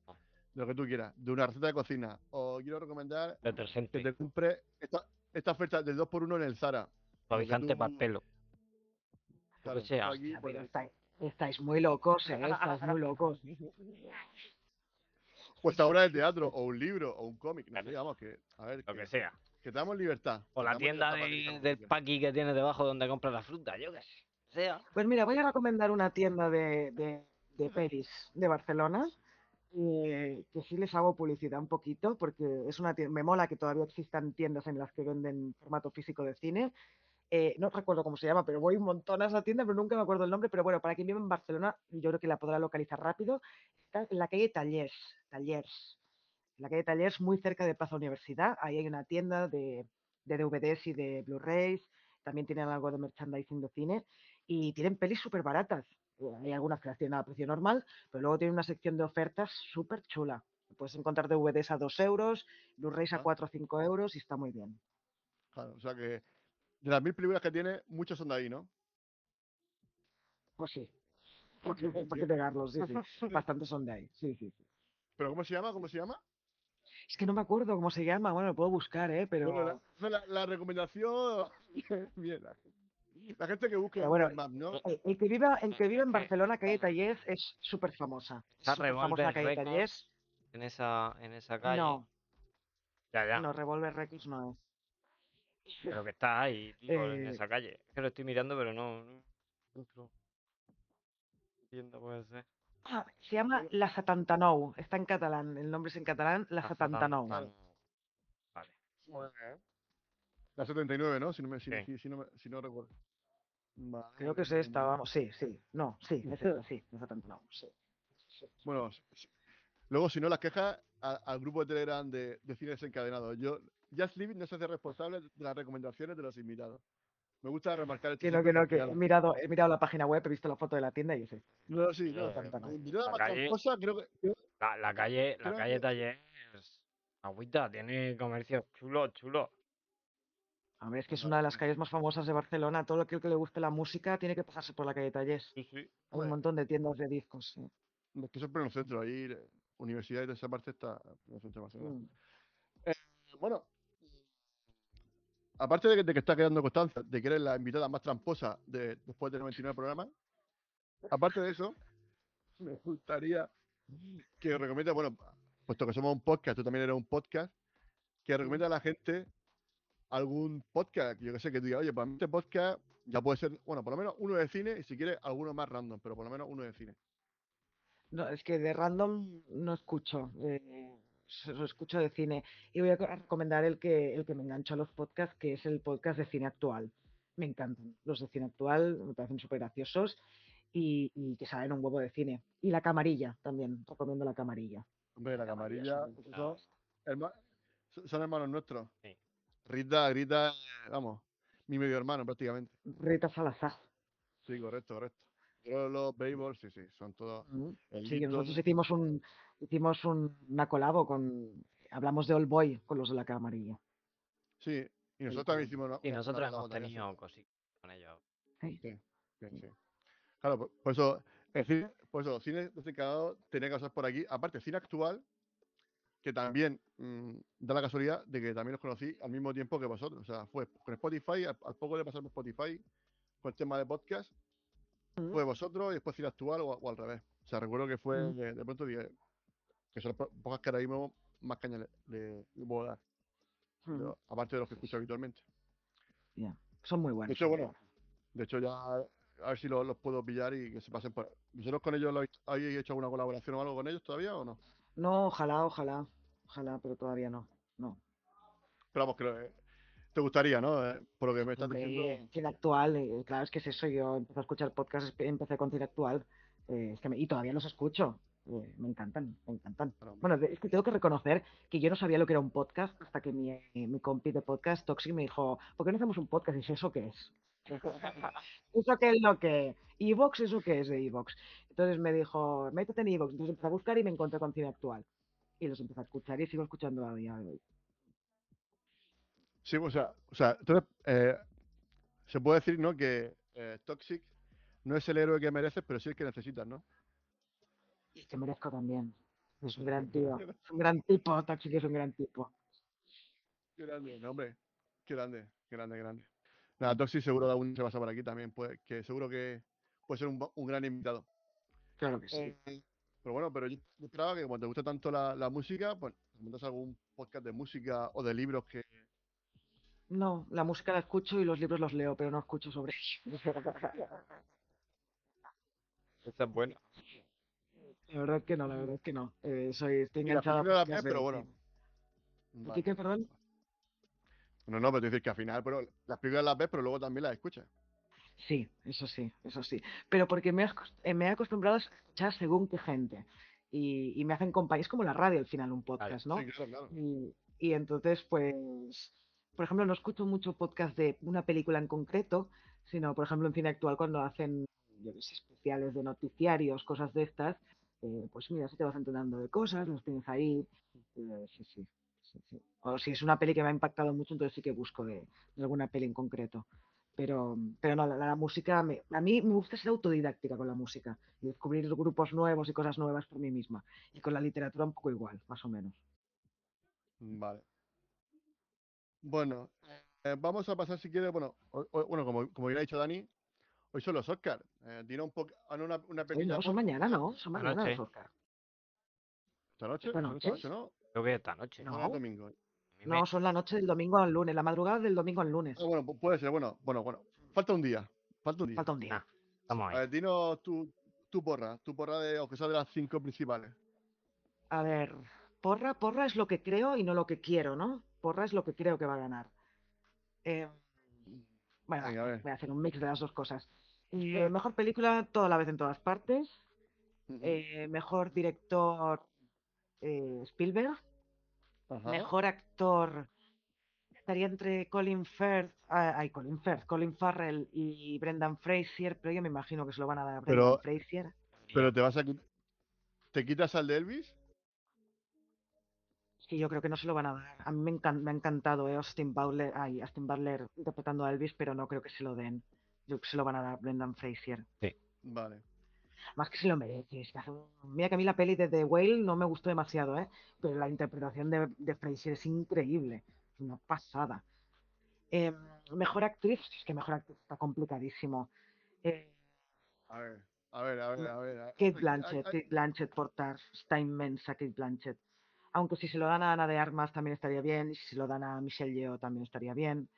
de lo que tú quieras, de una receta de cocina. O quiero recomendar que Detergente, te compre esta, esta oferta del 2x1 en el Zara. Suavizante tú- para el pelo. Claro, sea. aquí, pero estáis, estáis muy locos, ¿eh? Estáis muy locos. pues ahora de teatro, o un libro, o un cómic, no vamos, que, a ver, Lo que, que sea. que te damos libertad. O la tienda de- digamos del paqui que tienes debajo donde compras la fruta, yo qué sé. Sea. Pues mira, voy a recomendar una tienda de, de, de pelis de Barcelona, eh, que sí les hago publicidad un poquito, porque es una tienda, me mola que todavía existan tiendas en las que venden formato físico de cine. Eh, no recuerdo cómo se llama, pero voy un montón a esa tienda, pero nunca me acuerdo el nombre. Pero bueno, para quien vive en Barcelona, yo creo que la podrá localizar rápido. Está en la calle Tallers, Tallers. En la calle Tallers, muy cerca de Plaza Universidad. Ahí hay una tienda de, de DVDs y de Blu-rays. También tienen algo de merchandising de cine y tienen pelis súper baratas. Eh, Hay algunas que las tienen a precio normal, pero luego tienen una sección de ofertas súper chula. Puedes encontrar DVDs a 2 euros, Blu-rays a Ah. 4 o 5 euros y está muy bien. Claro, o sea que de las mil películas que tiene, muchos son de ahí, ¿no? Pues sí. ¿Por qué, por qué negarlos? Sí, sí. Bastantes son de ahí. Sí, sí, sí. ¿Pero cómo se llama? ¿Cómo se llama? Es que no me acuerdo cómo se llama. Bueno, lo puedo buscar, ¿eh? Pero, Bueno, la, la, la recomendación. Bien, la, la gente que busque bueno, ¿no? el, el que viva, el que vive en Eh, Barcelona, calle Tallés, es súper famosa. Está famosa calle. Tallés. En esa, en esa calle. No, Ya, ya. no, Revolver Records no es. Pero que está ahí, tío, en Eh, esa calle. Es que lo estoy mirando, pero no. no encuentro. ¿Qué Tienda puede ser. Ah, se llama La Satantanou. Está en catalán. El nombre es en catalán, La Ah, Satantanou. Vale. La 79, ¿no? Si no, me, si, Sí. si- si no, me- si no recuerdo. Vale, Creo que es esta, vamos. Sí, sí. No, sí, es esta, sí. La Satantanou, sí. Bueno, luego, si no, las quejas al grupo de Telegram de, de cine desencadenado. Yo, Just Living no se hace responsable de las recomendaciones de los invitados. Me gusta remarcar esto. Que no, que no, que he mirado, he mirado la página web, he visto la foto de la tienda y es esta. No, sí, no. Eh, eh, la calle- La, la calle, la Creo calle que- Taller es agüita, tiene comercio chulo, chulo. A ver, es que es una de las calles más famosas de Barcelona. Todo aquel que le guste la música tiene que pasarse por la calle Tallés. Sí, sí. Hay un montón de tiendas de discos. sí. Es que eso es pleno centro. Ahí, eh, universidad y de esa parte está pleno centro de Barcelona. Mm. Bueno, aparte de que, de que está quedando constancia de que eres la invitada más tramposa de, después de 99 programas, aparte de eso, me gustaría que recomiende, bueno, puesto que somos un podcast, tú también eres un podcast, que recomienda a la gente algún podcast, yo que sé, que diga, oye, para mí este podcast ya puede ser, bueno, por lo menos uno de cine y si quieres alguno más random, pero por lo menos uno de cine. No, es que de random no escucho. eh, solo escucho de cine. Y voy a co- a recomendar el que, el que me enganchó a los podcasts, que es el podcast de cine actual. Me encantan. Los de cine actual me parecen súper graciosos y, y que saben un huevo de cine. Y la camarilla también. Recomiendo la camarilla. Hombre, la Camarilla camarilla, son hermanos nuestros. Sí. Rita, Grita, eh, vamos, mi medio hermano prácticamente. Rita Salazar. Sí, correcto, correcto. Yo los Babel, sí, sí, son todos. Mm. Sí, nosotros hicimos un hicimos un, una colabo con hablamos de All Boy con los de la camarilla. Sí, y nosotros también hicimos una. Y nosotros una hemos tenido cositas con ellos. Sí. Sí, sí, sí. Claro, por, por eso, el cine, por eso, cine desencadenado tenía que pasar por aquí. Aparte, cine actual, que también mm, da la casualidad de que también los conocí al mismo tiempo que vosotros. O sea, fue con Spotify, al, al poco de pasarme Spotify con el tema de podcast, Mm. fue vosotros y después cine actual o, o al revés. O sea, recuerdo que fue Mm. de, de pronto dije que son los pocas que ahora mismo más caña le, le- le puedo dar. Mm. Yo, aparte de los que escucho habitualmente. Ya, Son muy buenos. De hecho, bueno, de hecho ya a ver si los, los puedo pillar y que se pasen por. ¿Vosotros con ellos lo habéis, hecho alguna colaboración o algo con ellos todavía o no? No, ojalá, ojalá, ojalá, pero todavía no. No. Pero vamos, que eh, te gustaría, ¿no? Eh, por lo que me estás Hombre, diciendo. cine actual, eh, claro, es que es eso. Yo empecé a escuchar podcasts, empecé con cine actual es que me- y todavía los escucho. Eh, me encantan, me encantan. Bueno, es que tengo que reconocer que yo no sabía lo que era un podcast hasta que mi, mi compi de podcast, Toxic, me dijo, ¿por qué no hacemos un podcast? Y dije, ¿eso qué es? ¿Eso qué es lo que? ¿Evox? ¿Eso qué es de Evox? Entonces me dijo, métete en Evox. Entonces empecé a buscar y me encontré con cine actual. Y los empecé a escuchar y sigo escuchando a día de hoy. Sí, o sea, o sea, entonces eh, se puede decir, ¿no? Que eh, Toxic no es el héroe que mereces, pero sí el que necesitas, ¿no? Y que merezco también. Es un gran tío. Es un gran tipo, Toxic es un gran tipo. Qué grande, no, hombre. Qué grande, qué grande, qué grande. Nada, Toxic seguro que algún se pasa por aquí también, pues, que seguro que puede ser un, un gran invitado. Claro que sí. Eh, pero bueno, pero yo esperaba que como te gusta tanto la, la música, pues montas algún podcast de música o de libros que... No, la música la escucho y los libros los leo, pero no escucho sobre ellos. Esta es buena. La verdad es que no, la verdad es que no. Eh, soy, estoy enganchado a podcasts ves, pero bueno. Vale. ¿Qué, qué, perdón? No, no, pero te decir que al final, pero las películas las ves, pero luego también las escuchas. Sí, eso sí, eso sí. Pero porque me, he eh, me he acostumbrado a escuchar según qué gente. Y, y me hacen compañía. Es como la radio al final, un podcast, ¿no? Sí, claro, claro. Y, y entonces, pues, por ejemplo, no escucho mucho podcast de una película en concreto, sino, por ejemplo, en cine actual cuando hacen, yo qué sé, especiales de noticiarios, cosas de estas, eh, pues mira, si te vas enterando de cosas, los tienes ahí. eh, sí, sí, sí, sí. O si es una peli que me ha impactado mucho, entonces sí que busco de, alguna peli en concreto. Pero, pero no, la, música, a mí me gusta ser autodidáctica con la música y descubrir grupos nuevos y cosas nuevas por mí misma. Y con la literatura un poco igual, más o menos. Vale. Bueno, eh, vamos a pasar si quieres, bueno, o- bueno, como, como ya ha dicho Dani, hoy son los Oscars. Eh, dinos un poco, una, una Hoy pequeña... no, son mañana, ¿no? Son mañana noche. los Oscar. ¿Esta noche? esta ¿Son esta noche. noche, no? Creo que esta noche. No. ¿O el domingo? A me- No, son la noche del domingo al lunes, la madrugada del domingo al lunes. Ah, bueno, pu- puede ser, bueno, bueno, bueno. Falta un día, falta un día. Falta un día. Ah, Estamos A ahí. ver, dinos tu, tu porra, tu porra de, aunque sea de las cinco principales. A ver, porra, porra es lo que creo y no lo que quiero, ¿no? Porra es lo que creo que va a ganar. Eh, bueno, Venga, a ver. voy a hacer un mix de las dos cosas. Eh, mejor película, toda la vez en todas partes. Eh, mejor director, eh, Spielberg. Mejor actor estaría entre Colin Firth, ah, ay, Colin Firth, Colin Farrell y Brendan Fraser, pero yo me imagino que se lo van a dar a Pero- Brendan Fraser. Pero te vas a ¿Te quitas al de Elvis? Sí, yo creo que no se lo van a dar. A mí me, encan- me ha encantado eh, Austin Butler, ay, Austin Butler interpretando a Elvis, pero no creo que se lo den. Yo creo que se lo van a dar a Brendan Fraser. Vale. Más que se lo merece. es que hace un- Mira que a mí la peli de The Whale no me gustó demasiado, ¿eh? Pero la interpretación de, de Fraser es increíble. Es una pasada. Em, mejor actriz, es que mejor actriz está complicadísimo. Eh, A ver, a ver, a ver, a ver. Kate ay, Blanchett, ay, ay. Kate Blanchett por Tar, está inmensa Kate Blanchett. Aunque si se lo dan a Ana de Armas también estaría bien, y si se lo dan a Michelle Yeoh también estaría bien,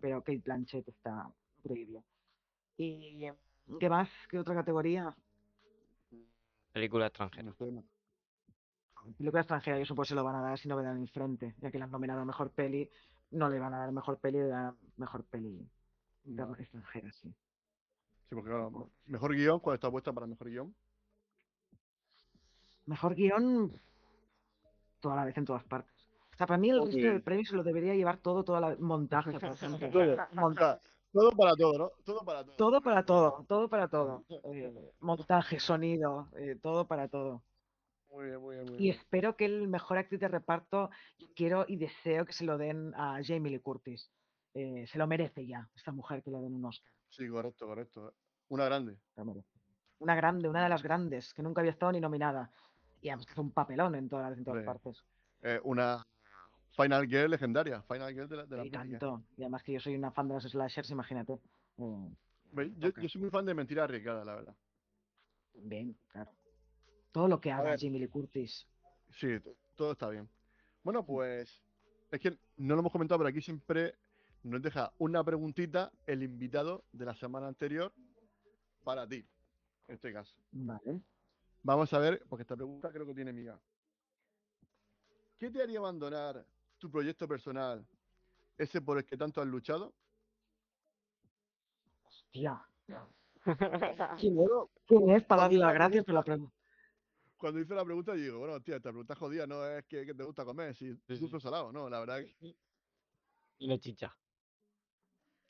pero Kate Blanchett está increíble. ¿Y qué más? ¿Qué otra categoría? Película extranjera. No no. Película extranjera, y eso pues se lo van a dar si no me dan el frente, ya que le han nominado a Mejor Peli, no le van a dar Mejor Peli, le dan Mejor Peli Vale. extranjera, sí. Sí, porque claro, mejor guion, ¿cuál está puesta para mejor guion? Mejor guion, toda la vez en todas partes. O sea, para mí el Ok. resto del premio se lo debería llevar todo, toda la montaje, por ejemplo. Todo, Montaje. Todo para todo, ¿no? Todo para todo. Todo para todo, todo para todo. Eh, montaje, sonido, eh, todo para todo. Muy bien, muy bien, muy Y bien. espero que el mejor actriz de reparto, yo quiero y deseo que se lo den a Jamie Lee Curtis. Eh, se lo merece ya, esta mujer que le den un Oscar. Sí, correcto, correcto. Una grande. Una grande, una de las grandes, que nunca había estado ni nominada. Y además que un papelón en todas, en todas Hombre, partes. Eh, una Final Girl legendaria. Final Girl de la, de la Y tanto. Y además que yo soy una fan de los slashers, imagínate. Eh, Yo, soy muy fan de Mentira Arriesgada, la verdad. bien, claro. Todo lo que haga. Jamie Lee Curtis. Sí, to- todo está bien. Bueno, pues es que no lo hemos comentado, pero aquí siempre nos deja una preguntita el invitado de la semana anterior para ti, en este caso. Vale. Vamos a ver, porque esta pregunta creo que tiene miga. ¿Qué te haría abandonar tu proyecto personal ese por el que tanto has luchado? Hostia. ¿Quién es? ¿Quién es? Para darle las gracias por la pregunta. Cuando hice la pregunta, digo, bueno, tía, esta pregunta jodida no es que, que te gusta comer, si Sí, dulce o salado, no, la verdad que Y la chicha.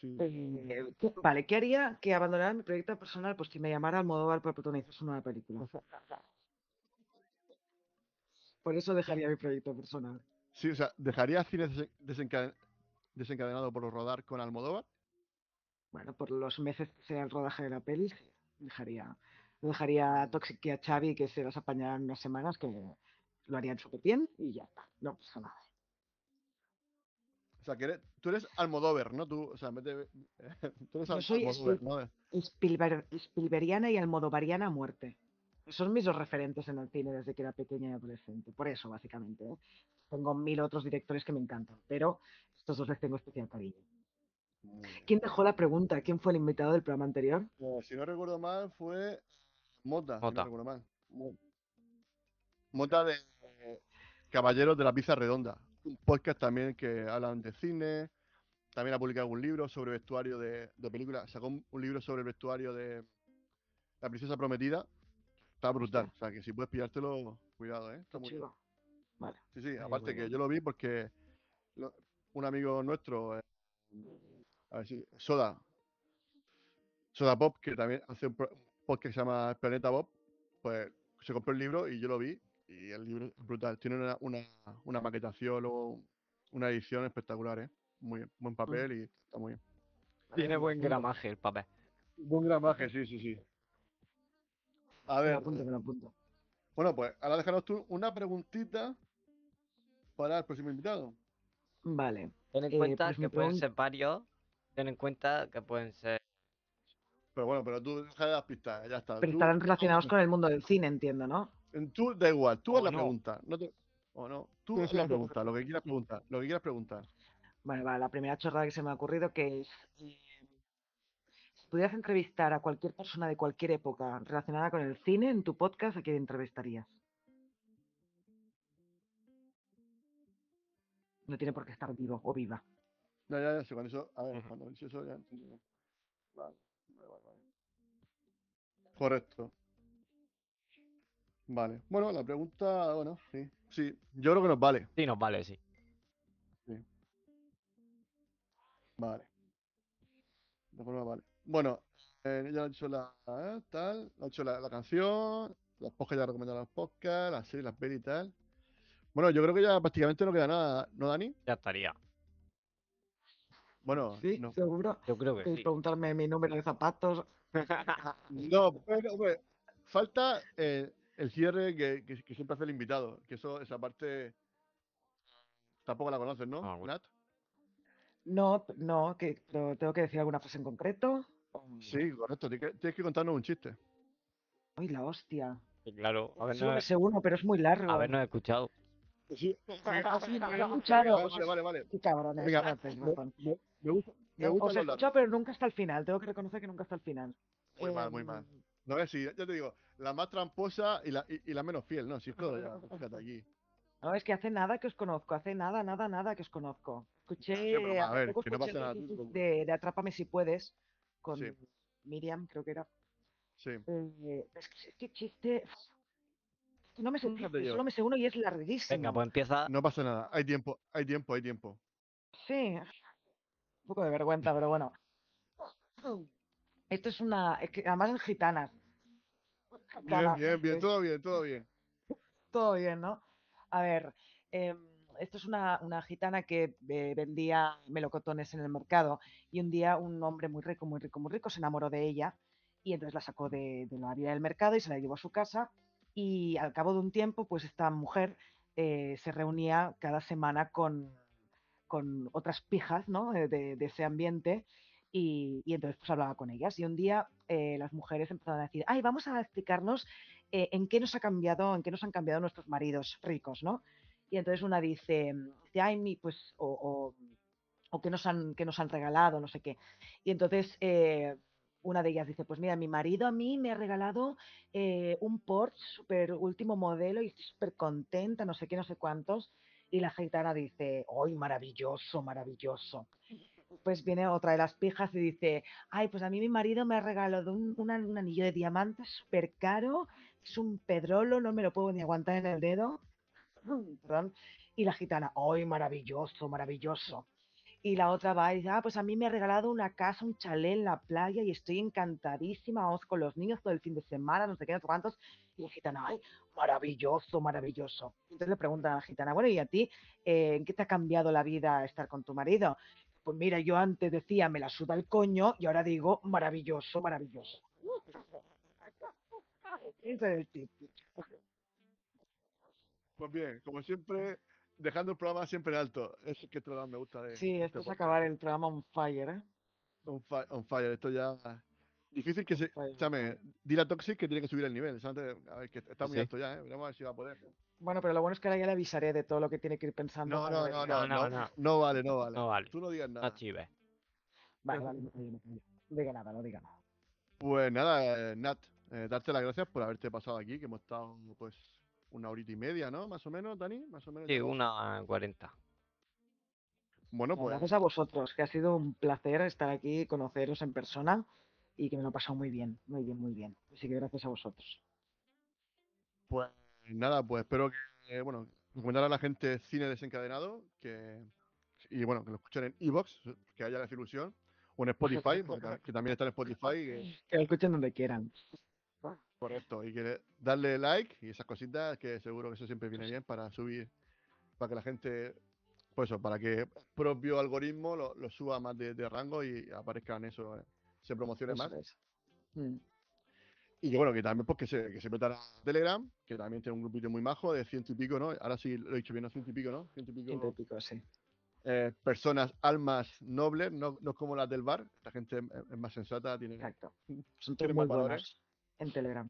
sí. Eh, ¿qué- vale, ¿qué haría que abandonara mi proyecto personal? Pues si me llamara Almodóvar para protagonizar su nueva película. Por eso dejaría mi proyecto personal. Sí, o sea, ¿dejarías cine desen- desencaden- desencadenado por rodar con Almodóvar? Bueno, por los meses que sea el rodaje de la peli, dejaría, dejaría a Toxic y a Xavi que se las apañaran unas semanas, que lo harían súper bien y ya está, no pasa nada. O sea, que eres- tú eres Almodóvar, ¿no? Tú, o sea, tú eres Yo soy Almodóvar, ¿no? Spielberg, Spielbergiana y Almodovariana a muerte. Son mis dos referentes en el cine desde que era pequeña y adolescente. Por eso, básicamente. ¿eh? Tengo mil otros directores que me encantan, pero estos dos les tengo especial cariño. ¿Quién dejó la pregunta? ¿Quién fue el invitado del programa anterior? Eh, si no recuerdo mal, fue Mota. si no Mota. recuerdo mal. Mo- Mota de Caballeros de la Pizza Redonda. Un podcast también que hablan de cine. También ha publicado un libro sobre vestuario de, de películas. Sacó un, libro sobre el vestuario de La Princesa Prometida. Está brutal. O sea, que si puedes pillártelo, cuidado, ¿eh? Está muy bien. Vale. Sí, sí, aparte que yo lo vi porque lo- un amigo nuestro, eh, a ver si, Soda, Soda Pop, que también hace un podcast que se llama Planeta Bob, pues se compró el libro y yo lo vi y el libro es brutal. Tiene una, una, una maquetación, luego una edición espectacular, ¿eh? Muy bien, buen papel y está muy bien. Tiene buen gramaje el papel. Buen gramaje, sí, sí, sí. A Me ver, lo apunto, me lo apunto. bueno, pues ahora déjanos tú una preguntita para el próximo invitado. Vale. Ten en Eh, cuenta pues que pueden ser varios. Ten en cuenta que pueden ser. Pero bueno, pero tú deja de las pistas, ya está. Pero Tú- estarán relacionados con el mundo del cine, entiendo, ¿no? En Tú da igual, tú haz la no. pregunta. No te... O no. Tú haz la pregunta, lo que quieras preguntar. Lo que quieras preguntar. Vale, vale, la primera chorrada que se me ha ocurrido que es eh, si pudieras entrevistar a cualquier persona de cualquier época relacionada con el cine en tu podcast, ¿a quién entrevistarías? No tiene por qué estar vivo o viva. Ya, ya, ya, sí, cuando eso. A ver, Ujú. cuando dice eso ya. Vale, vale, vale, vale. Correcto. Vale. Bueno, la pregunta, bueno, sí. Sí, yo creo que nos vale. Sí, nos vale, sí. Vale. De forma vale. Bueno, eh, ya he hecho la eh, tal, he hecho la, la canción, las podcasts ya he recomendado los podcasts, las series, las pelis y tal. Bueno, yo creo que ya prácticamente no queda nada, ¿no, Dani? Ya estaría. Bueno, Sí, no. seguro. Yo creo que ¿Queréis sí. preguntarme mi número de zapatos? No, pero, hombre, falta eh, el cierre que, que- que siempre hace el invitado, que eso, esa parte tampoco la conoces, ¿no, Ah, bueno. Nat? No, no, que pero tengo que decir alguna frase en concreto. o- Sí, correcto, tienes que, tienes que contarnos un chiste. Ay, la hostia. Claro, me habernos, sé uno, pero es muy largo. habernos escuchado. Sí, me vale, vale. Venga, gusta, me Eh, Os largos. escuchado, pero nunca hasta el final. Tengo que reconocer que nunca hasta el final. Muy mal, muy mal. Em, No es sí, ya te digo, la más tramposa y la, y, y la menos fiel, ¿no? Si es que ya, fíjate aquí. No, es que hace nada que os conozco, hace nada, nada, nada que os conozco. Escuché, Sí, pero a ver, que no pasa nada, de, de Atrápame si puedes, con Sí. Miriam, creo que era. Sí. Eh, es que chiste. es que No me sé, solo me sé uno y es larguísimo. Venga, pues empieza. No pasa nada, hay tiempo, hay tiempo, hay tiempo. Sí, un poco de vergüenza, pero bueno. Esto es una. es que además en gitanas. Bien, Gitanas, bien, bien, todo bien, todo bien. Todo bien, ¿no? A ver, em, esto es una, una gitana que eh, vendía melocotones en el mercado y un día un hombre muy rico, muy rico, muy rico se enamoró de ella y entonces la sacó de, de la vida del mercado y se la llevó a su casa y al cabo de un tiempo, pues esta mujer eh, se reunía cada semana con, con otras pijas, ¿no? De, ese ambiente y, y entonces pues hablaba con ellas y un día eh, las mujeres empezaron a decir, ay, vamos a explicarnos eh, en qué nos ha cambiado, en qué nos han cambiado nuestros maridos ricos, ¿no? Y entonces una dice, ay, pues, o, o, o qué nos han, qué nos han regalado, no sé qué. Y entonces una de ellas dice, pues mira, mi marido a mí me ha regalado eh, un Porsche super último modelo y súper contenta, no sé qué, no sé cuántos. Y la gitana dice, ¡ay, maravilloso, maravilloso! Pues viene otra de las pijas y dice, ay, pues a mí mi marido me ha regalado un, un anillo de diamantes súper caro, es un pedrolo, no me lo puedo ni aguantar en el dedo. Perdón. Y la gitana, ¡ay, maravilloso, maravilloso! Y la otra va y dice, ah, pues a mí me ha regalado una casa, un chalet en la playa y estoy encantadísima, vamos con los niños todo el fin de semana, no sé qué, no sé cuántos. Y la gitana, ay, maravilloso, maravilloso. Entonces le preguntan a la gitana, bueno, ¿y a ti eh, qué te ha cambiado la vida estar con tu marido? Pues mira, yo antes decía, me la suda el coño y ahora digo, maravilloso, maravilloso. Pues bien, como siempre, dejando el programa siempre alto. Es que esto es lo que me gusta de. Sí, esto es acabar el programa on fire, ¿eh? On, fi- on fire, esto ya. Difícil que se. Fire, Escúchame, dile a Toxic que tiene que subir el nivel. ¿sabes? A ver, que está muy Sí. alto ya, ¿eh? Veremos a ver si va a poder. Bueno, pero lo bueno es que ahora ya le avisaré de todo lo que tiene que ir pensando. No, no, no, No, no, no, vale, no vale. No vale. Tú no digas nada. No chives. Vale, vale. No diga nada, no diga nada. Pues nada, eh, Nat, eh, darte las gracias por haberte pasado aquí, que hemos estado pues una horita y media, ¿no? Más o menos, Dani, más o menos. Sí, una cuarenta. Bueno, No, pues Gracias a vosotros, que ha sido un placer estar aquí, conoceros en persona y que me lo he pasado muy bien, muy bien, muy bien. Así que gracias a vosotros. Pues nada, pues espero que, bueno, recomendar a la gente cine desencadenado, que y bueno, que lo escuchen en Evox, que haya la ilusión, o en Spotify, que también está en Spotify, que- Que lo escuchen donde quieran. Correcto, y que darle like y esas cositas, que seguro que eso siempre viene bien para subir, para que la gente, pues eso, para que el propio algoritmo lo, lo suba más de, de rango y aparezcan eso, eh, se promocione Eso más. es. Mm. Y que bueno, que también pues que se, que se Telegram, que también tiene un grupito muy majo de ciento y pico, ¿no? Ahora sí lo he dicho bien, ¿no? Ciento y pico, ¿no? Ciento y pico Ciento y pico, sí. eh, personas, almas nobles, no, no como las del bar. La gente es, más sensata, tiene, Exacto. Son todos muy más valores. En Telegram.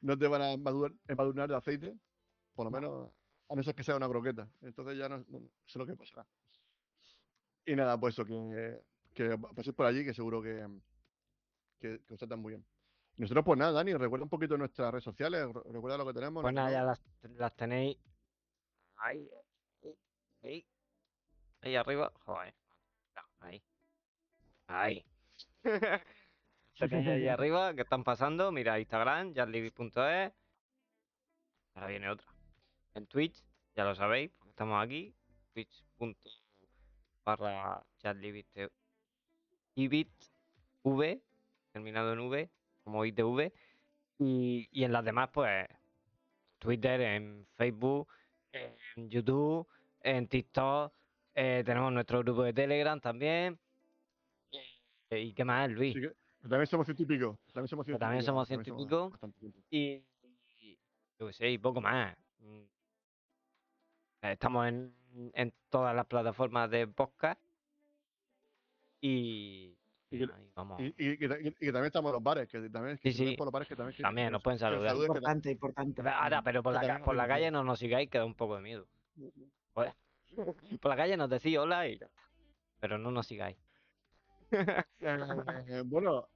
No te van a embadurnar, de aceite, por lo No. menos, a no ser que sea una croqueta. Entonces ya no, no sé lo que pasará. Y nada, pues eso, que, que paséis por allí, que seguro que, que, que os tratan muy bien. Nosotros, pues nada, Dani, recuerda un poquito nuestras redes sociales, re- recuerda lo que tenemos. Pues nada, ya las, las tenéis ahí, ahí, ahí, ahí arriba. Joder. No, ahí. Ahí. tenéis ahí arriba que están pasando. Mira Instagram, jazzlibby.es. Ahora viene otra. En Twitch, ya lo sabéis, porque estamos aquí. Twitch.com barra jazzlibby Ibit V, terminado en V, como ITV. Y, y en las demás, pues, Twitter, en Facebook, en YouTube, en TikTok. eh, tenemos nuestro grupo de Telegram también. Eh, ¿Y qué más, Luis? Que- pero también somos ciento y pico. También somos y también somos ciento y. Y, y yo qué sé, y poco más. Mm. Estamos en, en todas las plataformas de podcast. Y, Y que- ahí vamos. Y, y que, ta- y que también estamos en los bares, que también, que Sí, si ves sí. por los bares que también, que- También que nos pueden saludar. Importante, importante. Ahora, pero por la, ca- también por la nos calle no nos sigáis, que da un poco de miedo. Joder. Por la calle nos decís hola y ya está. Pero no nos sigáis. Eh, bueno,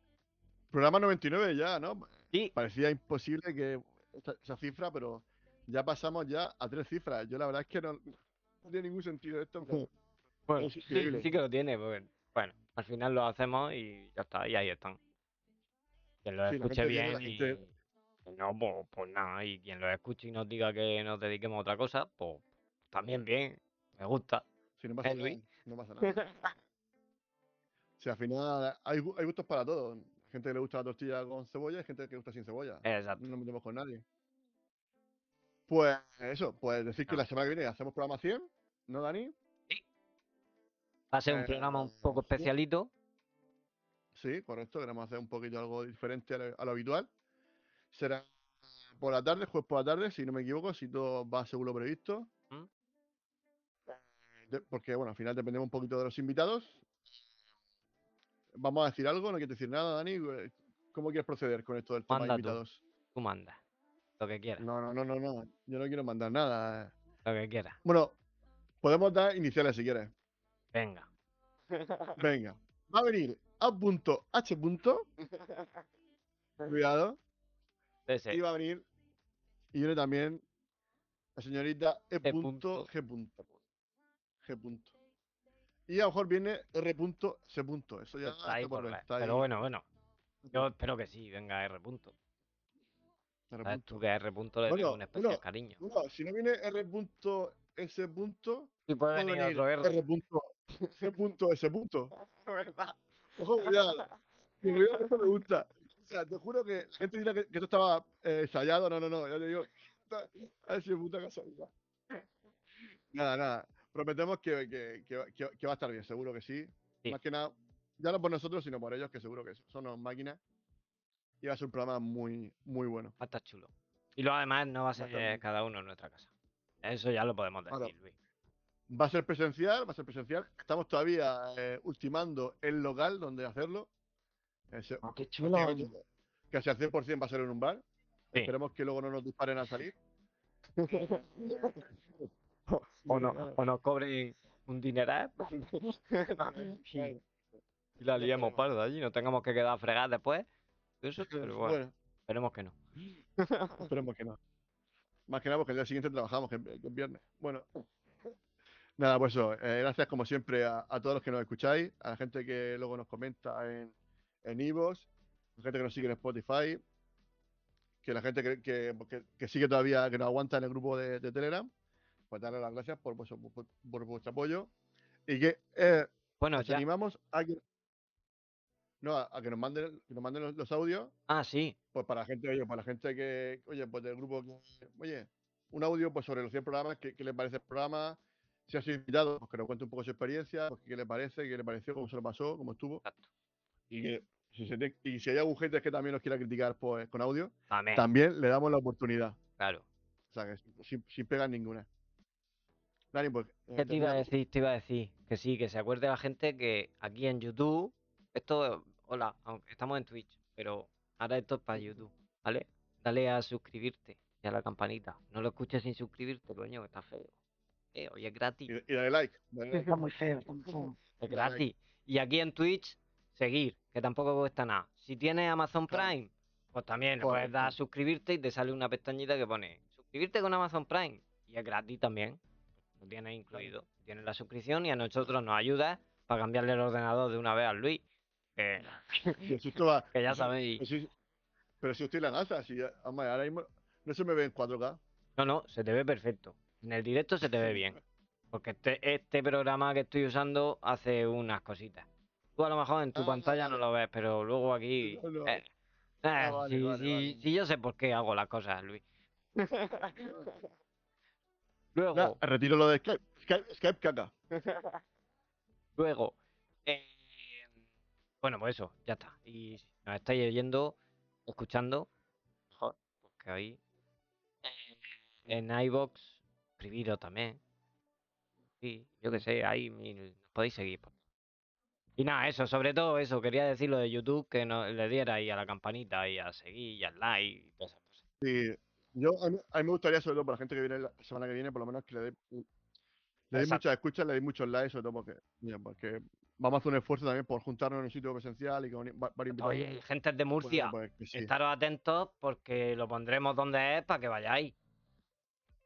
programa 99 ya, ¿no? Sí, Parecía imposible que esa, esa cifra, pero ya pasamos ya a tres cifras. Yo la verdad es que no, no tiene ningún sentido esto. pero bueno, es sí, sí que lo tiene. pues, bueno, al final lo hacemos y ya está. Y ahí están. Quien lo Sí, escuche bien y... gente- y No, pues, pues nada. Y quien lo escuche y nos diga que nos dediquemos a otra cosa, pues también bien. Me gusta. Si no pasa ¿Eh, nada, no pasa nada. Si al final hay, gu- hay gustos para todos. Gente que le gusta la tortilla con cebolla y gente que le gusta sin cebolla. Exacto. No nos metemos con nadie. Pues eso, pues decir que la semana que viene hacemos programa 100, ¿no, Dani? Va a ser un Eh, programa un poco sí. especialito. Sí, correcto. Queremos hacer un poquito algo diferente a lo, a lo habitual. Será por la tarde, jueves por la tarde, si no me equivoco, si todo va según lo previsto. ¿Mm? De- porque, bueno, al final dependemos un poquito de los invitados. Vamos a decir algo, no quieres decir nada, Dani. Eh, ¿Cómo quieres proceder con esto del tema de Manda tú. invitados? Tú mandas. Lo que quieras. No, no, no, no, no. Yo no quiero mandar nada. Lo que quieras. Bueno, podemos dar iniciales si quieres. Venga. Venga. Va a venir A.H. Cuidado. Ese. Y va a venir. Y viene también la señorita E. E. punto G. punto. G. Y a lo mejor viene R. punto C. punto. Eso ya Está ahí está por ver, está Pero ahí. bueno, bueno. Yo espero que sí, venga R. punto. R. ¿Sabes punto. tú que R. punto le Bueno, un especial bueno, cariño. Bueno, si no viene R. punto S. punto, Y puede venir venir otro R. R. punto G. punto S. punto. ¿Verdad? Ojo, cuidado. Eso me gusta. O sea, te juro que la gente dirá que, que esto estaba eh, ensayado. No, no, no. Ya te digo. está- A ver si es puta casualidad. Nada, nada. Prometemos que, que, que, va- que- que va a estar bien, seguro que sí. Sí. Más que nada, ya no por nosotros, sino por ellos, que seguro que son unas máquinas. Y va a ser un programa muy, muy bueno. Va a estar chulo. Y luego además no va a ser muy- cada uno en nuestra casa. Eso ya lo podemos decir, Ahora, Luis. Va a ser presencial, va a ser presencial. Estamos todavía eh, ultimando el local donde hacerlo. Ese- Oh, qué chulo. Casi al 100% va a ser en un bar. Sí. Esperemos que luego no nos disparen al salir. O, no, o nos cobren un dineral. y, y la liemos parda allí, no tengamos que quedar a fregar después. Eso, pero bueno, Bueno, esperemos que no. esperemos que no. Más que nada porque el día siguiente trabajamos, que, que es viernes. Bueno. Nada, pues eso. eh, gracias como siempre a, a todos los que nos escucháis, a la gente que luego nos comenta en en Ivos, a la gente que nos sigue en Spotify, que la gente que, que, que- que sigue todavía, que nos aguanta en el grupo de, de Telegram, pues darle las gracias por, vuestro- por, por vuestro apoyo. Y que eh, Bueno, ya. animamos a que, no, a, a que nos manden, que nos manden los, los audios Ah, sí. pues para la gente, oye, para la gente que, oye, pues del grupo que, oye, un audio pues sobre los 100 programas, qué, qué le parece el programa, si ha sido invitado, pues que nos cuente un poco su experiencia, pues qué le parece, qué le pareció, cómo se lo pasó, cómo estuvo. Exacto. Y, que si se tiene- y si hay algún gente que también nos quiera criticar pues con audio, Amén. también le damos la oportunidad. Claro. O sea, que sin, sin- sin pegar ninguna. Dani, pues. eh, ¿Qué te iba a decir? Te iba a decir que sí, que se acuerde la gente que aquí en YouTube, esto, hola, aunque estamos en Twitch, pero ahora esto es para YouTube, ¿vale? Dale a suscribirte y a la campanita. No lo escuches sin suscribirte, coño, que está feo. Eh, oye, es gratis. Y, y dale like. dale like. Está muy feo. Es like. gratis. Y aquí en Twitch, seguir, que tampoco cuesta nada. Si tienes Amazon. Prime, pues también le puedes dar a suscribirte y te sale una pestañita que pone suscribirte con Amazon Prime. Y es gratis también. Lo tienes incluido. Tienes la suscripción y a nosotros nos ayuda para cambiarle el ordenador de una vez a Luis. Que, ya sabéis. Pero si, pero si en la NASA, si, ya- ahora mismo no se me ve en 4K. No, no, se te ve perfecto. En el directo se te ve bien. Porque este, este programa que estoy usando hace unas cositas. Tú a lo mejor en tu Ah, pantalla no lo ves, pero luego aquí. No, no. eh, Ah, eh, vale, si, vale, si- vale. si yo sé por qué hago las cosas, Luis. luego, Nah, retiro lo de Skype. Skype, Skype caca. luego. eh, bueno, pues eso, ya está. Y si nos estáis oyendo, escuchando, mejor, porque ahí. eh, en iBox, escribiros también. Sí, yo que sé, ahí mil- nos podéis seguir. por- Y nada, eso, sobre todo eso, quería decir lo de YouTube, que no, le diera ahí a la campanita y a seguir y al like y todas esas cosas. Sí, yo, a mí, a mí me gustaría, sobre todo para la gente que viene la semana que viene, por lo menos que le dé le muchas escuchas, le deis muchos likes, sobre todo porque, mira, porque vamos a hacer un esfuerzo también por juntarnos en un sitio presencial y con va- varios invitados. Oye, gente de Bueno, Murcia, pues sí. estaros atentos porque lo pondremos donde es para que vayáis.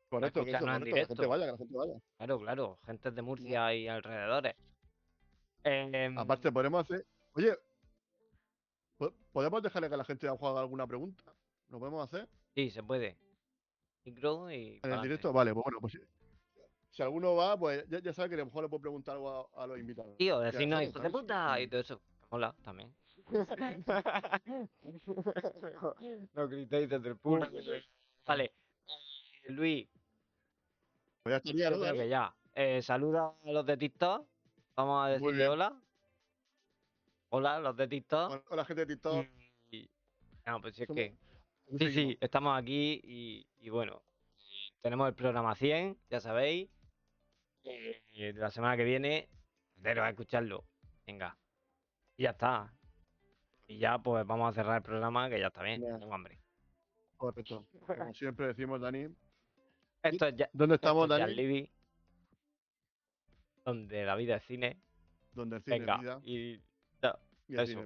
correcto, que eso, en que la gente vaya, que la gente vaya. Claro, claro, gente de Murcia y alrededores. Em, Aparte, podemos hacer, oye, po- ¿podemos dejarle que la gente haya jugado alguna pregunta? ¿Lo podemos hacer? Sí, se puede. Micro y. ¿En el directo? Vale, pues bueno, pues si, si alguno va, pues ya, ya sabe que a lo mejor le puedo preguntar algo a, a los invitados. Tío, decirnos hijos de puta y todo eso. Mola, también. no gritéis desde el público. Vale. eh, Luis, Pues ya estaría, ¿no? que ya. Eh, saluda a los de TikTok. Vamos a decirle hola. Hola, los de TikTok. Hola, gente de TikTok. Y- No, pues si es Somos- que. Sí, sí, estamos aquí y, y bueno, tenemos el programa 100, ya sabéis. Y la semana que viene, pero a escucharlo. Venga. Y ya está. Y ya pues vamos a cerrar el programa que ya está bien, Ya. tengo hambre. Correcto. Como siempre decimos, Dani. Esto es ya, ¿Dónde esto estamos, Dani? Libby, donde la vida es cine. Donde el cine Venga, es vida y. y eso.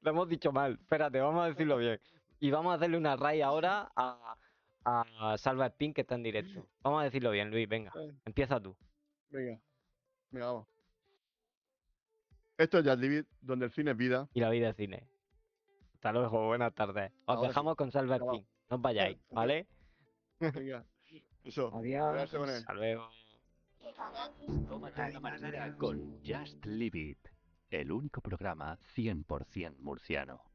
Lo hemos dicho mal. Espérate, vamos a decirlo bien. Y vamos a hacerle una raid ahora a, a Salva Spin que está en directo. Vamos a decirlo bien, Luis, venga. Eh, Empieza tú. Venga, venga, vamos. Esto es Jazz Livit, donde el cine es vida. Y la vida es cine. Hasta luego, buenas tardes. Os Ahora sí. dejamos con Salva. Spin. No os vayáis, ¿vale? Venga, eso. Adiós. Quedarse con él. Hasta luego. Tómate una mañana con Just Leave It, el único programa 100% murciano.